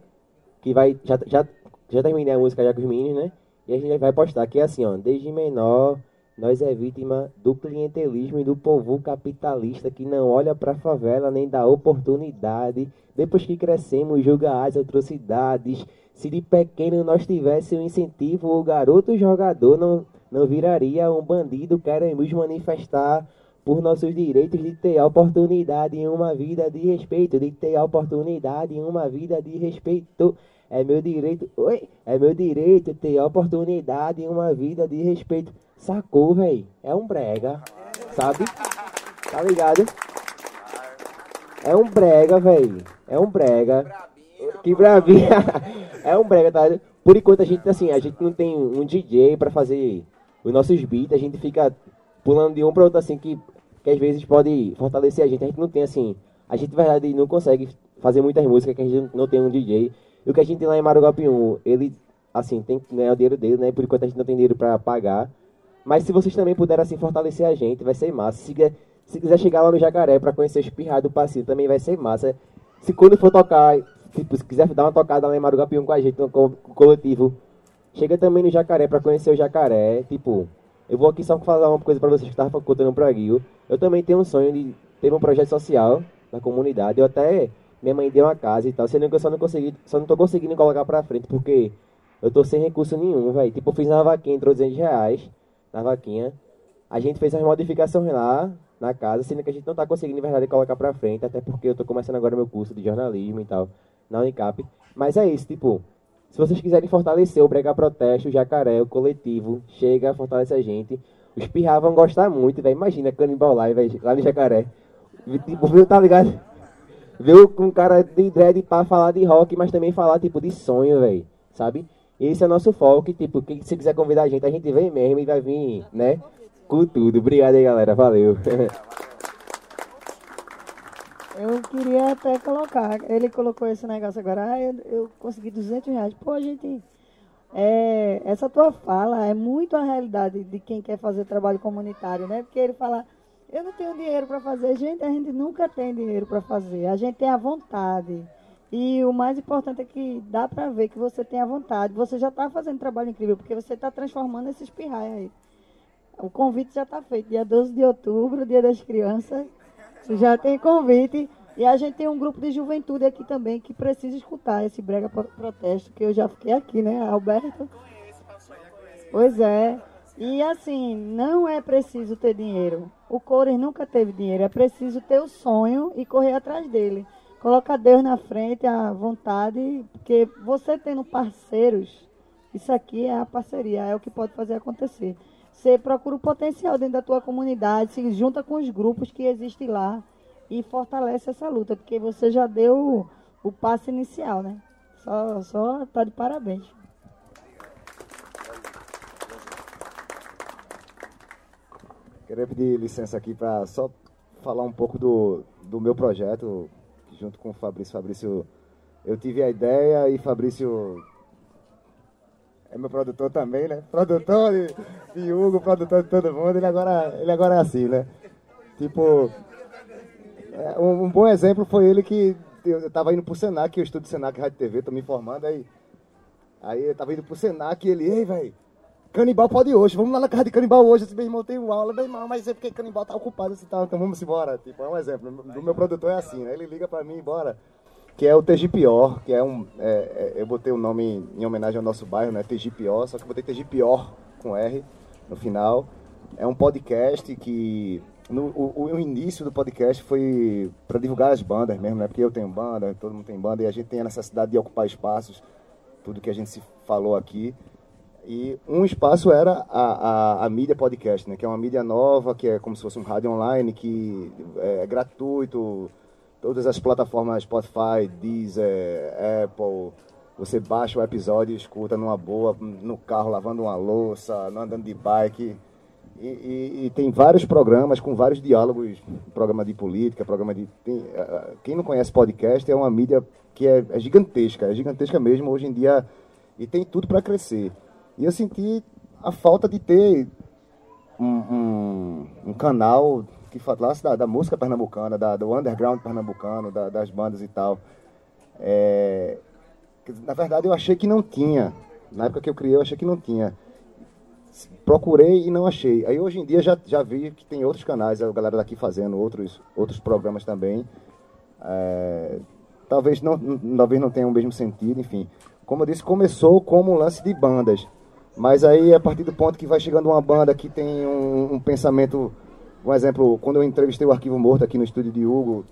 Speaker 8: que vai. Já, já, já terminei a música já com os meninos, né? E a gente vai postar, é assim, ó, desde menor Nós é vítima do clientelismo e do povo capitalista que não olha para a favela nem dá oportunidade. Depois que crescemos, julga as atrocidades. Se de pequeno nós tivesse um incentivo, o garoto jogador não, não viraria um bandido. Queremos manifestar por nossos direitos de ter a oportunidade em uma vida de respeito, de ter a oportunidade em uma vida de respeito. É meu direito, oi, é meu direito ter oportunidade em uma vida de respeito. Sacou, velho? É um brega, sabe? Tá ligado? É um brega, velho. É um brega. Que bravinha. é um brega, tá? ligado? Por enquanto a gente, assim, a gente não tem um DJ pra fazer os nossos beats, a gente fica pulando de um pra outro, assim, que, que às vezes pode fortalecer a gente. A gente não tem, assim, a gente, na verdade, não consegue fazer muitas músicas que a gente não tem um DJ. E o que a gente tem lá em Marugapium, ele, assim, tem que ganhar o dinheiro dele, né? Por enquanto a gente não tem dinheiro pra pagar. Mas se vocês também puderem, assim, fortalecer a gente, vai ser massa. Se, quiser- se quiser chegar lá no Jacaré pra conhecer os pirrados do passeio, também vai ser massa. Se quando for tocar, tipo, se quiser dar uma tocada lá em Marugapium com a gente, no co- coletivo, chega também no Jacaré pra conhecer o Jacaré. Tipo, eu vou aqui só falar uma coisa pra vocês que estavam contando pra Guil. Eu também tenho um sonho de ter um projeto social na comunidade. Eu até, minha mãe deu uma casa e tal, sendo que eu só não consegui, só não tô conseguindo colocar pra frente, porque eu tô sem recurso nenhum, velho. Tipo, eu fiz na vaquinha, entrou 200 reais na vaquinha. A gente fez as modificações lá na casa, sendo que a gente não tá conseguindo, de verdade, colocar pra frente, até porque eu tô começando agora meu curso de jornalismo e tal, na Unicap. Mas é isso, tipo, se vocês quiserem fortalecer o Brega Protesto, o Jacaré, o coletivo, chega, fortalece a gente. Os pirra vão gostar muito, velho. Imagina Canibal lá, velho, lá no Jacaré. Tipo, tá ligado? Viu com um cara de dread pra falar de rock, mas também falar, tipo, de sonho, velho. Sabe? Esse é nosso foco, tipo, quem se quiser convidar a gente, a gente vem mesmo e vai vir, né? Com tudo. Obrigado aí, galera. Valeu.
Speaker 2: Eu queria até colocar, ele colocou esse negócio agora, ah, eu, eu consegui 200 reais. Pô, gente, é, essa tua fala é muito a realidade de quem quer fazer trabalho comunitário, né? Porque ele fala, eu não tenho dinheiro para fazer. Gente, a gente nunca tem dinheiro para fazer, a gente tem a vontade. E o mais importante é que dá para ver que você tem a vontade. Você já está fazendo trabalho incrível, porque você está transformando esses pirraia aí. O convite já está feito, dia 12 de outubro, dia das crianças. Já tem convite. E a gente tem um grupo de juventude aqui também que precisa escutar esse brega pro- protesto, que eu já fiquei aqui, né, Alberto? Pois é. E assim, não é preciso ter dinheiro. O Cores nunca teve dinheiro, é preciso ter o sonho e correr atrás dele. Coloca Deus na frente, a vontade, porque você tendo parceiros, isso aqui é a parceria, é o que pode fazer acontecer. Você procura o potencial dentro da tua comunidade, se junta com os grupos que existem lá e fortalece essa luta, porque você já deu o, passo inicial, né? Só, só tá de parabéns.
Speaker 1: Queria pedir licença aqui para só falar um pouco do, do meu projeto, junto com o Fabrício. Fabrício, eu tive a ideia e Fabrício é meu produtor também, né? Produtor de, de Hugo, produtor de todo mundo, ele agora, ele agora é assim, né? Tipo, é, um, um bom exemplo foi ele que eu, eu tava indo pro Senac, eu estudo Senac Rádio TV, tô me informando aí. Aí eu tava indo pro Senac e ele, ei, velho, Canibal pode ir hoje, vamos lá na casa de Canibal hoje. Esse meu irmão tem aula, meu irmão, mas é porque Canibal tá ocupado esse tal, então vamos embora. Tipo, é um exemplo. Do meu produtor é assim, né? Ele liga pra mim, bora. Que é o TG Pior, que é um. é, é, eu botei o nome em, em homenagem ao nosso bairro, né? TG Pior, só que eu botei TG Pior com R no final. É um podcast que. No, o, o início do podcast foi para divulgar as bandas mesmo, né? Porque eu tenho banda, todo mundo tem banda, e a gente tem a necessidade de ocupar espaços, tudo que a gente se falou aqui. E um espaço era a, a, a mídia podcast, né? Que é uma mídia nova, que é como se fosse um rádio online, que é gratuito, todas as plataformas Spotify, Deezer, Apple, você baixa o episódio e escuta numa boa, no carro lavando uma louça, no andando de bike. E, e- e tem vários programas com vários diálogos, programa de política, programa de. tem, eh, quem não conhece podcast é uma mídia que é, é gigantesca, é gigantesca mesmo hoje em dia e tem tudo para crescer. E eu senti a falta de ter um, um, um canal que falasse da, da música pernambucana, da, do underground pernambucano, da- das bandas e tal. É, na verdade, eu achei que não tinha. Na época que eu criei, eu achei que não tinha. procurei e não achei. Aí hoje em dia já, já vi que tem outros canais, a galera daqui fazendo outros, outros programas também. É, talvez, não, talvez não tenha o mesmo sentido, enfim. Como eu disse, começou como um lance de bandas. Mas aí, a partir do ponto que vai chegando uma banda que tem um, um pensamento. Um exemplo, quando eu entrevistei o Arquivo Morto aqui no estúdio de Hugo,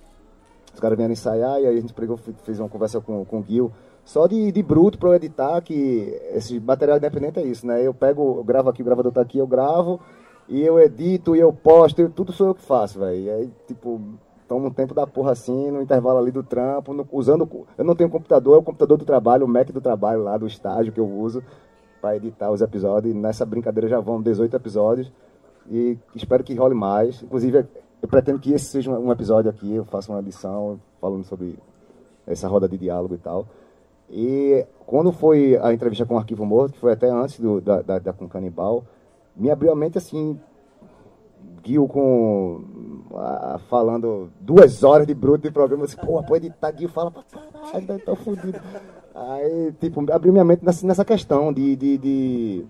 Speaker 1: os caras vieram ensaiar e aí a gente pegou, fez uma conversa com, com o Gil. Só de, de bruto para eu editar, que esse material independente é isso, né? Eu pego, eu gravo aqui, o gravador tá aqui, eu gravo, e eu edito, e eu posto, eu, tudo sou eu que faço, velho. E aí, tipo, tomo um tempo da porra assim, no intervalo ali do trampo, no, usando. Eu não tenho computador, é o computador do trabalho, o Mac do trabalho lá, do estágio que eu uso para editar os episódios. Nessa brincadeira já vão 18 episódios. E espero que role mais. Inclusive, eu pretendo que esse seja um episódio aqui, eu faça uma edição falando sobre essa roda de diálogo e tal. E quando foi a entrevista com o Arquivo Morto, que foi até antes do, da, da, da com Canibal, me abriu a mente assim, Gil com. Ah, falando duas horas de bruto de programa, assim, porra, pode editar, Gil fala pra caralho, tá fudido. Aí, tipo, abriu minha mente nessa, questão de, de, de,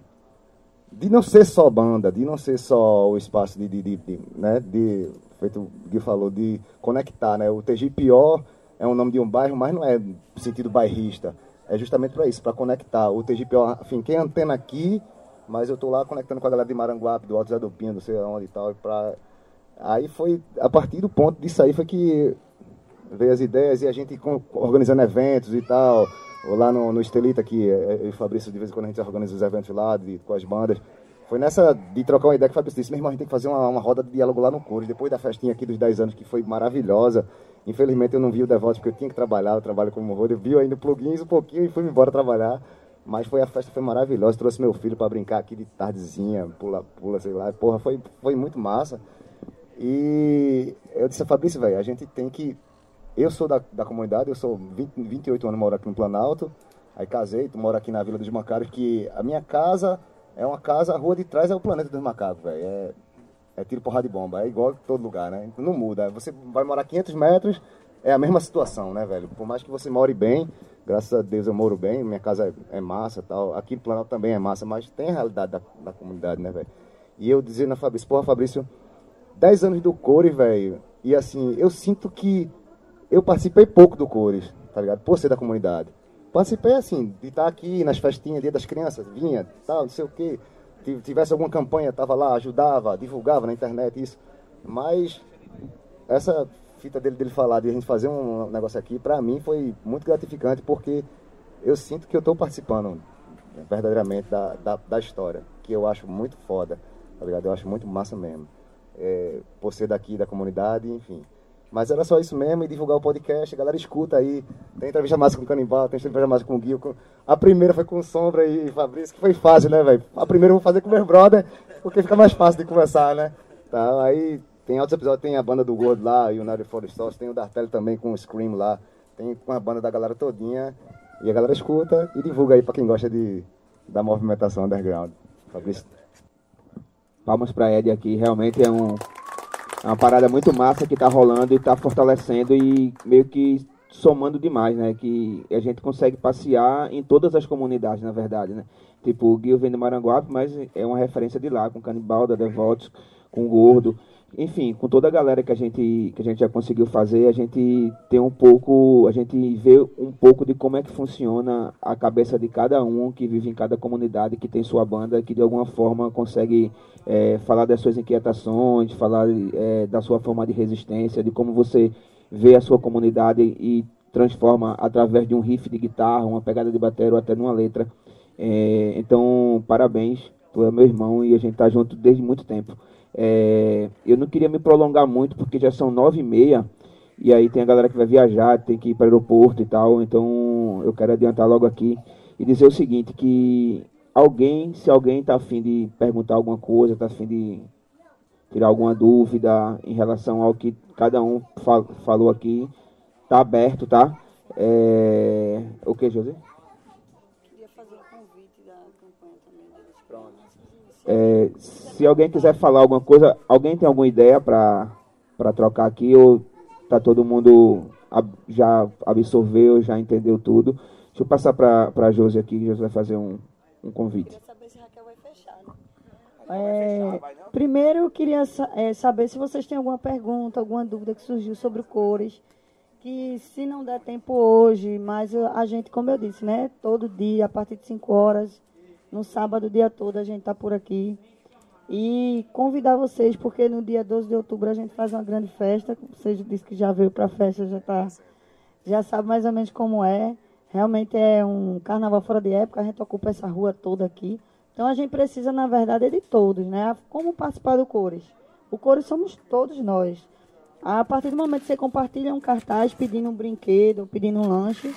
Speaker 1: de, não ser só banda, de não ser só o espaço de, de, de, de né, de, feito o Gui falou, de conectar, né? O TG Pior é o nome de um bairro, mas não é sentido bairrista. É justamente para isso, para conectar. O TG Pior, enfim, quem antena aqui, mas eu tô lá conectando com a galera de Maranguape, do Alto Zé do Pinho, não sei onde e tal, pra... Aí foi, a partir do ponto disso aí foi que veio as ideias e a gente organizando eventos e tal, lá no, no Estelita, que é, eu e o Fabrício, de vez em quando a gente organiza os eventos lá, de, com as bandas. Foi nessa de trocar uma ideia que o Fabrício disse, meu irmão, a gente tem que fazer uma, uma roda de diálogo lá no Cores, depois da festinha aqui dos 10 anos, que foi maravilhosa. Infelizmente eu não vi o Devoto porque eu tinha que trabalhar, eu trabalho como rodo, eu vi ainda plugins um pouquinho e fui embora trabalhar. Mas foi a festa foi maravilhosa, trouxe meu filho para brincar aqui de tardezinha, pula, pula, sei lá. Porra, foi, foi muito massa. E eu disse a Fabrício, velho, a gente tem que eu sou da, da comunidade, eu sou 20, 28 anos, moro aqui no Planalto. Aí casei, moro aqui na Vila dos Macacos, que a minha casa é uma casa, a rua de trás é o planeta dos macacos, velho. É, é tiro porrada de bomba, é igual todo lugar, né? Não muda. Você vai morar 500 metros, é a mesma situação, né, velho? Por mais que você more bem, graças a Deus eu moro bem, minha casa é, é massa tal. Aqui no Planalto também é massa, mas tem a realidade da, da comunidade, né, velho? E eu dizendo na Fabrício, porra, Fabrício, 10 anos do Core, velho, e assim, eu sinto que eu participei pouco do Cores, tá ligado? Por ser da comunidade. Participei, assim, de estar aqui nas festinhas, dia das crianças, vinha, tal, não sei o quê. Tivesse alguma campanha, tava lá, ajudava, divulgava na internet, isso. Mas essa fita dele, dele falar, de a gente fazer um negócio aqui, pra mim foi muito gratificante, porque eu sinto que eu estou participando verdadeiramente da, da, da, história, que eu acho muito foda, tá ligado? Eu acho muito massa mesmo. É, por ser daqui da comunidade, enfim. Mas era só isso mesmo, e divulgar o podcast, a galera escuta aí. Tem entrevista massa com o Canibal, tem entrevista massa com o Gil. A primeira foi com o Sombra e Fabrício, que foi fácil, né, velho? A primeira eu vou fazer com meu brother, porque fica mais fácil de conversar, né? Tá, aí tem outros episódios, tem a banda do Gordo lá, United for Stars, tem o Dartelli também com o Scream lá, tem com a banda da galera todinha. E a galera escuta e divulga aí pra quem gosta de, da movimentação underground. Fabrício.
Speaker 3: Palmas pra Ed aqui, realmente é um é uma parada muito massa que está rolando e está fortalecendo e meio que somando demais, né? Que a gente consegue passear em todas as comunidades, na verdade, né? Tipo, o Guil vem de Maranguape, mas é uma referência de lá, com Canibal, da Devotos, com o Gordo enfim, com toda a galera que a gente que a gente já conseguiu fazer, a gente tem um pouco, a gente vê um pouco de como é que funciona a cabeça de cada um que vive em cada comunidade, que tem sua banda, que de alguma forma consegue é, falar das suas inquietações, falar é, da sua forma de resistência, de como você vê a sua comunidade e transforma através de um riff de guitarra, uma pegada de bateria ou até numa letra. É, então, parabéns, tu é meu irmão e a gente tá junto desde muito tempo. É, eu não queria me prolongar muito, porque já são nove e meia, e aí tem a galera que vai viajar, tem que ir para o aeroporto e tal, então eu quero adiantar logo aqui e dizer o seguinte, que alguém, se alguém está afim de perguntar alguma coisa, está afim de tirar alguma dúvida em relação ao que cada um fal falou aqui, tá aberto, tá? É... O que, José? Queria fazer um convite da campanha também. Pronto. É, se alguém quiser falar alguma coisa, alguém tem alguma ideia para trocar aqui ou tá todo mundo já absorveu, já entendeu tudo? Deixa eu passar para a Josi aqui, que Josi vai fazer um, um convite.
Speaker 2: Queria saber se Raquel vai fechar, né? É, primeiro eu queria é, saber se vocês têm alguma pergunta, alguma dúvida que surgiu sobre o cores. Que se não der tempo hoje, mas a gente, como eu disse, né? Todo dia, a partir de 5 horas, no sábado o dia todo, a gente está por aqui. E convidar vocês, porque no dia 12 de outubro a gente faz uma grande festa. Você disse que já veio para a festa, já tá, já sabe mais ou menos como é. Realmente é um carnaval fora de época, a gente ocupa essa rua toda aqui. Então a gente precisa, na verdade, de todos, né? Como participar do Cores? O Cores somos todos nós. A partir do momento que você compartilha um cartaz pedindo um brinquedo, pedindo um lanche,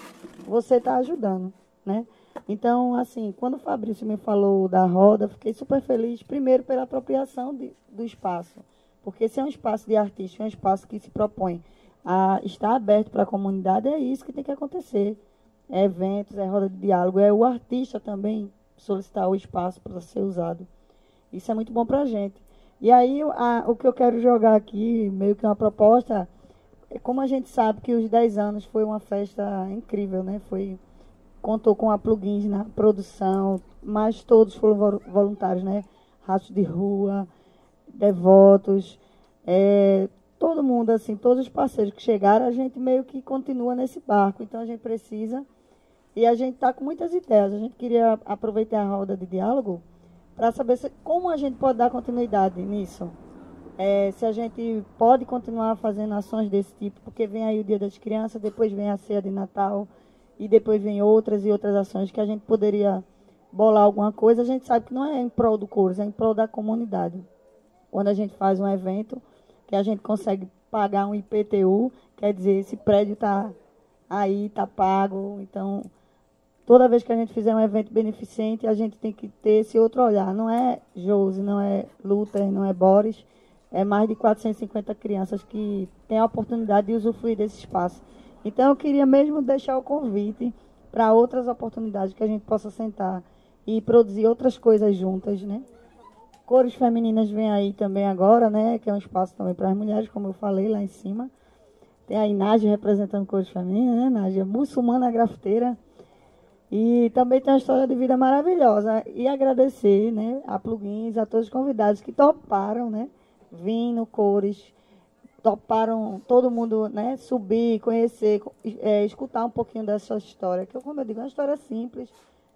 Speaker 2: você está ajudando, né? Então, assim, quando o Fabrício me falou da roda, fiquei super feliz, primeiro pela apropriação de- do espaço. Porque esse é um espaço de artista, é um espaço que se propõe a estar aberto para a comunidade, é isso que tem que acontecer. É eventos, é roda de diálogo, é o artista também solicitar o espaço para ser usado. Isso é muito bom para a gente. E aí, a- o que eu quero jogar aqui, meio que uma proposta, é como a gente sabe que os 10 anos foi uma festa incrível, né? Foi, contou com a plugins na produção, mas todos foram vol- voluntários, né? Rastros de rua, devotos, é, todo mundo, assim, todos os parceiros que chegaram, a gente meio que continua nesse barco. Então a gente precisa. E a gente está com muitas ideias. A gente queria aproveitar a roda de diálogo para saber se- como a gente pode dar continuidade nisso. É, se a gente pode continuar fazendo ações desse tipo, porque vem aí o Dia das Crianças, depois vem a ceia de Natal e depois vem outras e outras ações que a gente poderia bolar alguma coisa. A gente sabe que não é em prol do curso, é em prol da comunidade. Quando a gente faz um evento que a gente consegue pagar um IPTU, quer dizer, esse prédio está aí, está pago, então toda vez que a gente fizer um evento beneficente, a gente tem que ter esse outro olhar. Não é Josi, não é Luther, não é Boris, é mais de 450 crianças que têm a oportunidade de usufruir desse espaço. Então, eu queria mesmo deixar o convite para outras oportunidades que a gente possa sentar e produzir outras coisas juntas, né? Cores femininas vem aí também agora, né? Que é um espaço também para as mulheres, como eu falei lá em cima. Tem a Nádia representando cores femininas, né, Nádia? Muçulmana grafiteira. E também tem uma história de vida maravilhosa. E agradecer, né, a Plugins, a todos os convidados que toparam, né? Vir no Cores, toparam todo mundo, né, subir, conhecer, é, escutar um pouquinho dessa história. Que, como eu digo, é uma história simples,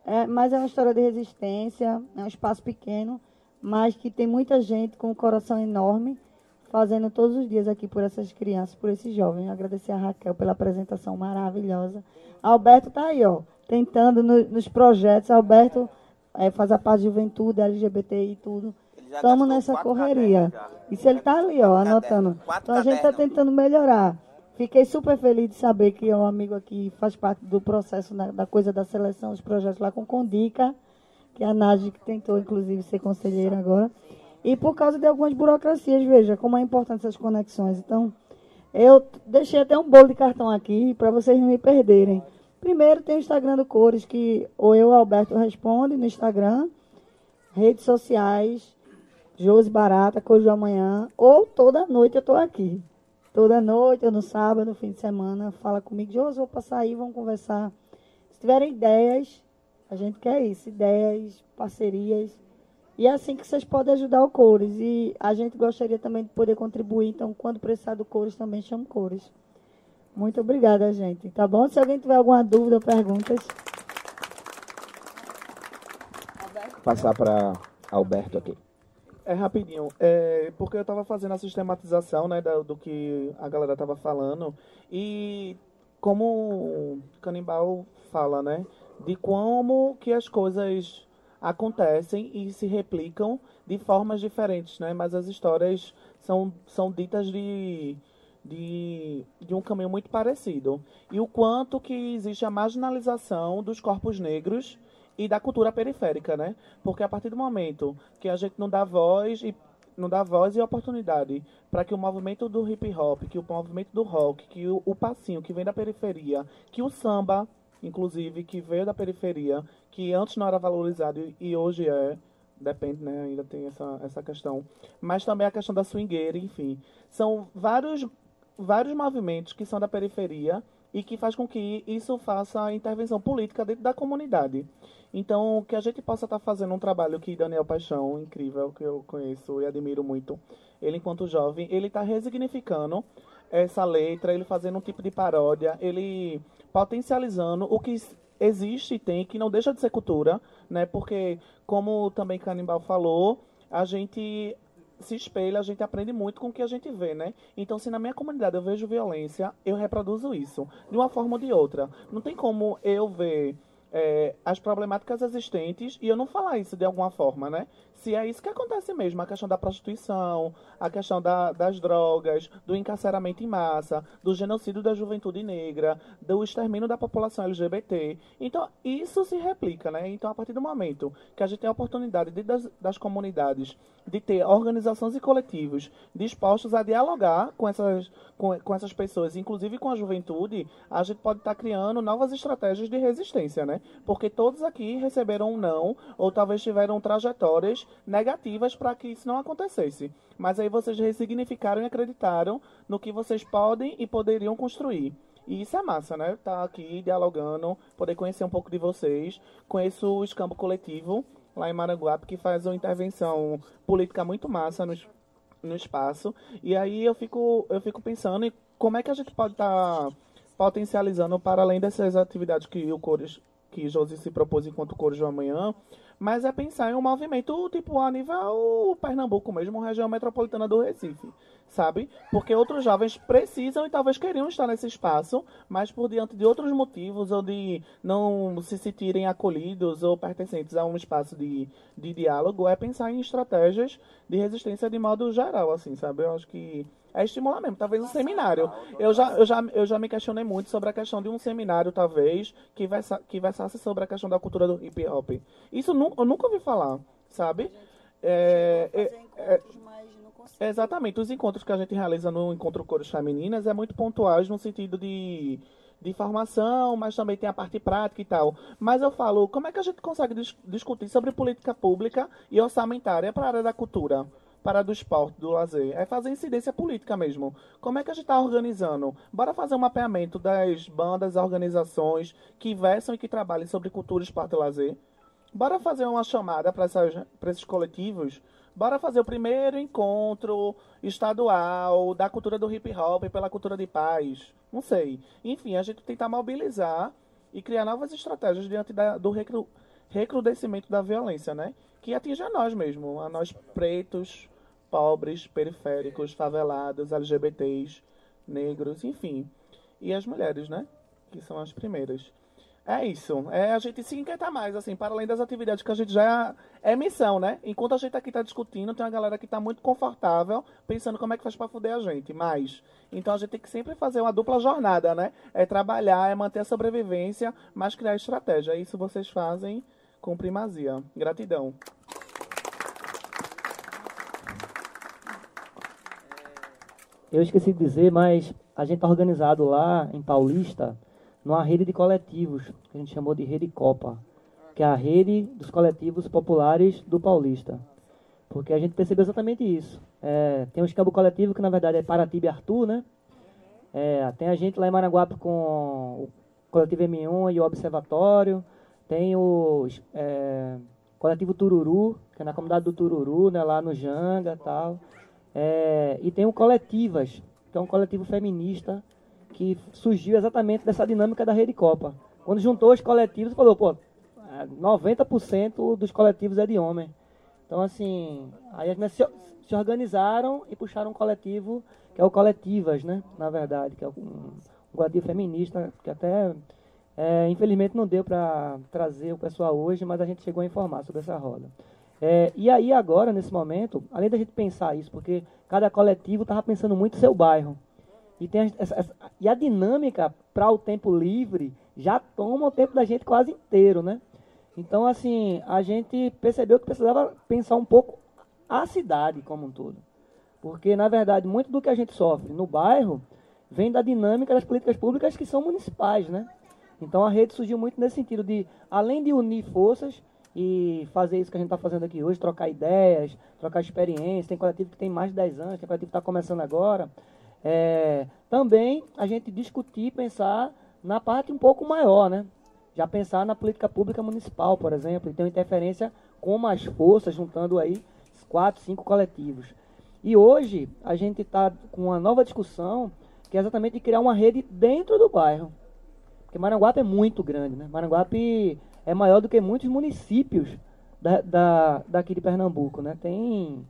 Speaker 2: é, mas é uma história de resistência, é um espaço pequeno, mas que tem muita gente com um coração enorme fazendo todos os dias aqui por essas crianças, por esses jovens. Agradecer a Raquel pela apresentação maravilhosa. Alberto está aí, ó, tentando no- nos projetos. Alberto é, faz a parte de juventude, LGBTI e tudo. Estamos nessa correria. Isso ele está ali, ó, anotando. Então a gente está tentando melhorar. Fiquei super feliz de saber que um amigo aqui faz parte do processo né, da coisa da seleção dos projetos lá com Condica, que é a Nádia que tentou, inclusive, ser conselheira agora. E por causa de algumas burocracias, veja como é importante essas conexões. Então, eu deixei até um bolo de cartão aqui para vocês não me perderem. Primeiro tem o Instagram do Cores, que ou eu, Alberto, responde no Instagram, redes sociais, Josi Barata, do Amanhã, ou toda noite eu estou aqui. Toda noite, ou no sábado, no fim de semana, fala comigo, Josi, vou passar aí, vamos conversar. Se tiverem ideias, a gente quer isso, ideias, parcerias. E é assim que vocês podem ajudar o Cores. E a gente gostaria também de poder contribuir. Então, quando precisar do Cores, também chama Cores. Muito obrigada, gente. Tá bom? Se alguém tiver alguma dúvida ou perguntas.
Speaker 3: Passar para Alberto aqui.
Speaker 9: É rapidinho, é, porque eu estava fazendo a sistematização né, da- do que a galera estava falando. E como o Canibal fala, né, de como que as coisas acontecem e se replicam de formas diferentes, né, mas as histórias são, são ditas de, de, de um caminho muito parecido. E o quanto que existe a marginalização dos corpos negros e da cultura periférica, né? Porque a partir do momento que a gente não dá voz e não dá voz e oportunidade para que o movimento do hip hop, que o movimento do rock, que o, o passinho que vem da periferia, que o samba, inclusive, que veio da periferia, que antes não era valorizado e, hoje é, depende, né? Ainda tem essa, essa questão. Mas também a questão da swingueira, enfim. São vários, vários movimentos que são da periferia e que faz com que isso faça intervenção política dentro da comunidade. Então, que a gente possa estar fazendo um trabalho que Daniel Paixão, incrível, que eu conheço e admiro muito, ele enquanto jovem, ele está resignificando essa letra, ele fazendo um tipo de paródia, ele potencializando o que existe e tem, que não deixa de ser cultura, né? Porque, como também Canibal falou, a gente se espelha, a gente aprende muito com o que a gente vê, né? Então, se na minha comunidade eu vejo violência, eu reproduzo isso, de uma forma ou de outra. Não tem como eu ver é, as problemáticas existentes e eu não falar isso de alguma forma, né? Se é isso que acontece mesmo, a questão da prostituição, a questão da, das drogas, do encarceramento em massa, do genocídio da juventude negra, do extermínio da população LGBT. Então, isso se replica, né? Então, a partir do momento que a gente tem a oportunidade de, das, das comunidades de ter organizações e coletivos dispostos a dialogar com essas, com, com essas pessoas, inclusive com a juventude, a gente pode estar tá criando novas estratégias de resistência, né? Porque todos aqui receberam um não, ou talvez tiveram trajetórias negativas para que isso não acontecesse. Mas aí vocês ressignificaram e acreditaram no que vocês podem e poderiam construir. E isso é massa, né? Tá aqui dialogando, poder conhecer um pouco de vocês. Conheço o Escampo Coletivo, lá em Maranguape, que faz uma intervenção política muito massa no, no espaço. E aí eu fico, eu fico pensando em como é que a gente pode estar tá potencializando, para além dessas atividades que o Cores, que Josi se propôs enquanto Cores do Amanhã, mas é pensar em um movimento tipo a nível Pernambuco mesmo, região metropolitana do Recife, sabe? Porque outros jovens precisam e talvez queriam estar nesse espaço, mas por diante de outros motivos ou de não se sentirem acolhidos ou pertencentes a um espaço de, de diálogo, é pensar em estratégias de resistência de modo geral, assim, sabe? Eu acho que é estimular mesmo, talvez um seminário. Eu já, eu, já, eu já me questionei muito sobre a questão de um seminário, talvez, que, versa, que versasse sobre a questão da cultura do hip hop. Isso nu, eu nunca ouvi falar, sabe? É, é, é, exatamente, os encontros que a gente realiza no Encontro Cores Femininas é muito pontuais no sentido de, de formação, mas também tem a parte prática e tal. Mas eu falo, como é que a gente consegue dis discutir sobre política pública e orçamentária para a área da cultura? para do esporte, do lazer. É fazer incidência política mesmo. Como é que a gente está organizando? Bora fazer um mapeamento das bandas, organizações que versam e que trabalhem sobre cultura, esporte e lazer. Bora fazer uma chamada para esses coletivos. Bora fazer o primeiro encontro estadual da cultura do hip hop pela cultura de paz. Não sei. Enfim, a gente tentar mobilizar e criar novas estratégias diante da, do recru, recrudescimento da violência, né? Que atinge a nós mesmo, a nós pretos, pobres, periféricos, favelados, LGBTs, negros, enfim. E as mulheres, né? Que são as primeiras. É isso. É a gente se inquietar mais, assim, para além das atividades que a gente já é missão, né? Enquanto a gente aqui está discutindo, tem uma galera que está muito confortável, pensando como é que faz para fuder a gente. Mas, então a gente tem que sempre fazer uma dupla jornada, né? É trabalhar, é manter a sobrevivência, mas criar estratégia. Isso vocês fazem com primazia. Gratidão.
Speaker 4: Eu esqueci de dizer, mas a gente está organizado lá em Paulista numa rede de coletivos, que a gente chamou de Rede Copa, que é a rede dos coletivos populares do Paulista. Porque a gente percebeu exatamente isso. É, tem um escambo coletivo que na verdade é Paratiba e Arthur, né? É, tem a gente lá em Maraguape com o coletivo M1 e o Observatório. Tem o é, coletivo Tururu, que é na comunidade do Tururu, né, lá no Janga e tal. É, e tem o Coletivas, que é um coletivo feminista que surgiu exatamente dessa dinâmica da Rede Copa. Quando juntou os coletivos, falou, pô, 90% dos coletivos é de homem. Então, assim, aí as meninas se, se, organizaram e puxaram um coletivo, que é o Coletivas, né? Na verdade, que é um, um coletivo feminista, que até, é, infelizmente, não deu para trazer o pessoal hoje, mas a gente chegou a informar sobre essa roda. É, e aí agora, nesse momento, além da gente pensar isso, porque cada coletivo estava pensando muito seu bairro. E, tem essa, essa, e a dinâmica para o tempo livre já toma o tempo da gente quase inteiro, né? Então, assim, a gente percebeu que precisava pensar um pouco a cidade como um todo. Porque, na verdade, muito do que a gente sofre no bairro vem da dinâmica das políticas públicas que são municipais, né? Então, a rede surgiu muito nesse sentido de, além de unir forças, e fazer isso que a gente está fazendo aqui hoje, trocar ideias, trocar experiências. Tem coletivo que tem mais de 10 anos, tem coletivo que está começando agora. É, também a gente discutir, pensar na parte um pouco maior, né? Já pensar na política pública municipal, por exemplo, e ter uma interferência com mais forças, juntando aí quatro, cinco coletivos. E hoje a gente está com uma nova discussão, que é exatamente de criar uma rede dentro do bairro. Porque Maranguape é muito grande, né? Maranguape é maior do que muitos municípios da, da, daqui de Pernambuco, né? Tem,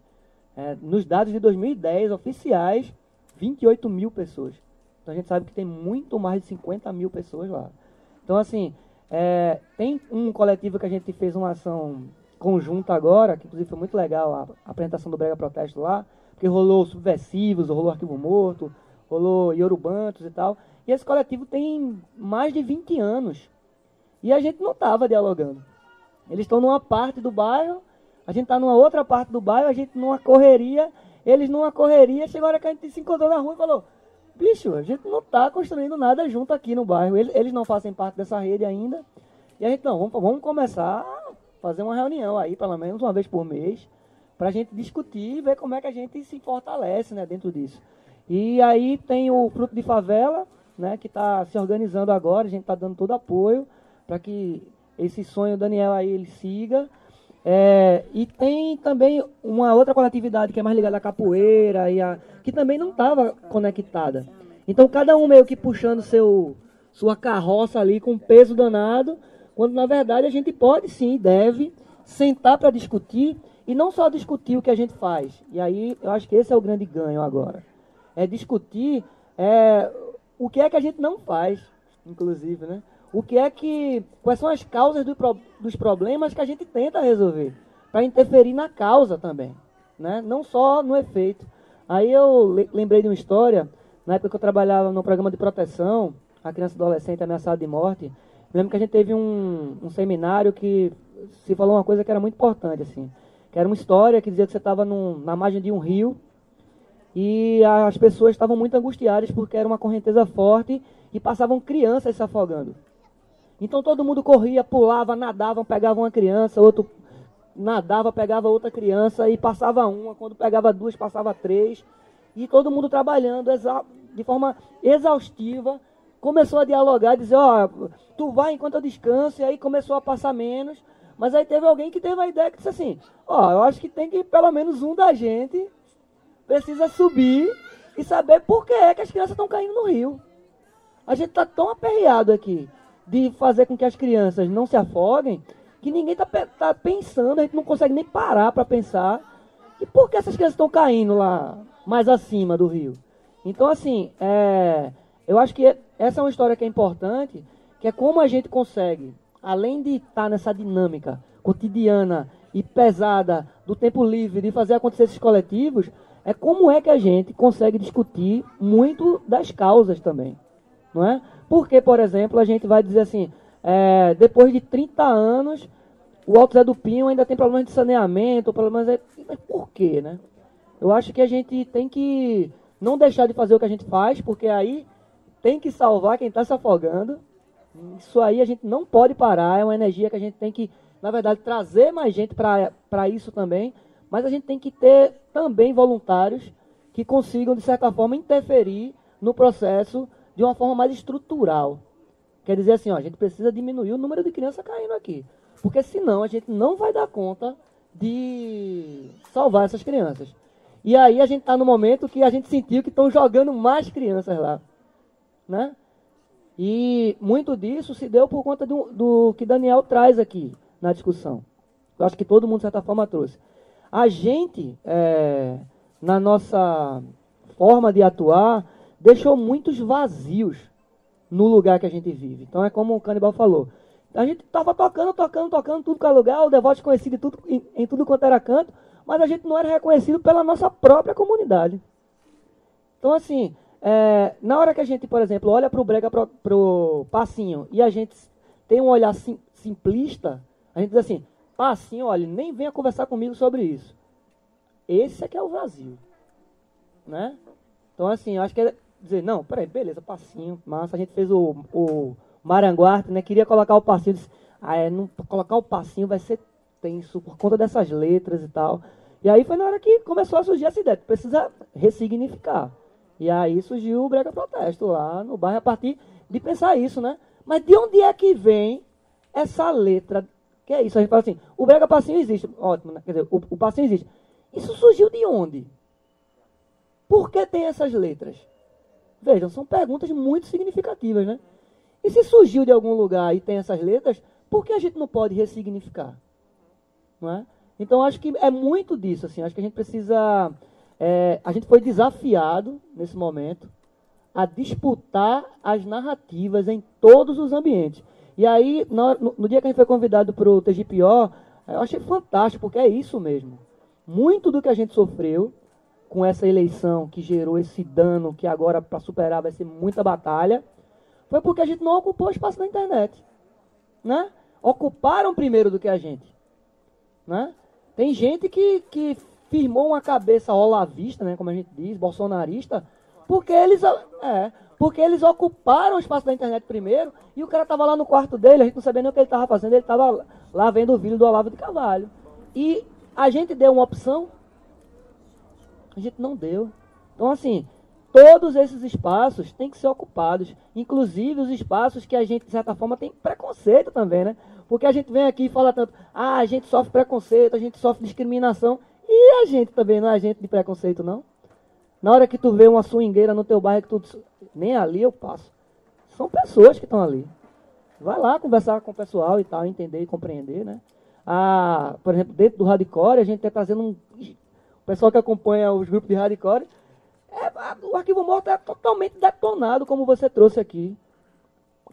Speaker 4: é, nos dados de 2010 oficiais, 28 mil pessoas. Então a gente sabe que tem muito mais de 50 mil pessoas lá. Então, assim, é, tem um coletivo que a gente fez uma ação conjunta agora, que inclusive foi muito legal a, a apresentação do Brega Protesto lá, porque rolou Subversivos, rolou Arquivo Morto, rolou Yorubantos e tal. E esse coletivo tem mais de 20 anos. E a gente não estava dialogando. Eles estão numa parte do bairro, a gente está numa outra parte do bairro, a gente numa correria, eles numa correria. Chegou a hora que a gente se encontrou na rua e falou: bicho, a gente não está construindo nada junto aqui no bairro. Eles, eles não fazem parte dessa rede ainda. E a gente, não, vamos, vamos começar a fazer uma reunião aí, pelo menos uma vez por mês, para a gente discutir e ver como é que a gente se fortalece né, dentro disso. E aí tem o Fruto de Favela, né, que está se organizando agora, a gente está dando todo apoio para que esse sonho Daniel aí ele siga. É, e tem também uma outra coletividade que é mais ligada à capoeira e a, que também não estava conectada. Então cada um meio que puxando seu sua carroça ali com peso danado, quando na verdade a gente pode sim, deve sentar para discutir e não só discutir o que a gente faz. E aí eu acho que esse é o grande ganho agora. É discutir é, o que é que a gente não faz, inclusive, né? O que é que quais são as causas do, dos problemas que a gente tenta resolver para interferir na causa também, né? Não só no efeito. Aí eu lembrei de uma história na época que eu trabalhava no programa de proteção a criança e adolescente ameaçada de morte. Lembro que a gente teve um, um seminário que se falou uma coisa que era muito importante assim, que era uma história que dizia que você estava na margem de um rio e as pessoas estavam muito angustiadas porque era uma correnteza forte e passavam crianças se afogando. Então todo mundo corria, pulava, nadava, pegava uma criança, outro nadava, pegava outra criança e passava uma, quando pegava duas, passava três. E todo mundo trabalhando de forma exaustiva. Começou a dialogar, dizer, ó, oh, tu vai enquanto eu descanso, e aí começou a passar menos. Mas aí teve alguém que teve a ideia que disse assim, ó, oh, eu acho que tem que pelo menos um da gente precisa subir e saber por que é que as crianças estão caindo no rio. A gente está tão aperreado aqui de fazer com que as crianças não se afoguem, que ninguém está tá pensando, a gente não consegue nem parar para pensar. E por que essas crianças estão caindo lá mais acima do rio? Então, assim, é, eu acho que essa é uma história que é importante, que é como a gente consegue, além de estar tá nessa dinâmica cotidiana e pesada do tempo livre de fazer acontecer esses coletivos, é como é que a gente consegue discutir muito das causas também, não é? Porque, por exemplo, a gente vai dizer assim, é, depois de 30 anos, o Alto Zé do Pinho ainda tem problemas de saneamento, problemas... É, mas por quê, né? Eu acho que a gente tem que não deixar de fazer o que a gente faz, porque aí tem que salvar quem está se afogando. Isso aí a gente não pode parar, é uma energia que a gente tem que, na verdade, trazer mais gente para isso também. Mas a gente tem que ter também voluntários que consigam, de certa forma, interferir no processo de uma forma mais estrutural. Quer dizer assim, ó, a gente precisa diminuir o número de crianças caindo aqui. Porque senão a gente não vai dar conta de salvar essas crianças. E aí a gente está no momento que a gente sentiu que estão jogando mais crianças lá. Né? E muito disso se deu por conta do, do que Daniel traz aqui na discussão. Eu acho que todo mundo, de certa forma, trouxe. A gente, é, na nossa forma de atuar, deixou muitos vazios no lugar que a gente vive. Então é como o Canibal falou. A gente estava tocando, tocando, tocando, tudo que é lugar, o devoto conhecido em tudo, em, em, tudo quanto era canto, mas a gente não era reconhecido pela nossa própria comunidade. Então, assim, é, na hora que a gente, por exemplo, olha para o brega, para o passinho, e a gente tem um olhar sim, simplista, a gente diz assim, passinho, olha, nem venha conversar comigo sobre isso. Esse é que é o vazio. Né? Então, assim, acho que é dizer, não, peraí, beleza, passinho, massa, a gente fez o, o Maranguarte, né? Queria colocar o passinho, disse, ah, é, não, colocar o passinho vai ser tenso por conta dessas letras e tal. E aí foi na hora que começou a surgir essa ideia, precisa ressignificar. E aí surgiu o Brega Protesto lá no bairro a partir de pensar isso, né? Mas de onde é que vem essa letra? Que é isso? A gente fala assim, o brega passinho existe, ótimo, né? quer dizer, o, o passinho existe. Isso surgiu de onde? Por que tem essas letras? Vejam, são perguntas muito significativas, né? E se surgiu de algum lugar e tem essas letras, por que a gente não pode ressignificar? Não é? Então acho que é muito disso, assim, acho que a gente precisa. É, a gente foi desafiado nesse momento a disputar as narrativas em todos os ambientes. E aí, no, no dia que a gente foi convidado para o TGPO, eu achei fantástico, porque é isso mesmo. Muito do que a gente sofreu com essa eleição que gerou esse dano, que agora para superar vai ser muita batalha, foi porque a gente não ocupou o espaço da internet. Né? Ocuparam primeiro do que a gente. Né? Tem gente que, que firmou uma cabeça olavista, né, como a gente diz, bolsonarista, porque eles, é, porque eles ocuparam o espaço da internet primeiro e o cara estava lá no quarto dele, a gente não sabia nem o que ele estava fazendo, ele estava lá vendo o vídeo do Olavo de Carvalho. E a gente deu uma opção, a gente não deu. Então, assim, todos esses espaços têm que ser ocupados, inclusive os espaços que a gente, de certa forma, tem preconceito também, né? Porque a gente vem aqui e fala tanto, ah, a gente sofre preconceito, a gente sofre discriminação, e a gente também não é agente de preconceito, não? Na hora que tu vê uma swingueira no teu bairro, que tu nem ali eu passo. São pessoas que estão ali. Vai lá conversar com o pessoal e tal, entender e compreender, né? Ah, por exemplo, dentro do hardcore, a gente está trazendo um. Pessoal que acompanha os grupos de hardcore, é, o arquivo morto é totalmente detonado, como você trouxe aqui.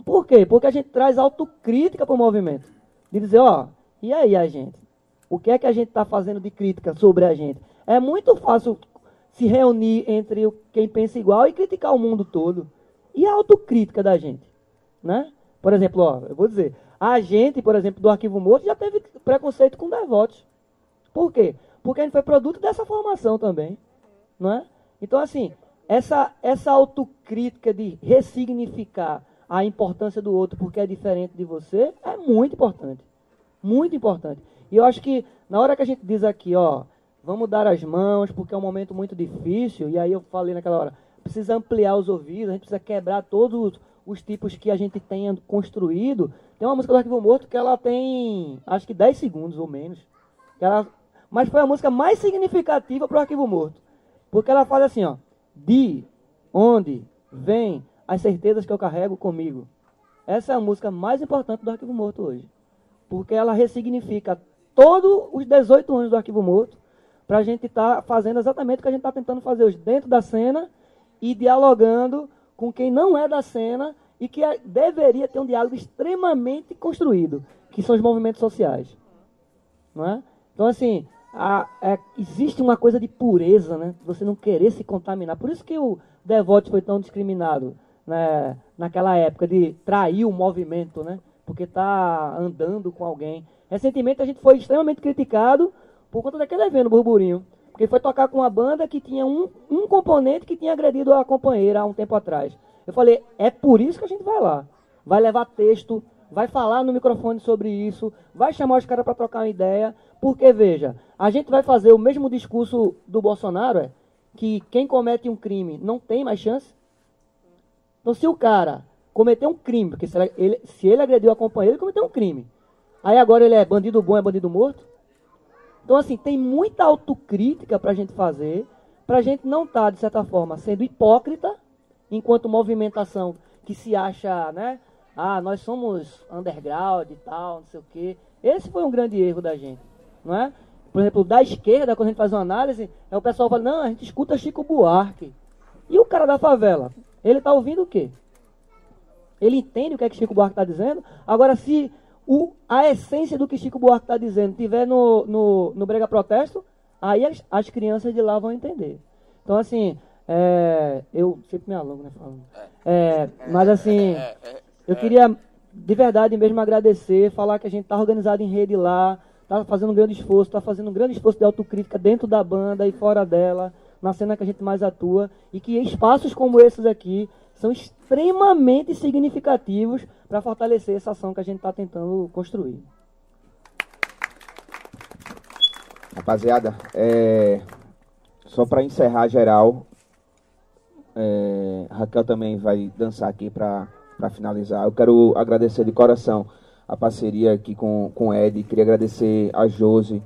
Speaker 4: Por quê? Porque a gente traz autocrítica para o movimento. De dizer, ó, e aí a gente? O que é que a gente está fazendo de crítica sobre a gente? É muito fácil se reunir entre quem pensa igual e criticar o mundo todo. E a autocrítica da gente, né? Por exemplo, ó, eu vou dizer, a gente, por exemplo, do Arquivo Morto já teve preconceito com devotos. Por quê? Porque a gente foi produto dessa formação também, não é? Então, assim, essa, essa autocrítica de ressignificar a importância do outro porque é diferente de você é muito importante. Muito importante. E eu acho que na hora que a gente diz aqui, ó, vamos dar as mãos, porque é um momento muito difícil. E aí eu falei naquela hora, precisa ampliar os ouvidos, a gente precisa quebrar todos os tipos que a gente tenha construído. Tem uma música do Arquivo Morto que ela tem, acho que 10 segundos ou menos. Ela, mas foi a música mais significativa para o Arquivo Morto. Porque ela fala assim, ó, de onde vem as certezas que eu carrego comigo. Essa é a música mais importante do Arquivo Morto hoje. Porque ela ressignifica todos os 18 anos do Arquivo Morto para a gente estar tá fazendo exatamente o que a gente está tentando fazer hoje, dentro da cena e dialogando com quem não é da cena e que é, deveria ter um diálogo extremamente construído, que são os movimentos sociais. Não é? Então, assim, a, é, existe uma coisa de pureza, né? Você não querer se contaminar. Por isso que o devoto foi tão discriminado né, naquela época, de trair o movimento, né? Porque está andando com alguém. Recentemente a gente foi extremamente criticado por conta daquele evento, burburinho. Porque foi tocar com uma banda que tinha um, um componente que tinha agredido a companheira há um tempo atrás. Eu falei, é por isso que a gente vai lá. Vai levar texto, vai falar no microfone sobre isso, vai chamar os caras para trocar uma ideia. Porque, veja, a gente vai fazer o mesmo discurso do Bolsonaro, é, que quem comete um crime não tem mais chance. Então, se o cara cometeu um crime, porque se ele, se ele agrediu a companheira, ele cometeu um crime. Aí agora ele é bandido bom, é bandido morto. Então, assim, tem muita autocrítica para a gente fazer, para a gente não estar, tá, de certa forma, sendo hipócrita, enquanto movimentação que se acha, né? Ah, nós somos underground e tal, não sei o quê. Esse foi um grande erro da gente, não é? Por exemplo, da esquerda, quando a gente faz uma análise, é o pessoal fala, não, a gente escuta Chico Buarque. E o cara da favela, ele está ouvindo o quê? Ele entende o que é que Chico Buarque está dizendo? Agora, se o, a essência do que Chico Buarque está dizendo tiver no, no, no Brega Protesto, aí as, as, crianças de lá vão entender. Então, assim, é, eu sempre me alongo, né, falando. É, mas, assim, eu queria de verdade mesmo agradecer, falar que a gente está organizado em rede lá, está fazendo um grande esforço, está fazendo um grande esforço de autocrítica dentro da banda e fora dela, na cena que a gente mais atua, e que espaços como esses aqui são extremamente significativos para fortalecer essa ação que a gente está tentando construir.
Speaker 3: Rapaziada, é, só para encerrar geral, é, Raquel também vai dançar aqui para para finalizar. Eu quero agradecer de coração a parceria aqui com, com o Ed. Queria agradecer a Josi,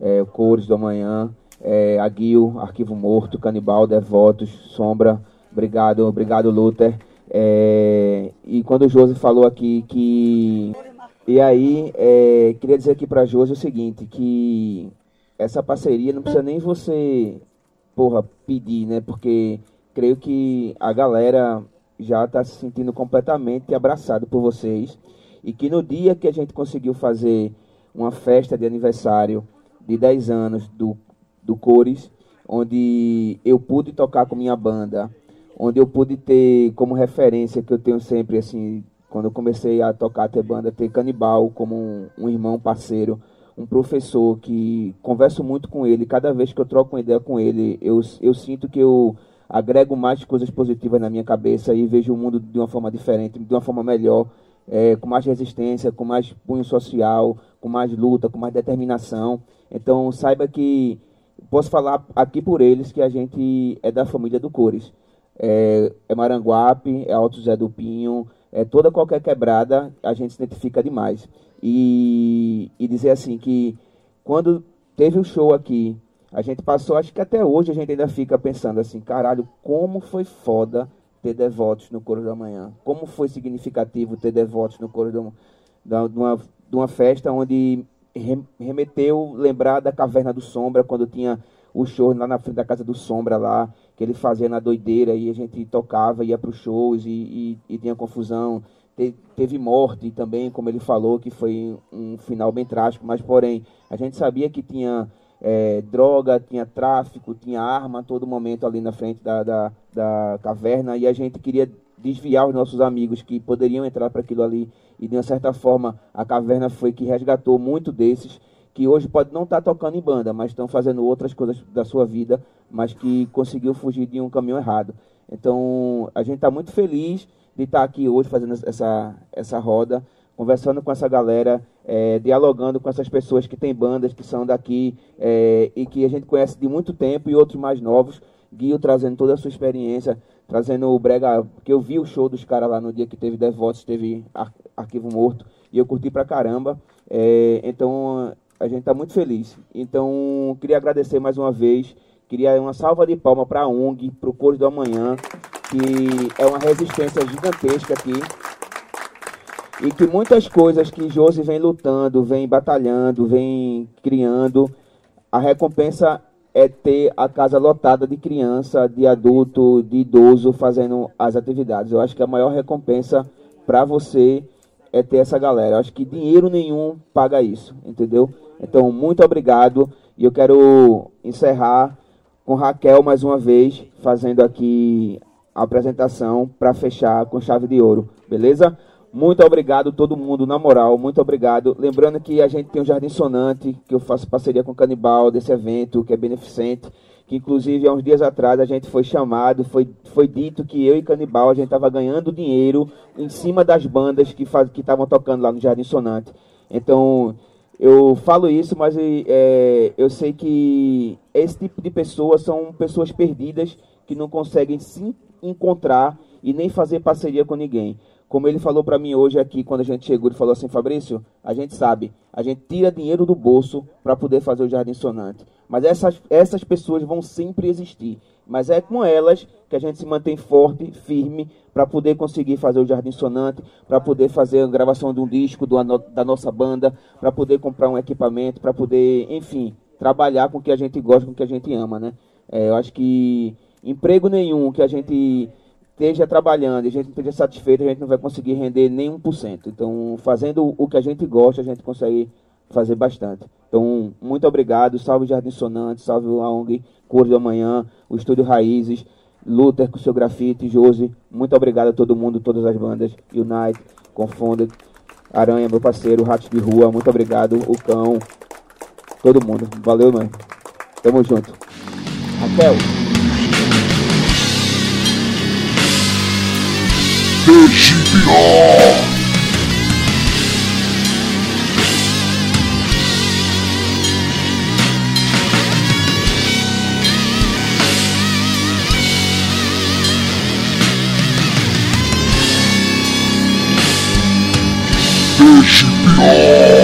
Speaker 3: é, Cores do Amanhã, é, a Guil, Arquivo Morto, Canibal, Devotos, Sombra. Obrigado, obrigado, Luther. É, e quando o Josi falou aqui que. E aí, é, queria dizer aqui para Josi o seguinte: que essa parceria não precisa nem você, porra, pedir, né? Porque creio que a galera já está se sentindo completamente abraçado por vocês. E que no dia que a gente conseguiu fazer uma festa de aniversário de 10 anos do, do Cores, onde eu pude tocar com minha banda, onde eu pude ter como referência que eu tenho sempre, assim, quando eu comecei a tocar, ter banda, ter Canibal como um, um irmão parceiro, um professor que converso muito com ele, cada vez que eu troco uma ideia com ele, eu, eu sinto que eu agrego mais coisas positivas na minha cabeça e vejo o mundo de uma forma diferente, de uma forma melhor, é, com mais resistência, com mais punho social, com mais luta, com mais determinação. Então saiba que posso falar aqui por eles que a gente é da família do Cores. É, é Maranguape, é Alto Zé do Pinho, é toda qualquer quebrada, a gente se identifica demais. E, e dizer assim que quando teve o um show aqui a gente passou, acho que até hoje a gente ainda fica pensando assim, caralho, como foi foda ter devotos no Coro da Manhã. Como foi significativo ter devotos no Coro da, de, uma, de uma festa onde remeteu lembrar da Caverna do Sombra, quando tinha o show lá na frente da casa do Sombra lá, que ele fazia na doideira e a gente tocava, ia para os shows e, e, e, tinha confusão. Te, teve morte também, como ele falou, que foi um final bem trágico, mas porém a gente sabia que tinha é, droga, tinha tráfico, tinha arma a todo momento ali na frente da, da, da caverna. E a gente queria desviar os nossos amigos que poderiam entrar para aquilo ali. E de uma certa forma a caverna foi que resgatou muito desses que hoje pode não estar tá tocando em banda, mas estão fazendo outras coisas da sua vida, mas que conseguiu fugir de um caminho errado. Então a gente está muito feliz de estar tá aqui hoje fazendo essa, essa roda conversando com essa galera, é, dialogando com essas pessoas que têm bandas, que são daqui é, e que a gente conhece de muito tempo e outros mais novos. Guio trazendo toda a sua experiência, trazendo o Brega, porque eu vi o show dos caras lá no dia que teve Devotos, teve Ar Arquivo Morto, e eu curti pra caramba. É, então a gente tá muito feliz. Então queria agradecer mais uma vez, queria uma salva de palma para a ONG, para o Cores do Amanhã, que é uma resistência gigantesca aqui e que muitas coisas que Josi vem lutando, vem batalhando, vem criando, a recompensa é ter a casa lotada de criança, de adulto, de idoso fazendo as atividades. Eu acho que a maior recompensa para você é ter essa galera. Eu acho que dinheiro nenhum paga isso, entendeu? Então, muito obrigado. E eu quero encerrar com Raquel mais uma vez, fazendo aqui a apresentação para fechar com chave de ouro, beleza? Muito obrigado todo mundo, na moral, muito obrigado. Lembrando que a gente tem o Jardim Sonante, que eu faço parceria com o Canibal desse evento, que é beneficente, que inclusive há uns dias atrás a gente foi chamado, foi, foi dito que eu e Canibal a gente estava ganhando dinheiro em cima das bandas que estavam tocando lá no Jardim Sonante. Então, eu falo isso, mas é, eu sei que esse tipo de pessoas são pessoas perdidas que não conseguem se encontrar e nem fazer parceria com ninguém. Como ele falou para mim hoje aqui, quando a gente chegou, ele falou assim, Fabrício, a gente sabe, a gente tira dinheiro do bolso para poder fazer o Jardim Sonante. Mas essas, essas pessoas vão sempre existir. Mas é com elas que a gente se mantém forte, firme, para poder conseguir fazer o Jardim Sonante, para poder fazer a gravação de um disco do, da nossa banda, para poder comprar um equipamento, para poder, enfim, trabalhar com o que a gente gosta, com o que a gente ama, né? É, eu acho que emprego nenhum que a gente esteja trabalhando e a gente não esteja satisfeito, a gente não vai conseguir render nem 1%. Então, fazendo o que a gente gosta, a gente consegue fazer bastante. Então, muito obrigado. Salve Jardim Sonante, salve a ONG Cor do Amanhã, o Estúdio Raízes, Luther com seu grafite, Josi. Muito obrigado a todo mundo, todas as bandas, Unite, Confunded, Aranha, meu parceiro, Ratos de Rua, muito obrigado, o Cão, todo mundo. Valeu, mano. Tamo junto. Raquel.
Speaker 10: Belgica! Belgica!